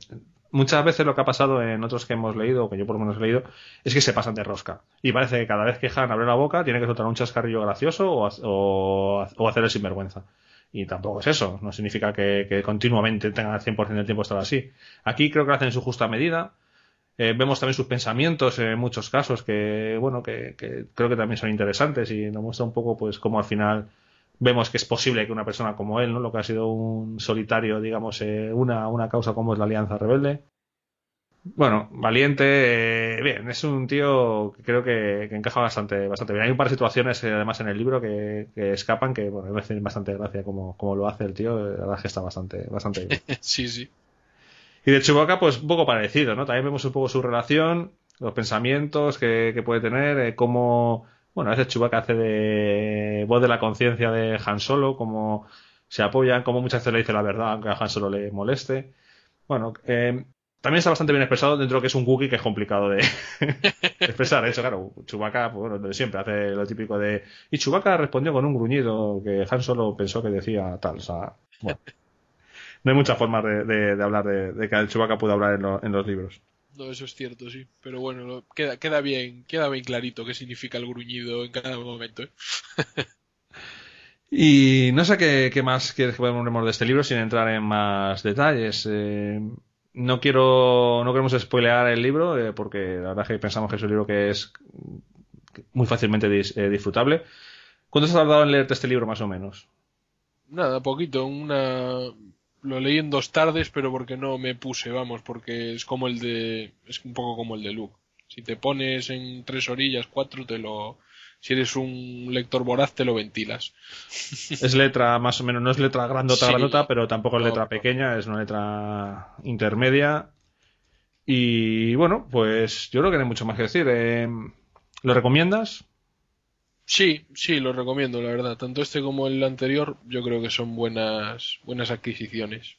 muchas veces lo que ha pasado en otros que hemos leído, o que yo por lo menos he leído, es que se pasan de rosca. Y parece que cada vez que Han abre la boca tiene que soltar un chascarrillo gracioso o, o, o hacer el sinvergüenza. Y tampoco es eso, no significa que, continuamente tengan el 100% del tiempo estar así. Aquí creo que lo hacen en su justa medida. Eh, vemos también sus pensamientos en muchos casos que, bueno, que, que creo que también son interesantes y nos muestra un poco, pues, cómo al final vemos que es posible que una persona como él, ¿no? Lo que ha sido un solitario, digamos, eh, una, una causa como es la Alianza Rebelde. Bueno, valiente, eh, bien, es un tío que creo que, encaja bastante, bastante bien. Hay un par de situaciones eh, además en el libro que, escapan que, bueno, me hacen bastante gracia como, como lo hace el tío, la verdad es que está bastante, bastante bien. sí, sí. Y de Chewbacca, pues un poco parecido, ¿no? También vemos un poco su relación, los pensamientos que, puede tener, eh, cómo, bueno, a veces Chewbacca hace de voz de la conciencia de Han Solo, cómo se apoyan, cómo muchas veces le dice la verdad, aunque a Han Solo le moleste. Bueno, eh, también está bastante bien expresado dentro de que es un cookie que es complicado de, expresar. Eso, claro, Chewbacca, pues, siempre hace lo típico de. Y Chewbacca respondió con un gruñido que Han Solo pensó que decía tal. O sea, bueno. No hay muchas formas de, hablar de, que el Chewbacca pueda hablar en los libros. No, eso es cierto, sí. Pero bueno, queda, queda bien, queda bien clarito qué significa el gruñido en cada momento. ¿eh? y no sé qué, más quieres que podamos de este libro sin entrar en más detalles. Eh, no quiero, no queremos spoilear el libro eh, porque la verdad es que pensamos que es un libro que es muy fácilmente disfrutable. ¿Cuánto has tardado en leerte este libro más o menos? Nada, poquito, una lo leí en dos tardes, pero porque no me puse, vamos, porque es como el de, es un poco como el de Luke. Si te pones en tres orillas, cuatro, te lo, si eres un lector voraz, te lo ventilas. Es letra más o menos, no es letra grandota, grandota, pero tampoco es letra pequeña, es una letra intermedia. Y bueno, pues yo creo que no hay mucho más que decir. Eh, ¿Lo recomiendas? Sí, sí, lo recomiendo, la verdad. Tanto este como el anterior, yo creo que son buenas, buenas adquisiciones.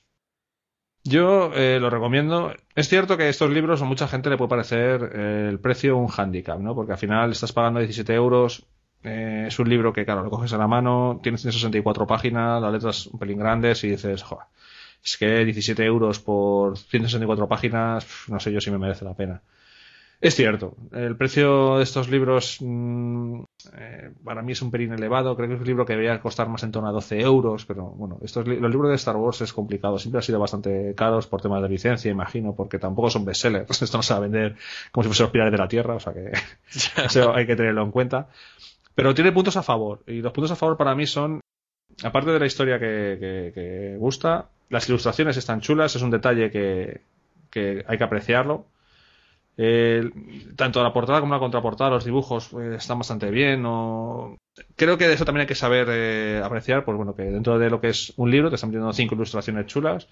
Yo eh, lo recomiendo. Es cierto que estos libros a mucha gente le puede parecer eh, el precio un handicap, ¿no? Porque al final estás pagando 17 euros. Eh, es un libro que, claro, lo coges a la mano, tienes 164 páginas, las letras un pelín grandes y dices, joder, es que 17 euros por 164 páginas, no sé yo si me merece la pena. Es cierto, el precio de estos libros mm, eh, para mí es un pelín elevado. Creo que es un libro que debería costar más en torno a 12 euros, pero bueno, estos los libros de Star Wars es complicado. Siempre han sido bastante caros por temas de licencia, imagino, porque tampoco son bestsellers. Esto no se va a vender como si fuese los pilares de la tierra, o sea que eso hay que tenerlo en cuenta. Pero tiene puntos a favor, y los puntos a favor para mí son, aparte de la historia que, gusta, las ilustraciones están chulas, es un detalle que, que hay que apreciarlo eh, tanto la portada como la contraportada, los dibujos eh, están bastante bien. Creo que de eso también hay que saber eh, apreciar, pues bueno, que dentro de lo que es un libro te están metiendo cinco ilustraciones chulas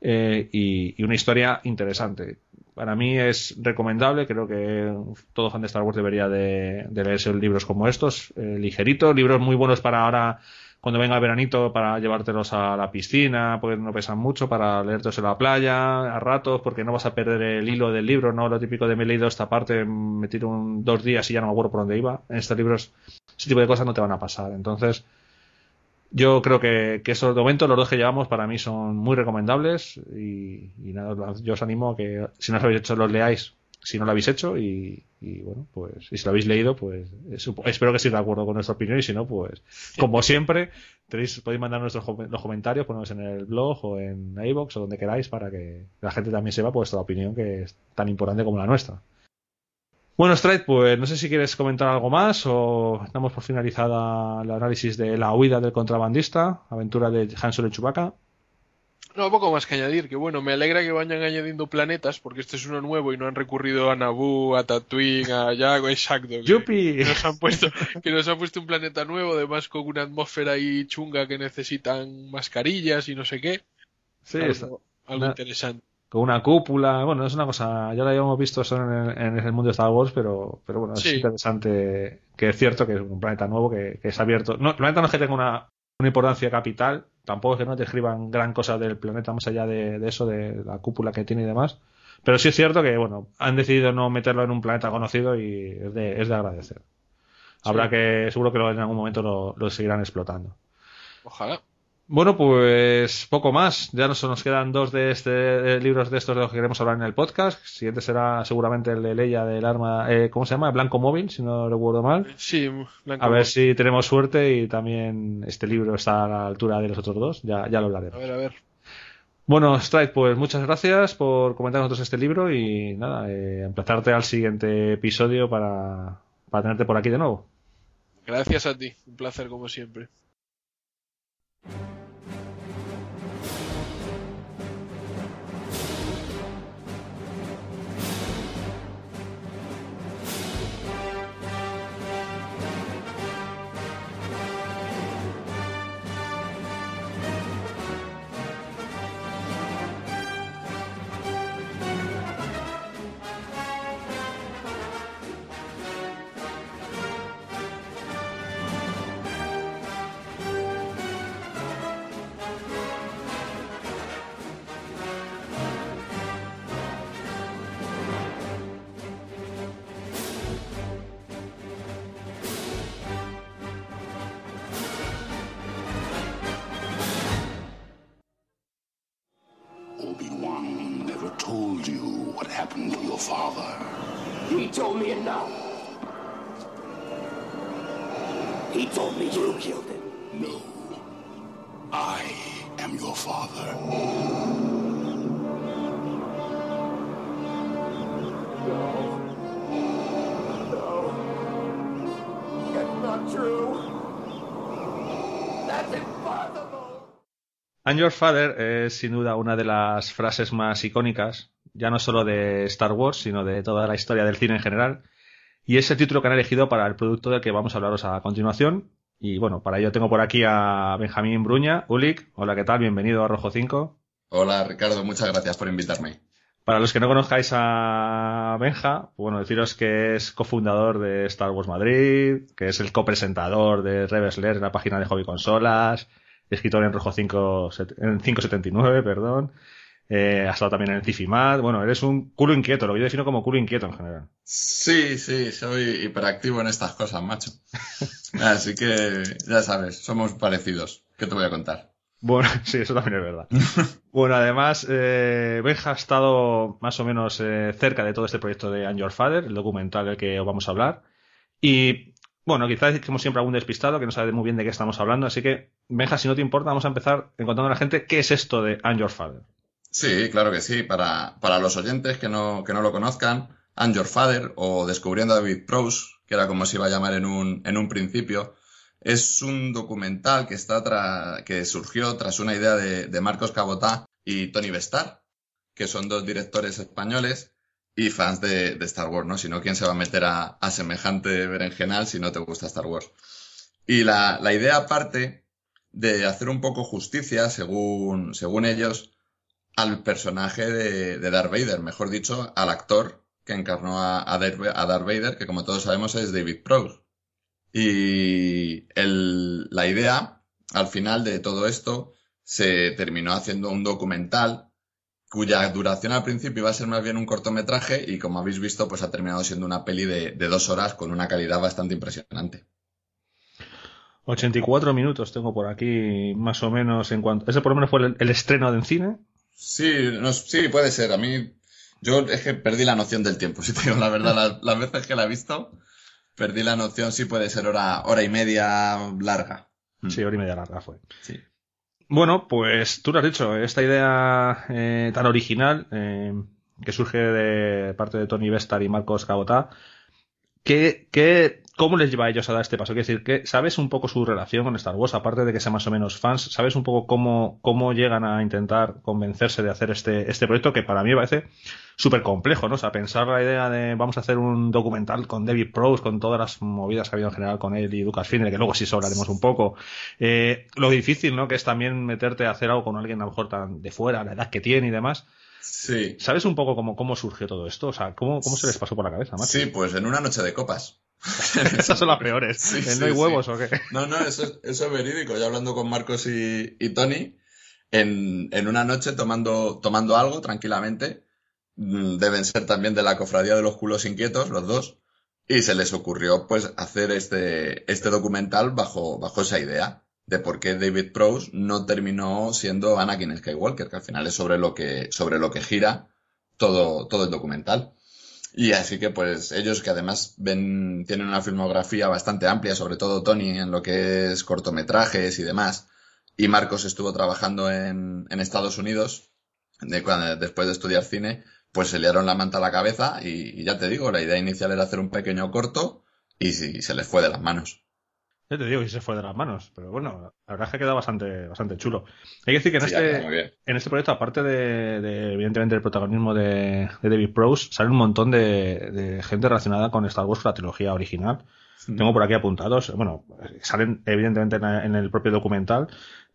y, una historia interesante. Para mí es recomendable, creo que todo fan de Star Wars debería de, leerse libros como estos, ligeritos, libros muy buenos para ahora cuando venga el veranito para llevártelos a la piscina, porque no pesan mucho, para leértelos en la playa, a ratos, porque no vas a perder el hilo del libro, no lo típico de me he leído esta parte, me tiro un, dos días y ya no me acuerdo por dónde iba. En estos libros ese tipo de cosas no te van a pasar. Entonces, yo creo que, que esos de momento, los dos que llevamos, para mí son muy recomendables y, nada, yo os animo a que si no os habéis hecho los leáis si no lo habéis hecho y, bueno, pues y si lo habéis leído, pues espero que estéis de acuerdo con nuestra opinión y si no, pues como siempre, tenéis, podéis mandar nuestros los comentarios, ponerlos en el blog o en iVoox o donde queráis para que la gente también sepa vuestra opinión que es tan importante como la nuestra. Bueno, Stride, pues no sé si quieres comentar algo más o damos por finalizada el análisis de la huida del contrabandista, aventura de Hansel y Chewbacca. No, poco más que añadir, que bueno, me alegra que vayan añadiendo planetas, porque este es uno nuevo y no han recurrido a Naboo, a Tatooine, a Yago, exacto. ¡Yupi! Que, nos han puesto, que nos han puesto un planeta nuevo, además con una atmósfera ahí chunga que necesitan mascarillas y no sé qué. Sí, algo, algo interesante. Con una cúpula, bueno, es una cosa, ya lo habíamos visto eso en el, mundo de Star Wars, pero, pero bueno, es interesante que es cierto que es un planeta nuevo que, es abierto. No, el planeta no es que tenga una, una importancia capital, tampoco es que no te escriban gran cosa del planeta más allá de, eso, de la cúpula que tiene y demás. Pero sí es cierto que, bueno, han decidido no meterlo en un planeta conocido y es de, es de agradecer. Habrá que, seguro que en algún momento lo, lo seguirán explotando. Ojalá. Bueno, pues poco más. Ya nos, nos quedan dos de, este, libros de estos de los que queremos hablar en el podcast. El siguiente será seguramente el de Leia del arma, eh, ¿cómo se llama? Blanco Móvil, si no recuerdo mal. Sí, Blanco A ver si tenemos suerte y también este libro está a la altura de los otros dos. Ya, ya lo hablaremos. A ver, a ver. Bueno, Strike, pues muchas gracias por comentar nosotros este libro y nada, eh, emplazarte al siguiente episodio para, para tenerte por aquí de nuevo. Gracias a ti, un placer como siempre. Obi-Wan I'm Your Father es sin duda una de las frases más icónicas, ya no solo de Star Wars, sino de toda la historia del cine en general. Y es el título que han elegido para el producto del que vamos a hablaros a continuación. Y bueno, para ello tengo por aquí a Benjamín Bruña. Ulik, hola, ¿qué tal? Bienvenido a Rojo 5. Hola Ricardo, muchas gracias por invitarme. Para los que no conozcáis a Benja, bueno, deciros que es cofundador de Star Wars Madrid, que es el copresentador de Revesler, la página de Hobby Consolas, escritor en Rojo 5, en 579, perdón. Eh, has estado también en el Cifimat. Bueno, eres un culo inquieto, lo que yo defino como culo inquieto en general. Sí, sí, soy hiperactivo en estas cosas, macho. Así que ya sabes, somos parecidos. ¿Qué te voy a contar? Bueno, sí, eso también es verdad. bueno, además, eh, Benja ha estado más o menos eh, cerca de todo este proyecto de I'm Your Father, el documental del que os vamos a hablar. Y bueno, quizás como siempre algún despistado que no sabe muy bien de qué estamos hablando, así que, Benja, si no te importa, vamos a empezar contando a la gente qué es esto de I'm Your Father. Sí, claro que sí. Para, para los oyentes que no, que no lo conozcan, I'm Your Father o Descubriendo a David Prose, que era como se iba a llamar en un, en un principio, es un documental que, está que surgió tras una idea de, Marcos Cabotá y Tony Bestar, que son dos directores españoles y fans de, Star Wars, ¿no? Si no, ¿quién se va a meter a, semejante berenjenal si no te gusta Star Wars? Y la, idea parte de hacer un poco justicia, según, según ellos, al personaje de, de, Darth Vader, mejor dicho, al actor que encarnó a, a, Darth Vader, que como todos sabemos es David Prowse. Y el, la idea, al final de todo esto, se terminó haciendo un documental cuya duración al principio iba a ser más bien un cortometraje y como habéis visto, pues ha terminado siendo una peli de, de dos horas con una calidad bastante impresionante. 84 minutos tengo por aquí, más o menos, en cuanto... ¿Ese por lo menos fue el, el estreno en cine? Sí, no, sí, puede ser. A mí, yo es que perdí la noción del tiempo, si te digo la verdad. Las, las veces que la he visto, perdí la noción, sí puede ser hora, hora y media larga. Sí, hora y media larga fue. Sí. Bueno, pues tú lo has dicho, esta idea eh, tan original eh, que surge de parte de Tony Bestar y Marcos Cabotá, ¿qué, qué, ¿cómo les lleva a ellos a dar este paso? Quiero decir, que ¿sabes un poco su relación con Star Wars? Aparte de que sean más o menos fans, ¿sabes un poco cómo, cómo llegan a intentar convencerse de hacer este, este proyecto que para mí me parece súper complejo, ¿no? O sea, pensar la idea de vamos a hacer un documental con David Prowse, con todas las movidas que ha habido en general con él y Lucas Finner, que luego sí hablaremos un poco. Eh, lo difícil, ¿no? Que es también meterte a hacer algo con alguien a lo mejor tan de fuera, la edad que tiene y demás. Sí. ¿Sabes un poco cómo, cómo surgió todo esto? O sea, ¿cómo, cómo se les pasó por la cabeza, macho? Sí, pues en una noche de copas. Esas son las peores. Sí, ¿No hay huevos sí. o qué? No, no, eso, es- eso es verídico. Yo hablando con Marcos y, y Tony, en, en una noche tomando, tomando algo tranquilamente, mm, deben ser también de la cofradía de los culos inquietos, los dos, y se les ocurrió pues hacer este, este documental bajo, bajo esa idea de por qué David Prowse no terminó siendo Anakin Skywalker, que al final es sobre lo que, sobre lo que gira todo, todo el documental. Y así que pues ellos que además ven, tienen una filmografía bastante amplia, sobre todo Tony en lo que es cortometrajes y demás, y Marcos estuvo trabajando en, en Estados Unidos de cuando- después de estudiar cine, pues se liaron la manta a la cabeza y, y ya te digo, la idea inicial era hacer un pequeño corto y, sí, se les fue de las manos. Yo te digo que se fue de las manos, pero bueno, la verdad es que queda bastante, bastante chulo. Hay que decir que en Sí, ha quedado este, en este proyecto, aparte de, de, evidentemente el protagonismo de, de David Prowse, sale un montón de, de gente relacionada con Star Wars, la trilogía original. Tengo por aquí apuntados, bueno, salen evidentemente en, la- en el propio documental,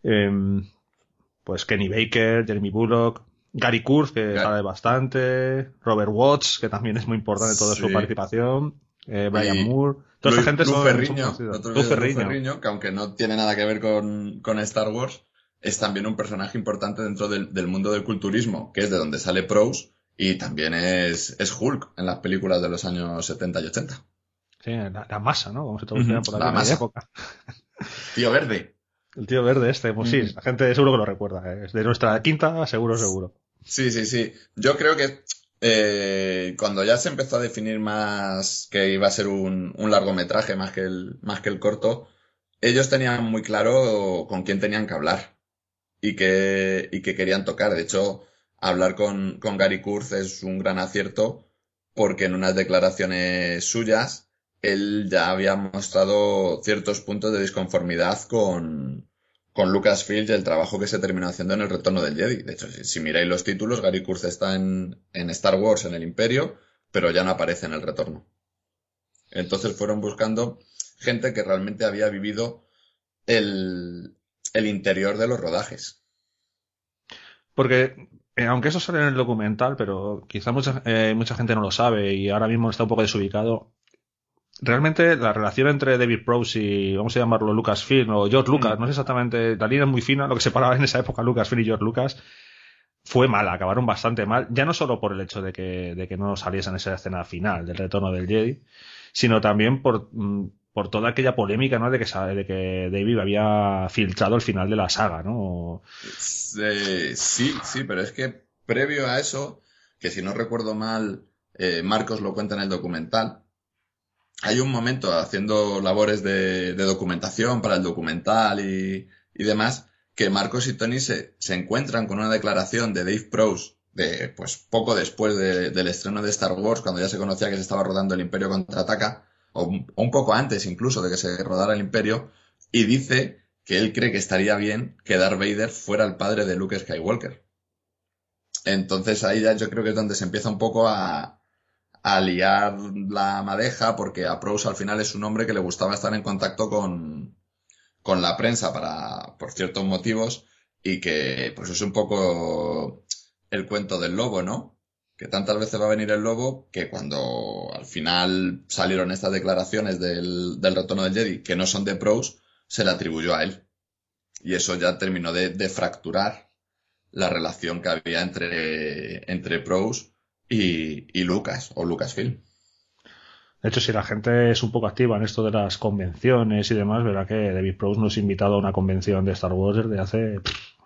em, pues Kenny Baker, Jeremy Bullock, Gary Kurz, que Gary. sale bastante, Robert Watts, que también es muy importante toda su participación, eh, Brian Y Moore, toda esa Lu- gente Ferriño, que aunque no tiene nada que ver con, con Star Wars, es también un personaje importante dentro del, del mundo del culturismo, que es de donde sale Prowse, y también es, es Hulk en las películas de los años 70 y 80. Sí, la, la masa, ¿no? Como se traducía por la masa. época. Tío verde. El tío verde este, pues sí, la gente seguro que lo recuerda. ¿eh? Es de nuestra quinta, seguro, seguro. Sí, sí, sí. Yo creo que eh, cuando ya se empezó a definir más que iba a ser un, un largometraje más que, el, más que el corto, ellos tenían muy claro con quién tenían que hablar y que, y que querían tocar. De hecho, hablar con, con Gary Kurz es un gran acierto porque en unas declaraciones suyas él ya había mostrado ciertos puntos de disconformidad con, con Lucasfilm y el trabajo que se terminó haciendo en el retorno del Jedi. De hecho, si, miráis los títulos, Gary Kurz está en, en Star Wars, en el Imperio, pero ya no aparece en el retorno. Entonces fueron buscando gente que realmente había vivido el, el interior de los rodajes. Porque, eh, aunque eso sale en el documental, pero quizá mucha, eh, mucha gente no lo sabe y ahora mismo está un poco desubicado. Realmente la relación entre David Prowse y, vamos a llamarlo Lucasfilm o George Lucas, no sé exactamente, la línea es muy fina, lo que separaba en esa época Lucasfilm y George Lucas, fue mala, acabaron bastante mal, ya no solo por el hecho de que, de que no saliesen esa escena final del retorno del Jedi, sino también por, mm, por toda aquella polémica, ¿no? De que, de que David había filtrado el final de la saga, ¿no? Eh, sí, sí, pero es que previo a eso, que si no recuerdo mal, eh, Marcos lo cuenta en el documental, hay un momento haciendo labores de, documentación para el documental y, demás, que Marcos y Tony se, encuentran con una declaración de Dave Prowse de, pues, poco después de- del estreno de Star Wars, cuando ya se conocía que se estaba rodando el Imperio Contraataca, o un, o un poco antes incluso de que se rodara el Imperio, y dice que él cree que estaría bien que Darth Vader fuera el padre de Luke Skywalker. Entonces ahí ya yo creo que es donde se empieza un poco a, a liar la madeja, porque a Prowse al final es un hombre que le gustaba estar en contacto con, con la prensa para, por ciertos motivos, y que pues es un poco el cuento del lobo, ¿no? Que tantas veces va a venir el lobo que cuando al final salieron estas declaraciones del, del retorno del Jedi, que no son de Prowse, se le atribuyó a él. Y eso ya terminó de, de fracturar la relación que había entre, entre Prowse y, y Lucas, o Lucasfilm. De hecho, si la gente es un poco activa en esto de las convenciones y demás, verá que David Prowse nos ha invitado a una convención de Star Wars desde hace...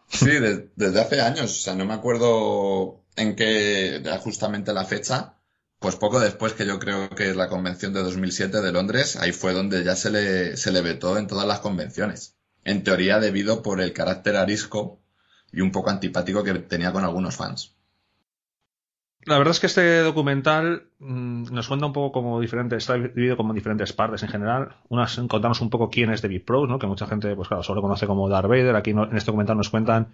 Sí, de- desde hace años, o sea, no me acuerdo en qué, justamente la fecha, pues poco después que yo creo que es la convención de 2007 de Londres, ahí fue donde ya se le, se le vetó en todas las convenciones. En teoría debido por el carácter arisco y un poco antipático que tenía con algunos fans. La verdad es que este documental mm, nos cuenta un poco como diferentes, está dividido como en diferentes partes en general. Unas contamos un poco quién es David Prowse, ¿no? Que mucha gente, pues claro, solo conoce como Darth Vader. Aquí no- en este documental nos cuentan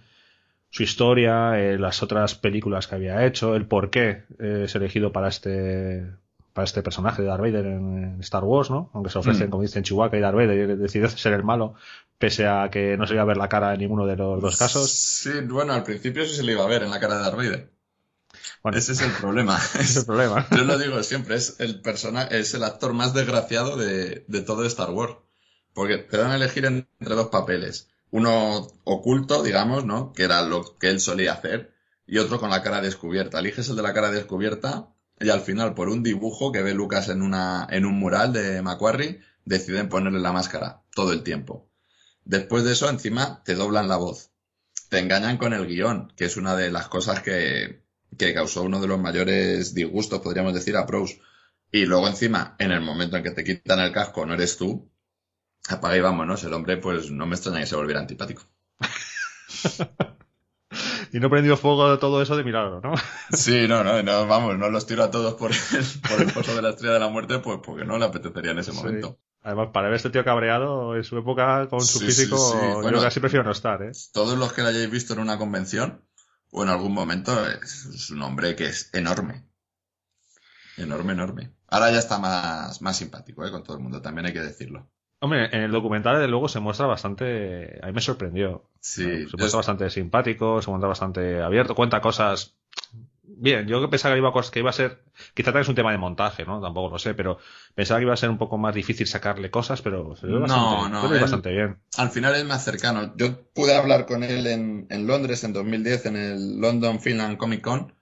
su historia, eh, las otras películas que había hecho, el por qué eh, es elegido para este para este personaje de Darth Vader en, en Star Wars, ¿no? Aunque se ofrecen, Mm. como dicen Chihuahua y Darth Vader, y decidió ser el malo, pese a que no se iba a ver la cara en ninguno de los dos casos. Sí, bueno, al principio sí se le iba a ver en la cara de Darth Vader. Bueno, Ese es el problema. ese es el problema. Yo lo digo siempre, es el persona, es el actor más desgraciado de, de todo Star Wars. Porque te dan a elegir entre dos papeles. Uno oculto, digamos, ¿no? Que era lo que él solía hacer. Y otro con la cara descubierta. Eliges el de la cara descubierta y al final, por un dibujo que ve Lucas en una, en un mural de Macquarie, deciden ponerle la máscara todo el tiempo. Después de eso, encima, te doblan la voz. Te engañan con el guion, que es una de las cosas que, que causó uno de los mayores disgustos, podríamos decir, a Prowse. Y luego encima, en el momento en que te quitan el casco, no eres tú, apaga y vámonos. El hombre, pues no me extraña que se volviera antipático. Y no he prendido fuego todo eso de milagro, ¿no? Sí, no, no, no, vamos, no los tiro a todos por el, por el pozo de la estrella de la muerte, pues porque no le apetecería en ese Sí. momento. Además, para ver este tío cabreado en su época con su Sí, físico, sí, sí. yo Bueno. casi prefiero no estar, ¿eh? Todos los que lo hayáis visto en una convención o en algún momento, es, es un hombre que es enorme. Enorme, enorme. Ahora ya está más, más simpático, ¿eh? Con todo el mundo, también hay que decirlo. Hombre, en el documental, desde luego, se muestra bastante. A mí me sorprendió. Sí, se yo- muestra bastante simpático, se muestra bastante abierto, cuenta cosas. Bien, yo que pensaba que iba a, que iba a ser. Quizá también es un tema de montaje, ¿no? Tampoco lo sé, pero pensaba que iba a ser un poco más difícil sacarle cosas, pero se ve No, bastante, no, se ve él- bastante bien. al final es más cercano. Yo pude hablar con él en, en Londres en 2010 en el London Film and Comic Con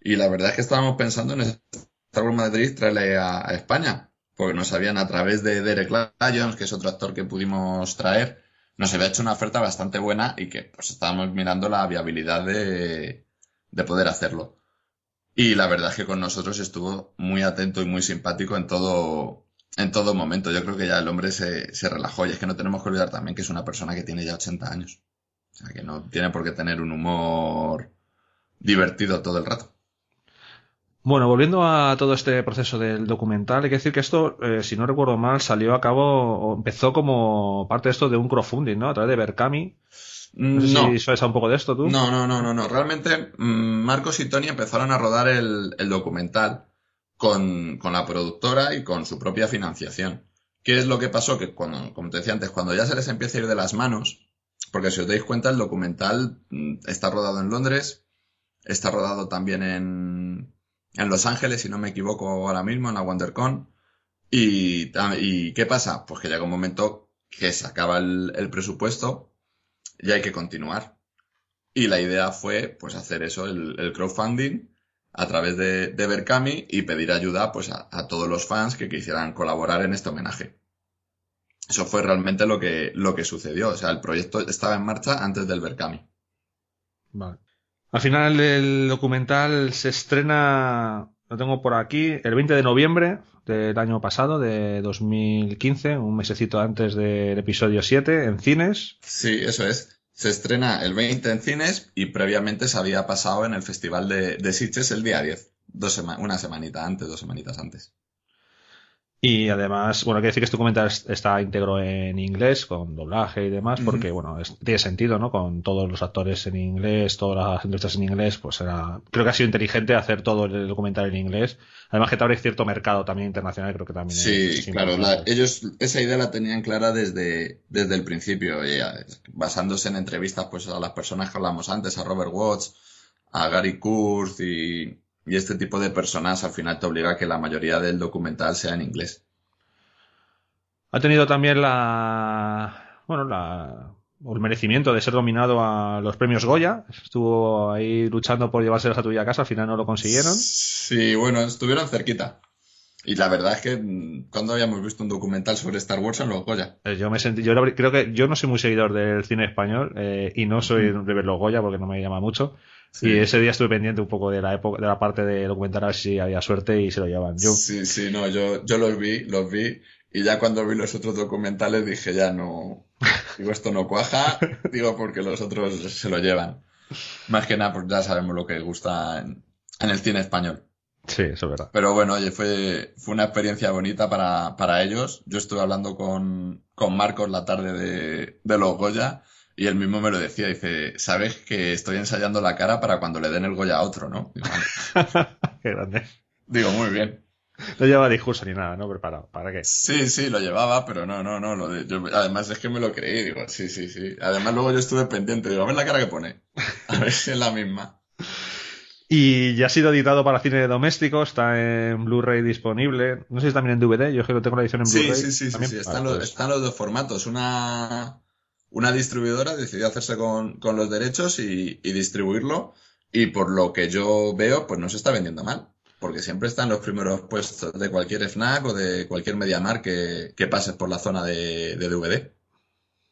y la verdad es que estábamos pensando en Star Wars Madrid traerle a, a España porque nos habían a través de Derek Lyons, que es otro actor que pudimos traer, nos había hecho una oferta bastante buena y que pues estábamos mirando la viabilidad de, de poder hacerlo. Y la verdad es que con nosotros estuvo muy atento y muy simpático en todo, en todo momento. Yo creo que ya el hombre se, se relajó y es que no tenemos que olvidar también que es una persona que tiene ya 80 años. O sea, que no tiene por qué tener un humor divertido todo el rato. Bueno, volviendo a todo este proceso del documental, hay que decir que esto, eh, si no recuerdo mal, salió a cabo, o empezó como parte de esto de un crowdfunding, ¿no? A través de Berkami. No sé No. si sabes un poco de esto tú. No, no, no, no, no. Realmente mm, Marcos y Tony empezaron a rodar el, el documental con, con la productora y con su propia financiación. ¿Qué es lo que pasó? Que cuando, como te decía antes, cuando ya se les empieza a ir de las manos, porque si os dais cuenta, el documental mm, está rodado en Londres, está rodado también en, en Los Ángeles, si no me equivoco ahora mismo, en la WonderCon. Y, ta- ¿Y qué pasa? Pues que llega un momento que se acaba el, el presupuesto y hay que continuar. Y la idea fue, pues, hacer eso, el, crowdfunding a través de, de Berkami y pedir ayuda, pues, a, a todos los fans que quisieran colaborar en este homenaje. Eso fue realmente lo que, lo que sucedió. O sea, el proyecto estaba en marcha antes del Berkami. Vale. Al final el documental se estrena, lo tengo por aquí, el 20 de noviembre del año pasado, de 2015, un mesecito antes del episodio 7, en cines. Sí, eso es. Se estrena el 20 en cines y previamente se había pasado en el Festival de, de Sitges el día 10. Dos una semanita antes, dos semanitas antes. Y además, bueno, hay que decir que este documental es- está íntegro en inglés, con doblaje y demás, porque, bueno, es- tiene sentido, ¿no? Con todos los actores en inglés, todas las entrevistas en inglés, pues era, creo que ha sido inteligente hacer todo el documental en inglés. Además que te abre cierto mercado también internacional, creo que también es- Sí, es claro, la- ellos esa idea la tenían clara desde, desde el principio, y, basándose en entrevistas pues a las personas que hablamos antes, a Robert Watts, a Gary Kurz y, y este tipo de personas, al final te obliga a que la mayoría del documental sea en inglés. Ha tenido también la, bueno, la, el merecimiento de ser nominado a los premios Goya. Estuvo ahí luchando por llevárselos a tuya casa, al final no lo consiguieron. Sí, bueno, estuvieron cerquita. Y la verdad es que mm, cuando habíamos visto un documental sobre Star Wars en los Goya. Eh, Yo me sentí, yo creo que yo no soy muy seguidor del cine español eh, y no soy de ver los Goya porque no me llama mucho. Sí. Y ese día estuve pendiente un poco de la época, de la parte de documental a ver si había suerte y se lo llevan. Yo, Sí, sí, no, yo, yo los vi, los vi, y ya cuando vi los otros documentales dije, ya no, digo, esto no cuaja, digo, porque los otros se lo llevan. Más que nada, pues ya sabemos lo que gusta en, en el cine español. sí, eso es verdad. Pero bueno, oye, fue, fue una experiencia bonita para, para ellos. Yo estuve hablando con, con Marcos la tarde de, de los Goya, y él mismo me lo decía, dice, sabes que estoy ensayando la cara para cuando le den el Goya a otro, ¿no? Digo, "Vale". Qué grande. Digo, muy bien. No lleva discurso ni nada, ¿no? Preparado. ¿Para qué? Sí, sí, lo llevaba, pero no, no, no. Lo de- yo- además es que me lo creí, digo, sí, sí, sí. Además luego yo estuve pendiente, digo, a ver la cara que pone. A ver si es la misma. Y ya ha sido editado para cine doméstico, está en Blu-ray disponible. No sé si también en DVD, yo es que lo tengo la edición en Sí, Blu-ray. sí, sí, sí, sí. Están, Vale, los, pues, están los dos formatos. Una, una distribuidora decidió hacerse con, con los derechos y, y distribuirlo. Y por lo que yo veo, pues no se está vendiendo mal. Porque siempre está en los primeros puestos de cualquier FNAC o de cualquier MediaMarkt que, que pases por la zona de, de DVD.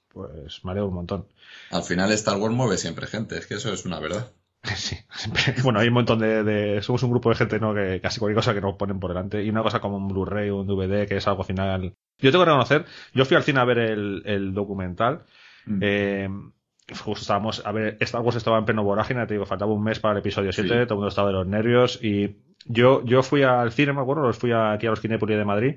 pues me alegro un montón. Al final Star Wars mueve siempre gente, es que eso es una verdad. Sí, siempre. Bueno, hay un montón de, de- Somos un grupo de gente, ¿no? Que casi cualquier cosa que nos ponen por delante. Y una cosa como un Blu-ray o un DVD, que es algo final. Yo tengo que reconocer, yo fui al cine a ver el, el documental. Mm. Eh, justo estábamos, a ver, Star Wars estaba en pleno vorágine, te digo, faltaba un mes para el episodio 7, Sí. todo el mundo estaba de los nervios. Y yo, yo fui al cine, me acuerdo, los fui aquí a los Cinépolis de Madrid.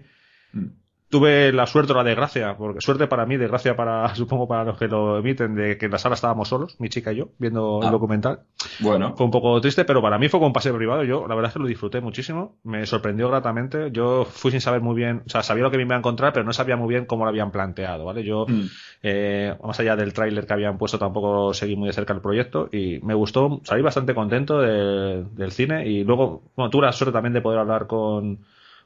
Mm. Tuve la suerte o la desgracia, porque suerte para mí, desgracia para, supongo para los que lo emiten, de que en la sala estábamos solos, mi chica y yo, viendo Ah. el documental. Bueno, Fue un poco triste, pero para mí fue como un paseo privado. Yo, la verdad es que lo disfruté muchísimo. Me sorprendió gratamente. Yo fui sin saber muy bien, o sea, sabía lo que me iba a encontrar, pero no sabía muy bien cómo lo habían planteado, ¿vale? Yo, mm, eh, más allá del tráiler que habían puesto, tampoco seguí muy de cerca el proyecto y me gustó, salí bastante contento de- del cine y luego, bueno, tuve la suerte también de poder hablar con,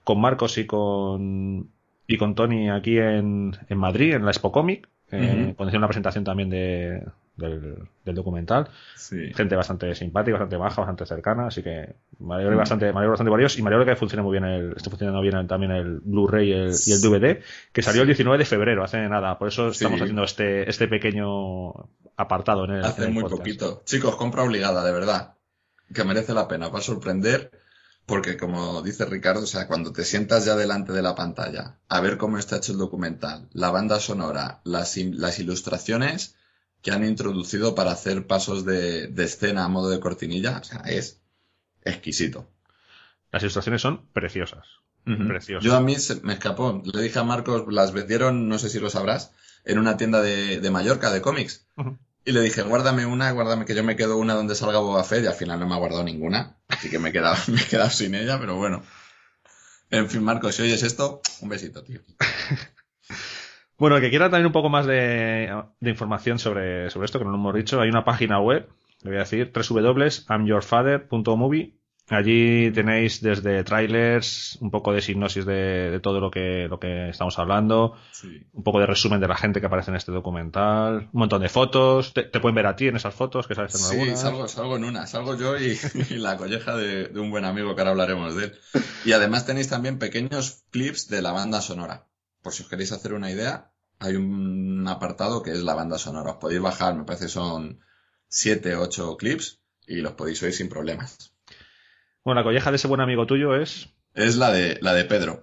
con Marcos y con, y con Tony aquí en, en Madrid, en la Expo Comic, eh, Ujú. cuando hicieron una presentación también de, del, del documental sí. gente bastante simpática, bastante baja, bastante cercana, así que me alegro bastante, me alegro bastante por ellos y me alegro que funcione muy bien el, esté funcionando bien el- también el Blu-ray y el, y el DVD, que salió el 19 de febrero, hace nada, por eso estamos Sí. haciendo este, este pequeño apartado en el, en Hace el muy podcast. poquito. Chicos, compra obligada, de verdad. que merece la pena, va a sorprender, porque como dice Ricardo, o sea, cuando te sientas ya delante de la pantalla a ver cómo está hecho el documental, la banda sonora, las, las ilustraciones que han introducido para hacer pasos de, de escena a modo de cortinilla, o sea, es exquisito. Las ilustraciones son preciosas. Preciosas. Yo a mí se me escapó. Le dije a Marcos, las vendieron, no sé si lo sabrás, en una tienda de, de Mallorca de cómics. Y le dije, guárdame una, guárdame que yo me quedo una donde salga Boba Fett y al final no me ha guardado ninguna. Así que me he quedado, me sin ella, pero bueno. En fin, Marcos, si oyes esto, un besito, tío. Bueno, el que quiera también un poco más de, de información sobre, sobre esto, que no lo hemos dicho, hay una página web, le voy a decir, www.amyourfather.movie. Allí tenéis desde trailers, un poco de sinopsis de, de todo lo que, lo que estamos hablando, Sí. un poco de resumen de la gente que aparece en este documental, un montón de fotos, te, te pueden ver a ti en esas fotos que sales en Sí, salgo, salgo en una, salgo yo y, y la colleja de, de un buen amigo que ahora hablaremos de él. Y además tenéis también pequeños clips de la banda sonora. Por si os queréis hacer una idea, hay un apartado que es la banda sonora. Os podéis bajar, me parece son 7, 8 clips y los podéis oír sin problemas. Bueno, la colleja de ese buen amigo tuyo es... Es la de, la de Pedro.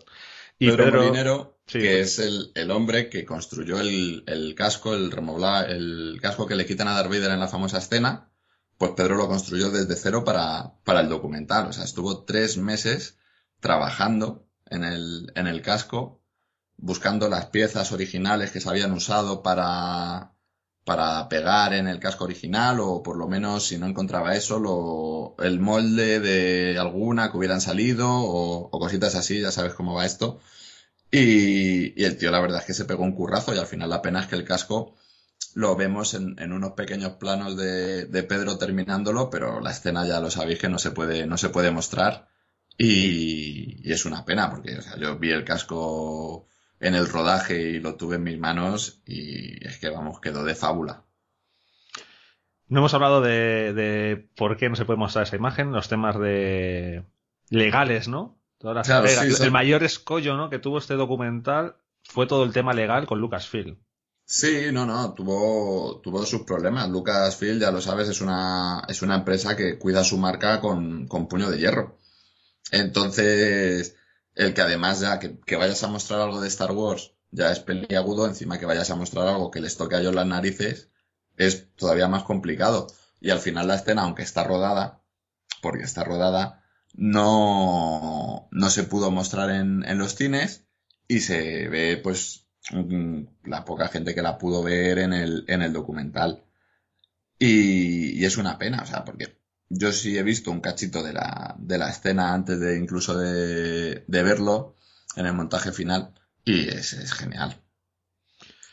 Y Pedro, Pedro- Molinero, Sí, que pues. es el, el hombre que construyó el, el casco, el remobla, el casco que le quitan a Darth Vader en la famosa escena, pues Pedro lo construyó desde cero para, para el documental. O sea, estuvo tres meses trabajando en el, en el casco, buscando las piezas originales que se habían usado para, para pegar en el casco original, o por lo menos si no encontraba eso, lo, el molde de alguna que hubieran salido, o, cositas así, ya sabes cómo va esto. Y, y el tío, la verdad es que se pegó un currazo y al final la pena es que el casco lo vemos en, unos pequeños planos de, de Pedro terminándolo, pero la escena ya lo sabéis que no se puede, no se puede mostrar. Y, y es una pena porque yo vi el casco en el rodaje y lo tuve en mis manos y es que vamos, quedó de fábula. No hemos hablado de, de por qué no se puede mostrar esa imagen, los temas de legales, ¿no? Todas las Claro, sí, son- el mayor escollo ¿no? que tuvo este documental fue todo el tema legal con Lucasfilm. Sí, no, no, tuvo, tuvo sus problemas. Lucasfilm, ya lo sabes, es una, es una empresa que cuida su marca con, con puño de hierro. Entonces, el que además ya que, vayas a mostrar algo de Star Wars ya es peliagudo, encima que vayas a mostrar algo que les toque a ellos las narices, es todavía más complicado. Y al final la escena, aunque está rodada, porque está rodada, no, no se pudo mostrar en, en los cines y se ve pues mm, la poca gente que la pudo ver en el, en el documental. Y, y es una pena, o sea, porque yo sí he visto un cachito de la, de la escena antes de incluso de, de verlo en el montaje final y es, genial.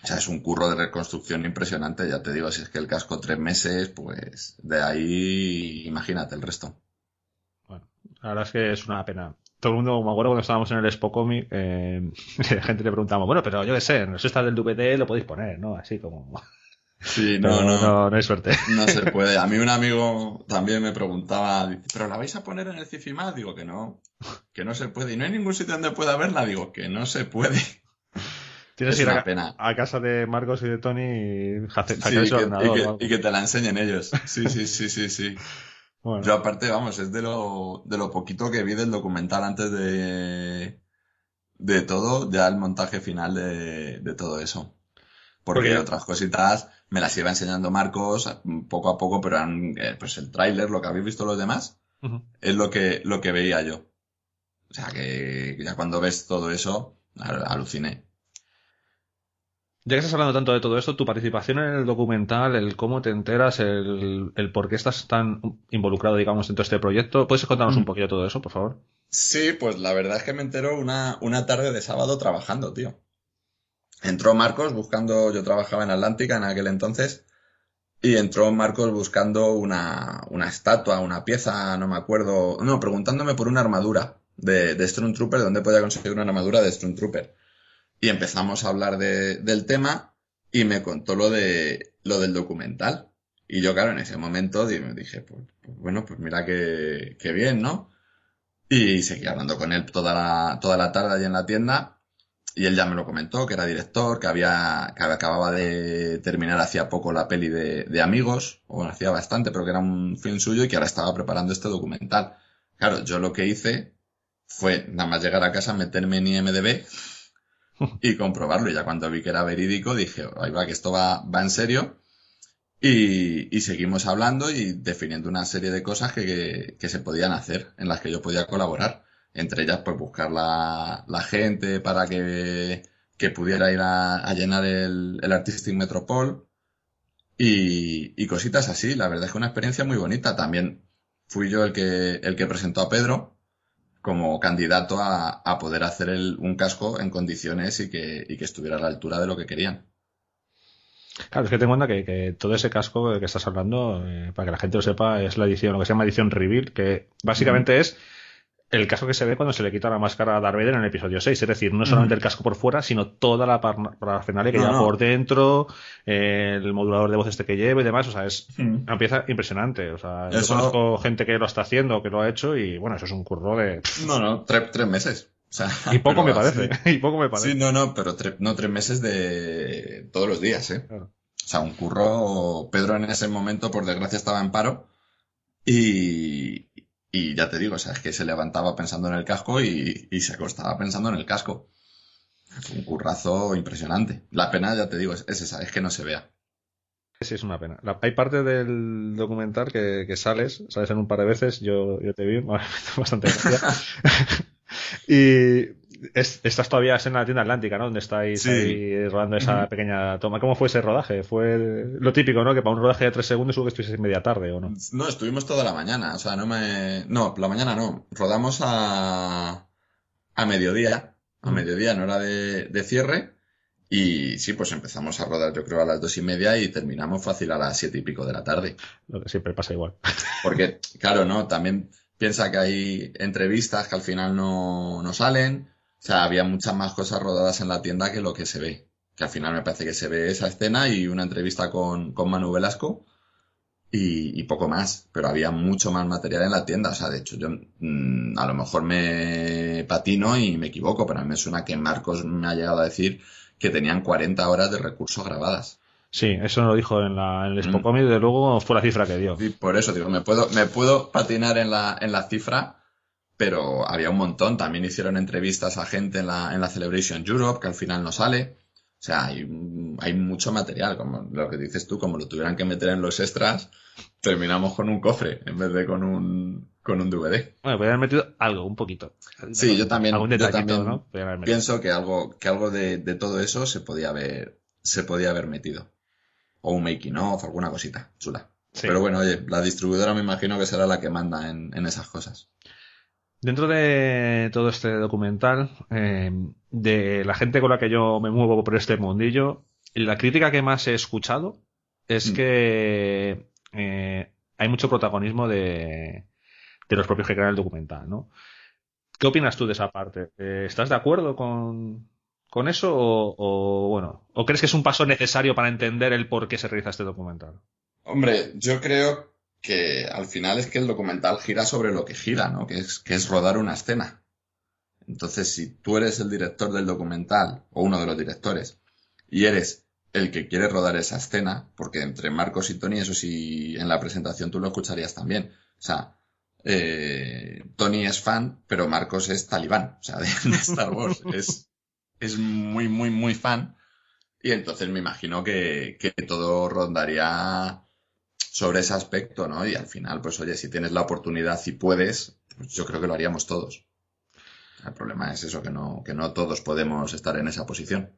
O sea, es un curro de reconstrucción impresionante, ya te digo, si es que el casco tres meses, pues de ahí imagínate el resto. Bueno, la verdad es que es una pena. Todo el mundo, me acuerdo cuando estábamos en el Expo Comic, eh, la gente le preguntaba, bueno, pero yo qué sé, en los estas del DVD lo podéis poner, ¿no? Así como... Sí, Pero no, no, no, no hay suerte. no se puede. A mí un amigo también me preguntaba, ¿pero la vais a poner en el Cifimás? Digo que no, que no se puede. Y no hay ningún sitio donde pueda verla. Digo que no se puede. Tienes Es que ir a, pena. a casa de Marcos y de Tony y Sí, que, ordenador y o que- algo. y que te la enseñen ellos. Sí, sí, sí, sí, sí. Bueno. Yo aparte, vamos, es de lo, de lo poquito que vi del documental antes de, de todo, ya el montaje final de, de todo eso. Porque Porque- otras cositas me las iba enseñando Marcos poco a poco, pero eran, eh, pues el tráiler, lo que habéis visto los demás, es lo que, lo que veía yo. O sea que ya cuando ves todo eso, al- aluciné. Ya que estás hablando tanto de todo esto, tu participación en el documental, el cómo te enteras, el, el por qué estás tan involucrado, digamos, en todo este proyecto, ¿puedes contarnos Mm. un poquito de todo eso, por favor? Sí, pues la verdad es que me enteró una, una tarde de sábado trabajando, tío. Entró Marcos buscando, yo trabajaba en Atlántica en aquel entonces, y entró Marcos buscando una, una estatua, una pieza, no me acuerdo, no, preguntándome por una armadura de, de Stormtrooper, de dónde podía conseguir una armadura de Stormtrooper. Y empezamos a hablar de- del tema y me contó lo de, lo del documental. Y yo, claro, en ese momento di- dije, pues, pues bueno, pues mira qué, qué bien, ¿no? Y seguí hablando con él toda la, toda la tarde allí en la tienda. Y él ya me lo comentó, que era director, que había, que acababa de terminar hacía poco la peli de, de Amigos, o bueno, hacía bastante, pero que era un film suyo y que ahora estaba preparando este documental. Claro, yo lo que hice fue nada más llegar a casa, meterme en IMDB y comprobarlo. Y ya cuando vi que era verídico, dije, ahí va, que esto va, va en serio. Y, y seguimos hablando y definiendo una serie de cosas que, que, que se podían hacer, en las que yo podía colaborar entre ellas pues buscar la, la gente para que, que, pudiera ir a, a llenar el, el, Artistic Metropol y, y, cositas así. La verdad es que una experiencia muy bonita. También fui yo el que, el que presentó a Pedro como candidato a, a poder hacer el, un casco en condiciones y que, y que estuviera a la altura de lo que querían. Claro, es que ten en cuenta que, que, todo ese casco que estás hablando, eh, para que la gente lo sepa, es la edición, lo que se llama edición Reveal, que básicamente mm. es el casco que se ve cuando se le quita la máscara a Darth Vader en el episodio 6. Es decir, no solamente el casco por fuera, sino toda la parafernalia que no, lleva no. por dentro, eh, el modulador de voz este que lleva y demás. O sea, es mm. una pieza impresionante. O sea, eso... yo conozco gente que lo está haciendo, que lo ha hecho y bueno, eso es un curro de. No, no, tres, tres meses. O sea, y poco me parece. Sí. y poco me parece. Sí, no, no, pero tre no tres meses de todos los días, ¿eh? Claro. O sea, un curro. Pedro en ese momento, por desgracia, estaba en paro. Y, y ya te digo, o sea, es que se levantaba pensando en el casco y, se acostaba pensando en el casco. Un currazo impresionante. La pena, ya te digo, es, es esa, es que no se vea. Sí, es una pena. Hay parte del documental que, que, sales, sales en un par de veces, yo, yo te vi, bastante gracia. y es, estás todavía en la tienda atlántica, ¿no? Donde estáis sí. ahí rodando esa pequeña toma. ¿Cómo fue ese rodaje? Fue lo típico, ¿no? Que para un rodaje de tres segundos hubo que estuvieses media tarde, ¿o no? No, estuvimos toda la mañana. O sea, no me... No, la mañana no. Rodamos a... a mediodía. A mediodía, en hora de, de cierre. Y sí, pues empezamos a rodar yo creo a las dos y media y terminamos fácil a las siete y pico de la tarde. Lo que siempre pasa igual. Porque, claro, ¿no? También piensa que hay entrevistas que al final no, no salen. O sea, había muchas más cosas rodadas en la tienda que lo que se ve. Que al final me parece que se ve esa escena y una entrevista con, con Manu Velasco y, y, poco más. Pero había mucho más material en la tienda. O sea, de hecho, yo mmm, a lo mejor me patino y me equivoco, pero a mí me suena que Marcos me ha llegado a decir que tenían 40 horas de recursos grabadas. Sí, eso lo dijo en, la, en el Expo de luego fue la cifra que dio. Sí, por eso digo, me puedo, me puedo patinar en la, en la cifra, pero había un montón. También hicieron entrevistas a gente en la, en la Celebration Europe, que al final no sale. O sea, hay, hay mucho material, como lo que dices tú, como lo tuvieran que meter en los extras, terminamos con un cofre en vez de con un, con un DVD. Bueno, podrían haber metido algo, un poquito. Sí, yo también, algún yo también ¿no? pienso que algo, que algo de, de, todo eso se podía haber, se podía haber metido. O un making of, alguna cosita chula. Sí. Pero bueno, oye, la distribuidora me imagino que será la que manda en, en esas cosas. Dentro de todo este documental, eh, de la gente con la que yo me muevo por este mundillo, la crítica que más he escuchado es mm. que eh, hay mucho protagonismo de, de los propios que crean el documental, ¿no? ¿Qué opinas tú de esa parte? Eh, ¿Estás de acuerdo con, con eso o, o, bueno, o crees que es un paso necesario para entender el por qué se realiza este documental? Hombre, yo creo que al final es que el documental gira sobre lo que gira, ¿no? Que es, que es rodar una escena. Entonces, si tú eres el director del documental, o uno de los directores, y eres el que quiere rodar esa escena, porque entre Marcos y Tony, eso sí, en la presentación tú lo escucharías también. O sea, eh, Tony es fan, pero Marcos es talibán, o sea, de, de Star Wars. es, es muy, muy, muy fan. Y entonces me imagino que, que todo rondaría sobre ese aspecto, ¿no? Y al final, pues oye, si tienes la oportunidad y puedes, pues yo creo que lo haríamos todos. El problema es eso, que no, que no todos podemos estar en esa posición.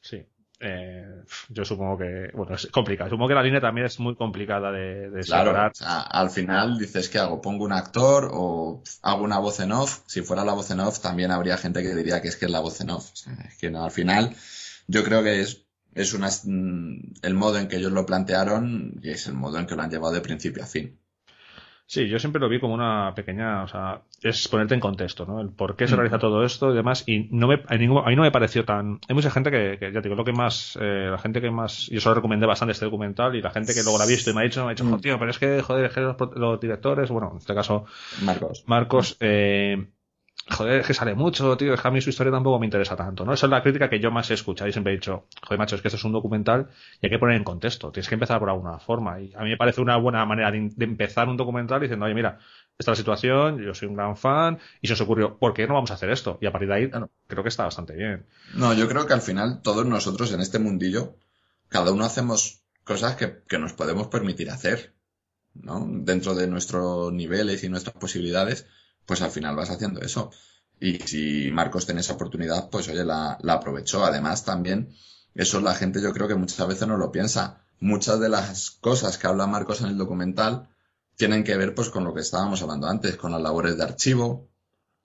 Sí. Eh, yo supongo que, bueno, es complicado. Supongo que la línea también es muy complicada de, de claro, separar. O sea, al final dices, ¿qué hago? ¿Pongo un actor o hago una voz en off? Si fuera la voz en off, también habría gente que diría que es que es la voz en off. O sea, es que no, al final, yo creo que es es una, el modo en que ellos lo plantearon y es el modo en que lo han llevado de principio a fin. Sí, yo siempre lo vi como una pequeña, o sea, es ponerte en contexto, ¿no? El por qué se realiza todo esto y demás, y no me, a, ningún, a mí no me pareció tan, hay mucha gente que, que ya te digo, lo que más, eh, la gente que más, yo solo recomendé bastante este documental y la gente que luego lo ha visto y me ha dicho, me ha dicho, mm. tío, pero es que, joder, es que los, los, directores, bueno, en este caso, Marcos, Marcos, eh, joder, es que sale mucho, tío, es que a mí su historia tampoco me interesa tanto, ¿no? Esa es la crítica que yo más he escuchado y siempre he dicho, joder, macho, es que esto es un documental y hay que poner en contexto, tienes que empezar por alguna forma. Y a mí me parece una buena manera de, de empezar un documental diciendo, oye, mira, esta es la situación, yo soy un gran fan y se os ocurrió, ¿por qué no vamos a hacer esto? Y a partir de ahí, creo que está bastante bien. No, yo creo que al final todos nosotros en este mundillo, cada uno hacemos cosas que, que nos podemos permitir hacer, ¿no? Dentro de nuestros niveles y nuestras posibilidades, pues al final vas haciendo eso. Y si Marcos tiene esa oportunidad, pues oye, la, la aprovechó. Además, también, eso la gente yo creo que muchas veces no lo piensa. Muchas de las cosas que habla Marcos en el documental tienen que ver pues con lo que estábamos hablando antes, con las labores de archivo,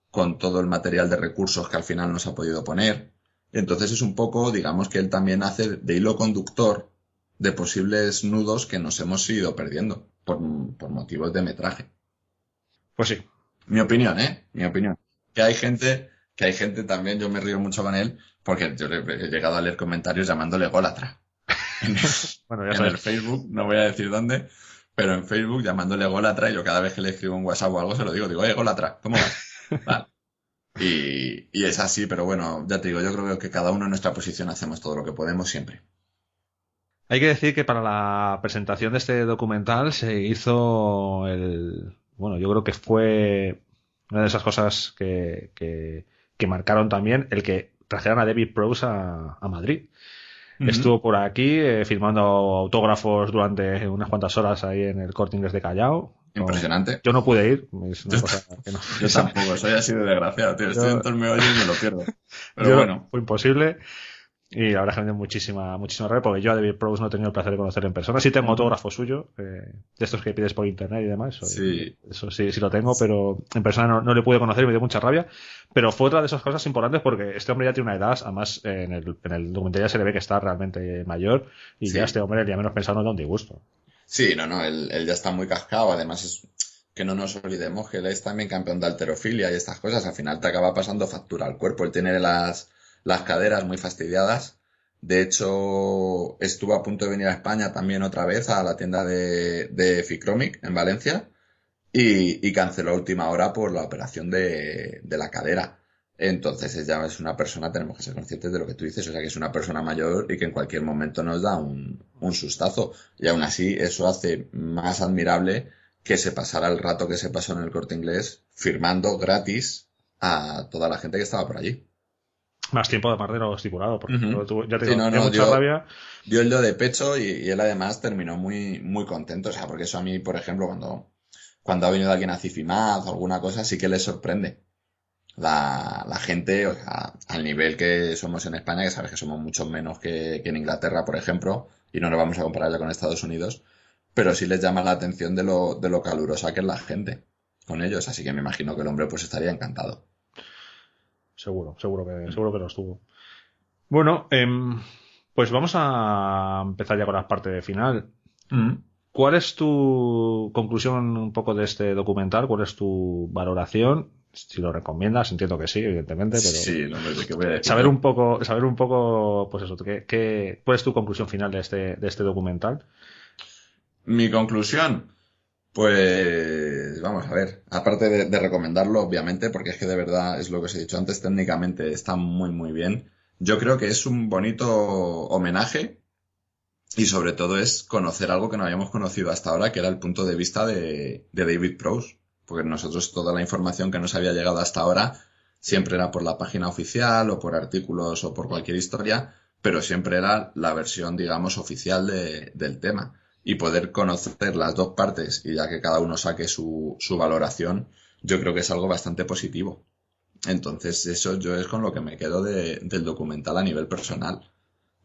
con todo el material de recursos que al final nos ha podido poner. Entonces es un poco, digamos que él también hace de hilo conductor de posibles nudos que nos hemos ido perdiendo por, por motivos de metraje. Pues sí. Mi opinión, ¿eh? Mi opinión. Que hay gente, que hay gente también, yo me río mucho con él, porque yo he llegado a leer comentarios llamándole golatra. En, el, Bueno, ya en sabes. el Facebook, no voy a decir dónde, pero en Facebook llamándole golatra y yo cada vez que le escribo un WhatsApp o algo se lo digo, digo, eh, golatra, ¿cómo vas? Vale. Y, y es así, pero bueno, ya te digo, yo creo que cada uno en nuestra posición hacemos todo lo que podemos siempre. Hay que decir que para la presentación de este documental se hizo el. Bueno, yo creo que fue una de esas cosas que, que, que marcaron también el que trajeran a David Prowse a, a Madrid. Estuvo por aquí eh, firmando autógrafos durante unas cuantas horas ahí en el Corte Inglés de Callao. No- Impresionante. yo no pude ir. Es una Yo cosa que no- Yo tampoco, soy así de desgraciado, tío. Estoy Yo- en todo el meollo y me lo pierdo. Pero Yo- bueno, Fue imposible. Y la verdad que me dio muchísima, muchísima rabia porque yo a David Prowse no he tenido el placer de conocer en persona. Sí tengo autógrafo suyo, eh, de estos que pides por internet y demás. Eso, Sí. eso sí, sí lo tengo, pero en persona no, no le pude conocer y me dio mucha rabia. Pero fue otra de esas cosas importantes porque este hombre ya tiene una edad, además eh, en el, en el documental ya se le ve que está realmente mayor y Sí. ya este hombre, ya menos pensando, da un disgusto. sí, no, no, él, él ya está muy cascado. Además, es que no nos olvidemos que él es también campeón de alterofilia y estas cosas. Al final te acaba pasando factura al cuerpo. Él tiene las, las caderas muy fastidiadas. De hecho, estuvo a punto de venir a España también otra vez a la tienda de, de Ficromic en Valencia y, canceló a última hora por la operación de, de la cadera. Entonces ella es una persona, tenemos que ser conscientes de lo que tú dices, o sea que es una persona mayor y que en cualquier momento nos da un, un sustazo. Y aún así eso hace más admirable que se pasara el rato que se pasó en el corte inglés firmando gratis a toda la gente que estaba por allí. Más tiempo de parte de lo estipulado, porque yo tuve- ya te Sí, digo, no, me dio no, mucha yo- rabia. dio el do de pecho y, y él además terminó muy, muy contento. O sea, porque eso a mí, por ejemplo, cuando, cuando ha venido alguien a Cifimaz o alguna cosa, sí que le sorprende. La, la gente, o sea, al nivel que somos en España, que sabes que somos mucho menos que, que en Inglaterra, por ejemplo, y no nos vamos a comparar ya con Estados Unidos, pero sí les llama la atención de lo, de lo calurosa que es la gente con ellos. Así que me imagino que el hombre pues estaría encantado. Seguro, seguro que, seguro que lo estuvo. Bueno, em, pues vamos a empezar ya con la parte final. ¿Cuál es tu conclusión un poco de este documental? ¿Cuál es tu valoración? Si lo recomiendas, entiendo que sí, evidentemente, pero Sí, no sé qué voy a decir. saber un poco, saber un poco, pues eso, ¿qué, qué, ¿cuál es tu conclusión final de este, de este documental? Mi conclusión, pues vamos a ver, aparte de, recomendarlo, obviamente, porque es que de verdad es lo que os he dicho antes, técnicamente está muy muy bien. Yo creo que es un bonito homenaje y sobre todo es conocer algo que no habíamos conocido hasta ahora, que era el punto de vista de, David Prowse, porque nosotros toda la información que nos había llegado hasta ahora siempre era por la página oficial o por artículos o por cualquier historia, pero siempre era la versión, digamos, oficial de- del tema y poder conocer las dos partes y ya que cada uno saque su, su valoración, yo creo que es algo bastante positivo. Entonces, eso yo es con lo que me quedo de- del documental a nivel personal.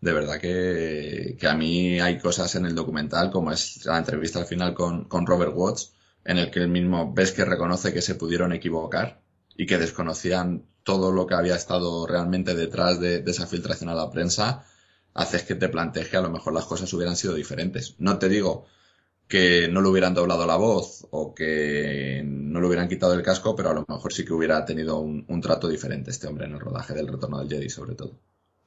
De verdad que, que a mí hay cosas en el documental, como es la entrevista al final con, con Robert Watts, en el que él mismo ves que reconoce que se pudieron equivocar y que desconocían todo lo que había estado realmente detrás de, de esa filtración a la prensa, haces que te plantees que a lo mejor las cosas hubieran sido diferentes. No te digo que no le hubieran doblado la voz o que no le hubieran quitado el casco, pero a lo mejor sí que hubiera tenido un, un trato diferente este hombre en el rodaje del Retorno del Jedi, sobre todo.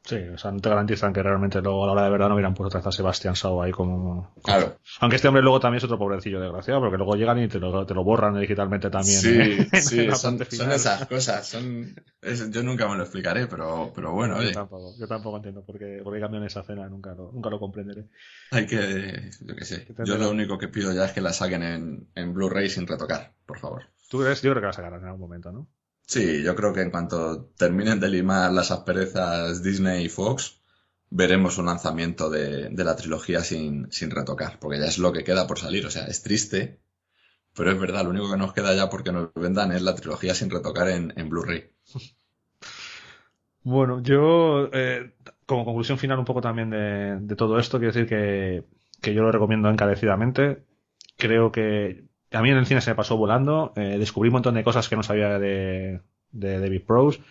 Sí, o sea, no te garantizan que realmente luego a la hora de verdad no hubieran puesto otra vez a Sebastián Shaw ahí como... Claro. Aunque este hombre luego también es otro pobrecillo desgraciado, porque luego llegan y te lo, te lo borran digitalmente también. Sí, ¿eh? Sí, son, esas cosas. Son, es- yo nunca me lo explicaré, pero, pero bueno, yo, tampoco, yo tampoco entiendo por qué, por qué cambian esa escena, nunca lo, nunca lo comprenderé. hay que, yo qué sé. Yo lo único que pido ya es que la saquen en, en Blu-ray sin retocar, por favor. ¿Tú crees? Yo creo que la sacarán en algún momento, ¿no? Sí, yo creo que en cuanto terminen de limar las asperezas Disney y Fox, veremos un lanzamiento de, de la trilogía sin, sin retocar, porque ya es lo que queda por salir. O sea, es triste, pero es verdad, lo único que nos queda ya porque nos vendan es la trilogía sin retocar en, en Blu-ray. Bueno, yo, eh, como conclusión final un poco también de, de todo esto, quiero decir que, que yo lo recomiendo encarecidamente. Creo que a mí en el cine se me pasó volando. eh, descubrí un montón de cosas que no sabía de, de David Prose.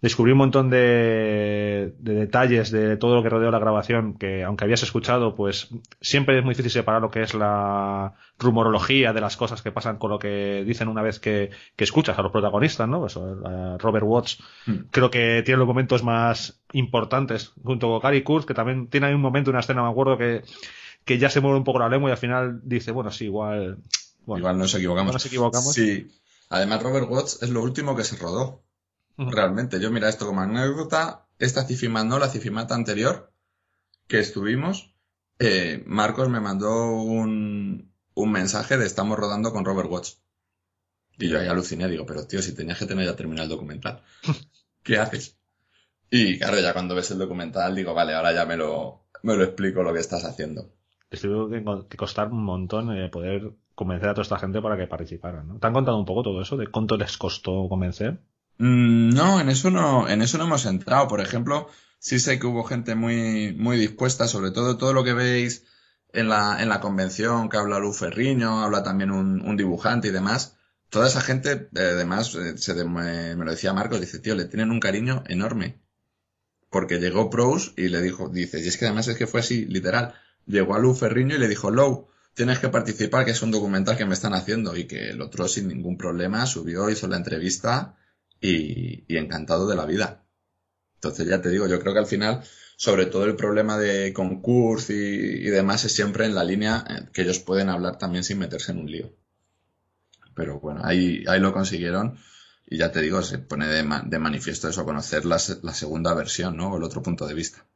Descubrí un montón de, de detalles de todo lo que rodeó la grabación que, aunque habías escuchado, pues siempre es muy difícil separar lo que es la rumorología de las cosas que pasan con lo que dicen una vez que, que escuchas a los protagonistas, ¿no? Pues, a Robert Watts Mm. creo que tiene los momentos más importantes junto con Gary Kurtz, que también tiene ahí un momento, una escena, me acuerdo, que, que ya se mueve un poco la lengua y al final dice, bueno, sí, igual. Bueno, Igual nos equivocamos. Igual nos equivocamos. Sí. Además, Robert Watts es lo último que se rodó. Realmente, yo mira esto como anécdota, esta Cifimat no, la Cifimata anterior que estuvimos, eh, Marcos me mandó un, un mensaje de estamos rodando con Robert Watts. Y yo ahí aluciné, digo, pero tío, si tenías que tener ya terminado el documental, ¿qué haces? Y claro, ya cuando ves el documental digo, vale, ahora ya me lo, me lo explico lo que estás haciendo. Les tuvo que, que costar un montón eh, poder convencer a toda esta gente para que participaran, ¿no? ¿Te han contado un poco todo eso? ¿De cuánto les costó convencer? Mm, No, en eso no, en eso no hemos entrado. Por ejemplo, sí sé que hubo gente muy, muy dispuesta, sobre todo todo lo que veis en la, en la convención, que habla Lu Ferriño, habla también un, dibujante y demás. Toda esa gente, eh, además, eh, se me, lo decía Marcos, dice, tío, le tienen un cariño enorme. Porque llegó Prose y le dijo, dice, y es que además es que fue así, literal. Llegó a Lu Ferriño y le dijo, Lou, tienes que participar, que es un documental que me están haciendo. Y que el otro sin ningún problema subió, hizo la entrevista y, encantado de la vida. Entonces ya te digo, yo creo que al final, sobre todo el problema de concurso y, demás es siempre en la línea que ellos pueden hablar también sin meterse en un lío. Pero bueno, ahí, ahí lo consiguieron y ya te digo, se pone de, de manifiesto eso, conocer la, la segunda versión, ¿no? O el otro punto de vista.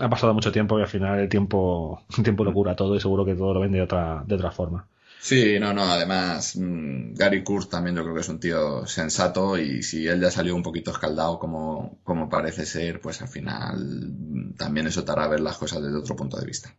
Ha pasado mucho tiempo y al final el tiempo, el tiempo lo cura todo y seguro que todo lo ven de otra, de otra forma. Sí, no, no, además mm, Gary Kurtz también yo creo que es un tío sensato y si él ya salió un poquito escaldado como, como parece ser, pues al final mm, también eso te hará ver las cosas desde otro punto de vista.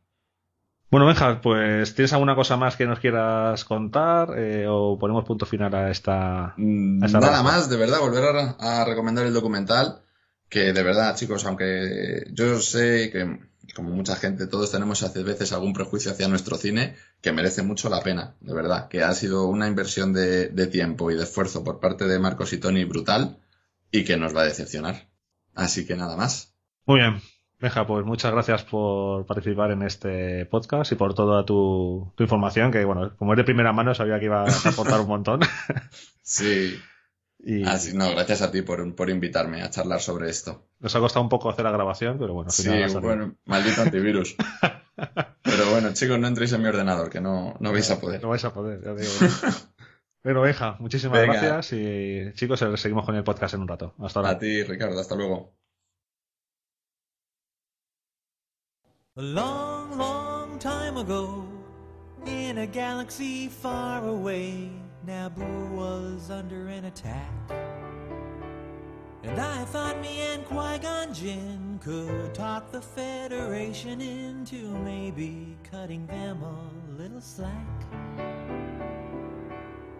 Bueno, Benja, pues ¿tienes alguna cosa más que nos quieras contar eh, o ponemos punto final a esta... Mm, Nada raza. más, de verdad, volver a, a recomendar el documental, que de verdad, chicos, aunque yo sé que, como mucha gente, todos tenemos a veces algún prejuicio hacia nuestro cine, que merece mucho la pena, de verdad, que ha sido una inversión de, de tiempo y de esfuerzo por parte de Marcos y Tony brutal y que nos va a decepcionar. Así que nada más. Muy bien. Benja, pues muchas gracias por participar en este podcast y por toda tu, tu información, que bueno, como es de primera mano sabía que ibas a aportar un montón. Sí, y así, no, gracias a ti por, por invitarme a charlar sobre esto. nos ha costado un poco hacer la grabación, pero bueno, Sí, bueno, maldito antivirus. Pero bueno, chicos, no entréis en mi ordenador, que no, no vais a poder. No vais a poder, ya digo. Bueno, Benja, muchísimas Venga. gracias y chicos, eh, seguimos con el podcast en un rato. Hasta ahora. A ti, Ricardo, hasta luego. A long, long time ago, in a galaxy far away, Naboo was under an attack. And I thought me and Qui Gon Jinn could talk the Federation into maybe cutting them a little slack.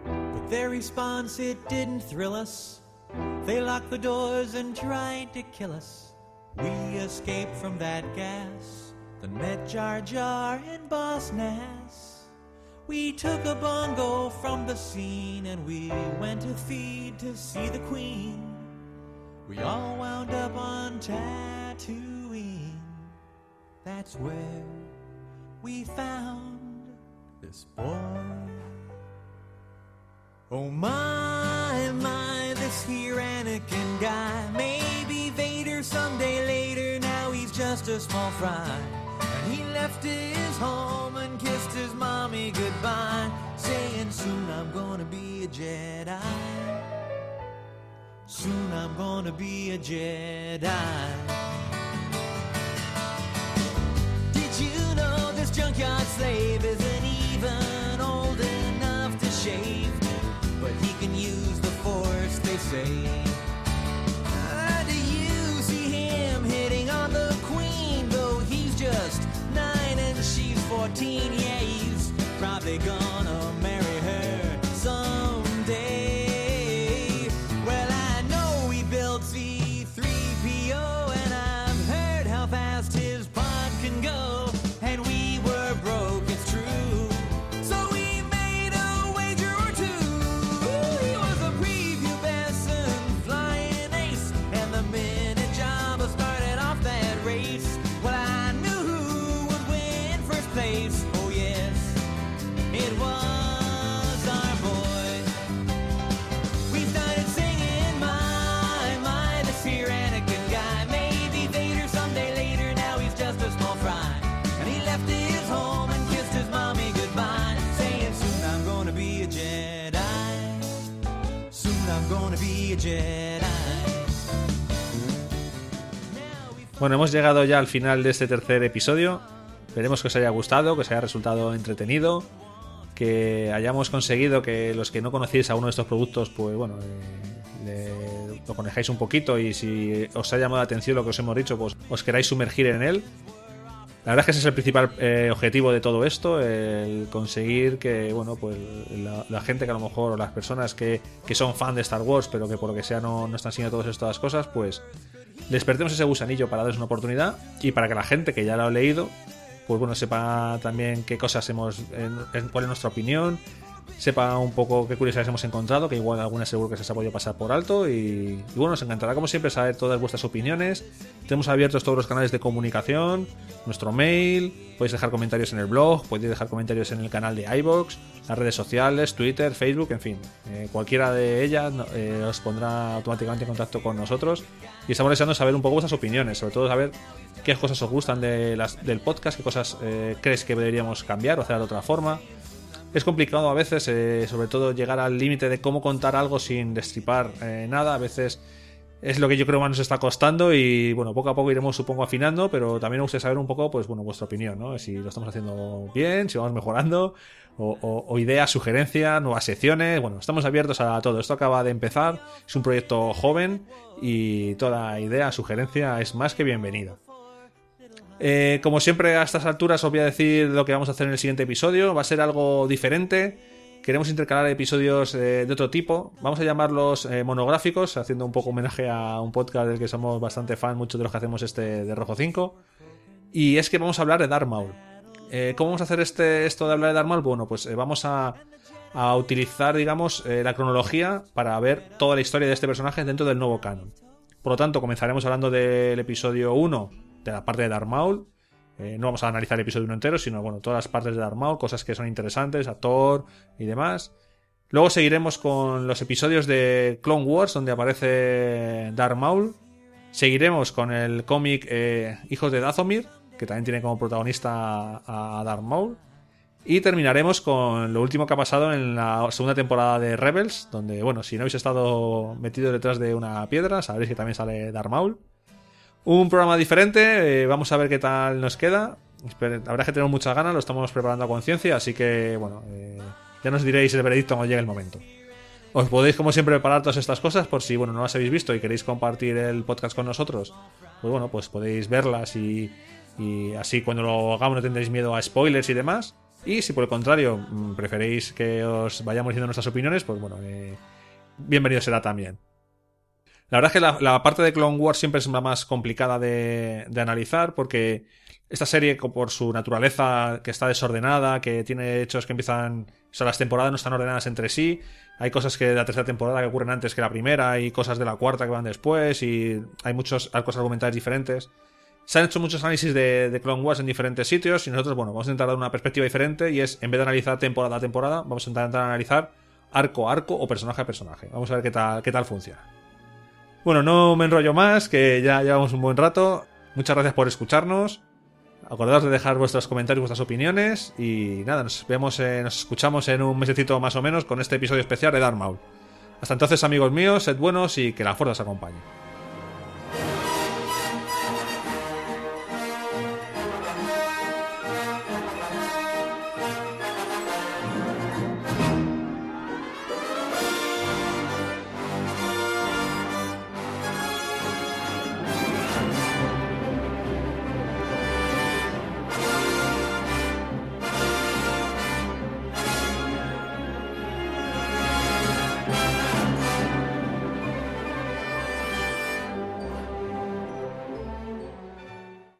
But their response, it didn't thrill us. They locked the doors and tried to kill us. We escaped from that gas, then met Jar Jar and Boss Nass. We took a bongo from the scene and we went to feed to see the Queen. We all wound up on Tatooine. That's where we found this boy. Oh my, my, this here Anakin guy. Maybe Vader someday later. Now he's just a small fry. He left his home and kissed his mommy goodbye, saying, Soon I'm gonna be a Jedi. Soon I'm gonna be a Jedi. Did you know this junkyard slave isn't even old enough to shave? But he can use the force, they say. Bueno, hemos llegado ya al final de este tercer episodio. Esperemos que os haya gustado, que os haya resultado entretenido, que hayamos conseguido que los que no conocéis a uno de estos productos, pues bueno, eh, le- lo conozcáis un poquito y si os ha llamado la atención lo que os hemos dicho, pues os queráis sumergir en él. La verdad es que ese es el principal eh, objetivo de todo esto, el conseguir que, bueno, pues la, gente que a lo mejor, o las personas que, que son fan de Star Wars, pero que por lo que sea no, no están siguiendo todas estas cosas, pues despertemos ese gusanillo para darles una oportunidad y para que la gente que ya lo ha leído, pues bueno, sepa también qué cosas hemos, en- cuál es nuestra opinión, sepa un poco qué curiosidades hemos encontrado, que igual algunas seguro que se os ha podido pasar por alto. Y, bueno, nos encantará como siempre saber todas vuestras opiniones. Tenemos abiertos todos los canales de comunicación, nuestro mail, podéis dejar comentarios en el blog, podéis dejar comentarios en el canal de iBox, las redes sociales, Twitter, Facebook, en fin. eh, cualquiera de ellas eh, os pondrá automáticamente en contacto con nosotros. Y estamos deseando saber un poco vuestras opiniones, sobre todo saber qué cosas os gustan de las, del podcast, qué cosas eh, crees que deberíamos cambiar o hacer de otra forma. Es complicado a veces, eh, sobre todo llegar al límite de cómo contar algo sin destripar eh, nada. A veces es lo que yo creo más nos está costando y bueno, poco a poco iremos supongo afinando, pero también me gustaría saber un poco, pues bueno, vuestra opinión, ¿no? Si lo estamos haciendo bien, si vamos mejorando, o, o- o ideas, sugerencias, nuevas secciones. Bueno, estamos abiertos a todo. Esto acaba de empezar, es un proyecto joven y toda idea, sugerencia es más que bienvenida. Eh, como siempre a estas alturas os voy a decir lo que vamos a hacer en el siguiente episodio. Va a ser algo diferente. Queremos intercalar episodios eh, de otro tipo. Vamos a llamarlos eh, monográficos, haciendo un poco homenaje a un podcast del que somos bastante fan, muchos de los que hacemos este de Rojo 5. Y es que vamos a hablar de Darth Maul. ¿Cómo vamos a hacer este, esto de hablar de Darth Maul? Bueno, pues vamos a, a utilizar, digamos, la cronología para ver toda la historia de este personaje dentro del nuevo canon. Por lo tanto, comenzaremos hablando del episodio 1, de la parte de Darth Maul. Eh, no vamos a analizar el episodio 1 entero, sino bueno, todas las partes de Darth Maul, cosas que son interesantes, actor y demás. Luego seguiremos con los episodios de Clone Wars, donde aparece Darth Maul. Seguiremos con el cómic eh, Hijos de Dathomir, que también tiene como protagonista a Darth Maul. Y terminaremos con lo último que ha pasado en la segunda temporada de Rebels, donde, bueno, si no habéis estado metidos detrás de una piedra, sabréis que también sale Darth Maul. Un programa diferente, eh, vamos a ver qué tal nos queda. Es que tenemos muchas ganas, lo estamos preparando a conciencia, así que, bueno, eh, ya nos diréis el veredicto cuando llegue el momento. Os podéis, como siempre, preparar todas estas cosas por si, bueno, no las habéis visto y queréis compartir el podcast con nosotros. Pues bueno, pues podéis verlas y, y así cuando lo hagamos no tendréis miedo a spoilers y demás. Y si por el contrario mm, preferéis que os vayamos diciendo nuestras opiniones, pues bueno, eh, bienvenido será también. La verdad es que la, parte de Clone Wars siempre es la más complicada de, analizar porque esta serie, por su naturaleza que está desordenada, que tiene hechos que empiezan... O sea, las temporadas no están ordenadas entre sí. Hay cosas que de la tercera temporada que ocurren antes que la primera y cosas de la cuarta que van después y hay muchos arcos argumentales diferentes. Se han hecho muchos análisis de, de Clone Wars en diferentes sitios y nosotros, bueno, vamos a intentar dar una perspectiva diferente y es, en vez de analizar temporada a temporada, vamos a intentar analizar arco a arco o personaje a personaje. Vamos a ver qué tal, qué tal funciona. Bueno, no me enrollo más, que ya llevamos un buen rato. Muchas gracias por escucharnos. Acordaos de dejar vuestros comentarios, vuestras opiniones. Y nada, nos vemos, nos escuchamos en un mesecito más o menos con este episodio especial de Dark Maul. Hasta entonces, amigos míos, sed buenos y que la fuerza os acompañe.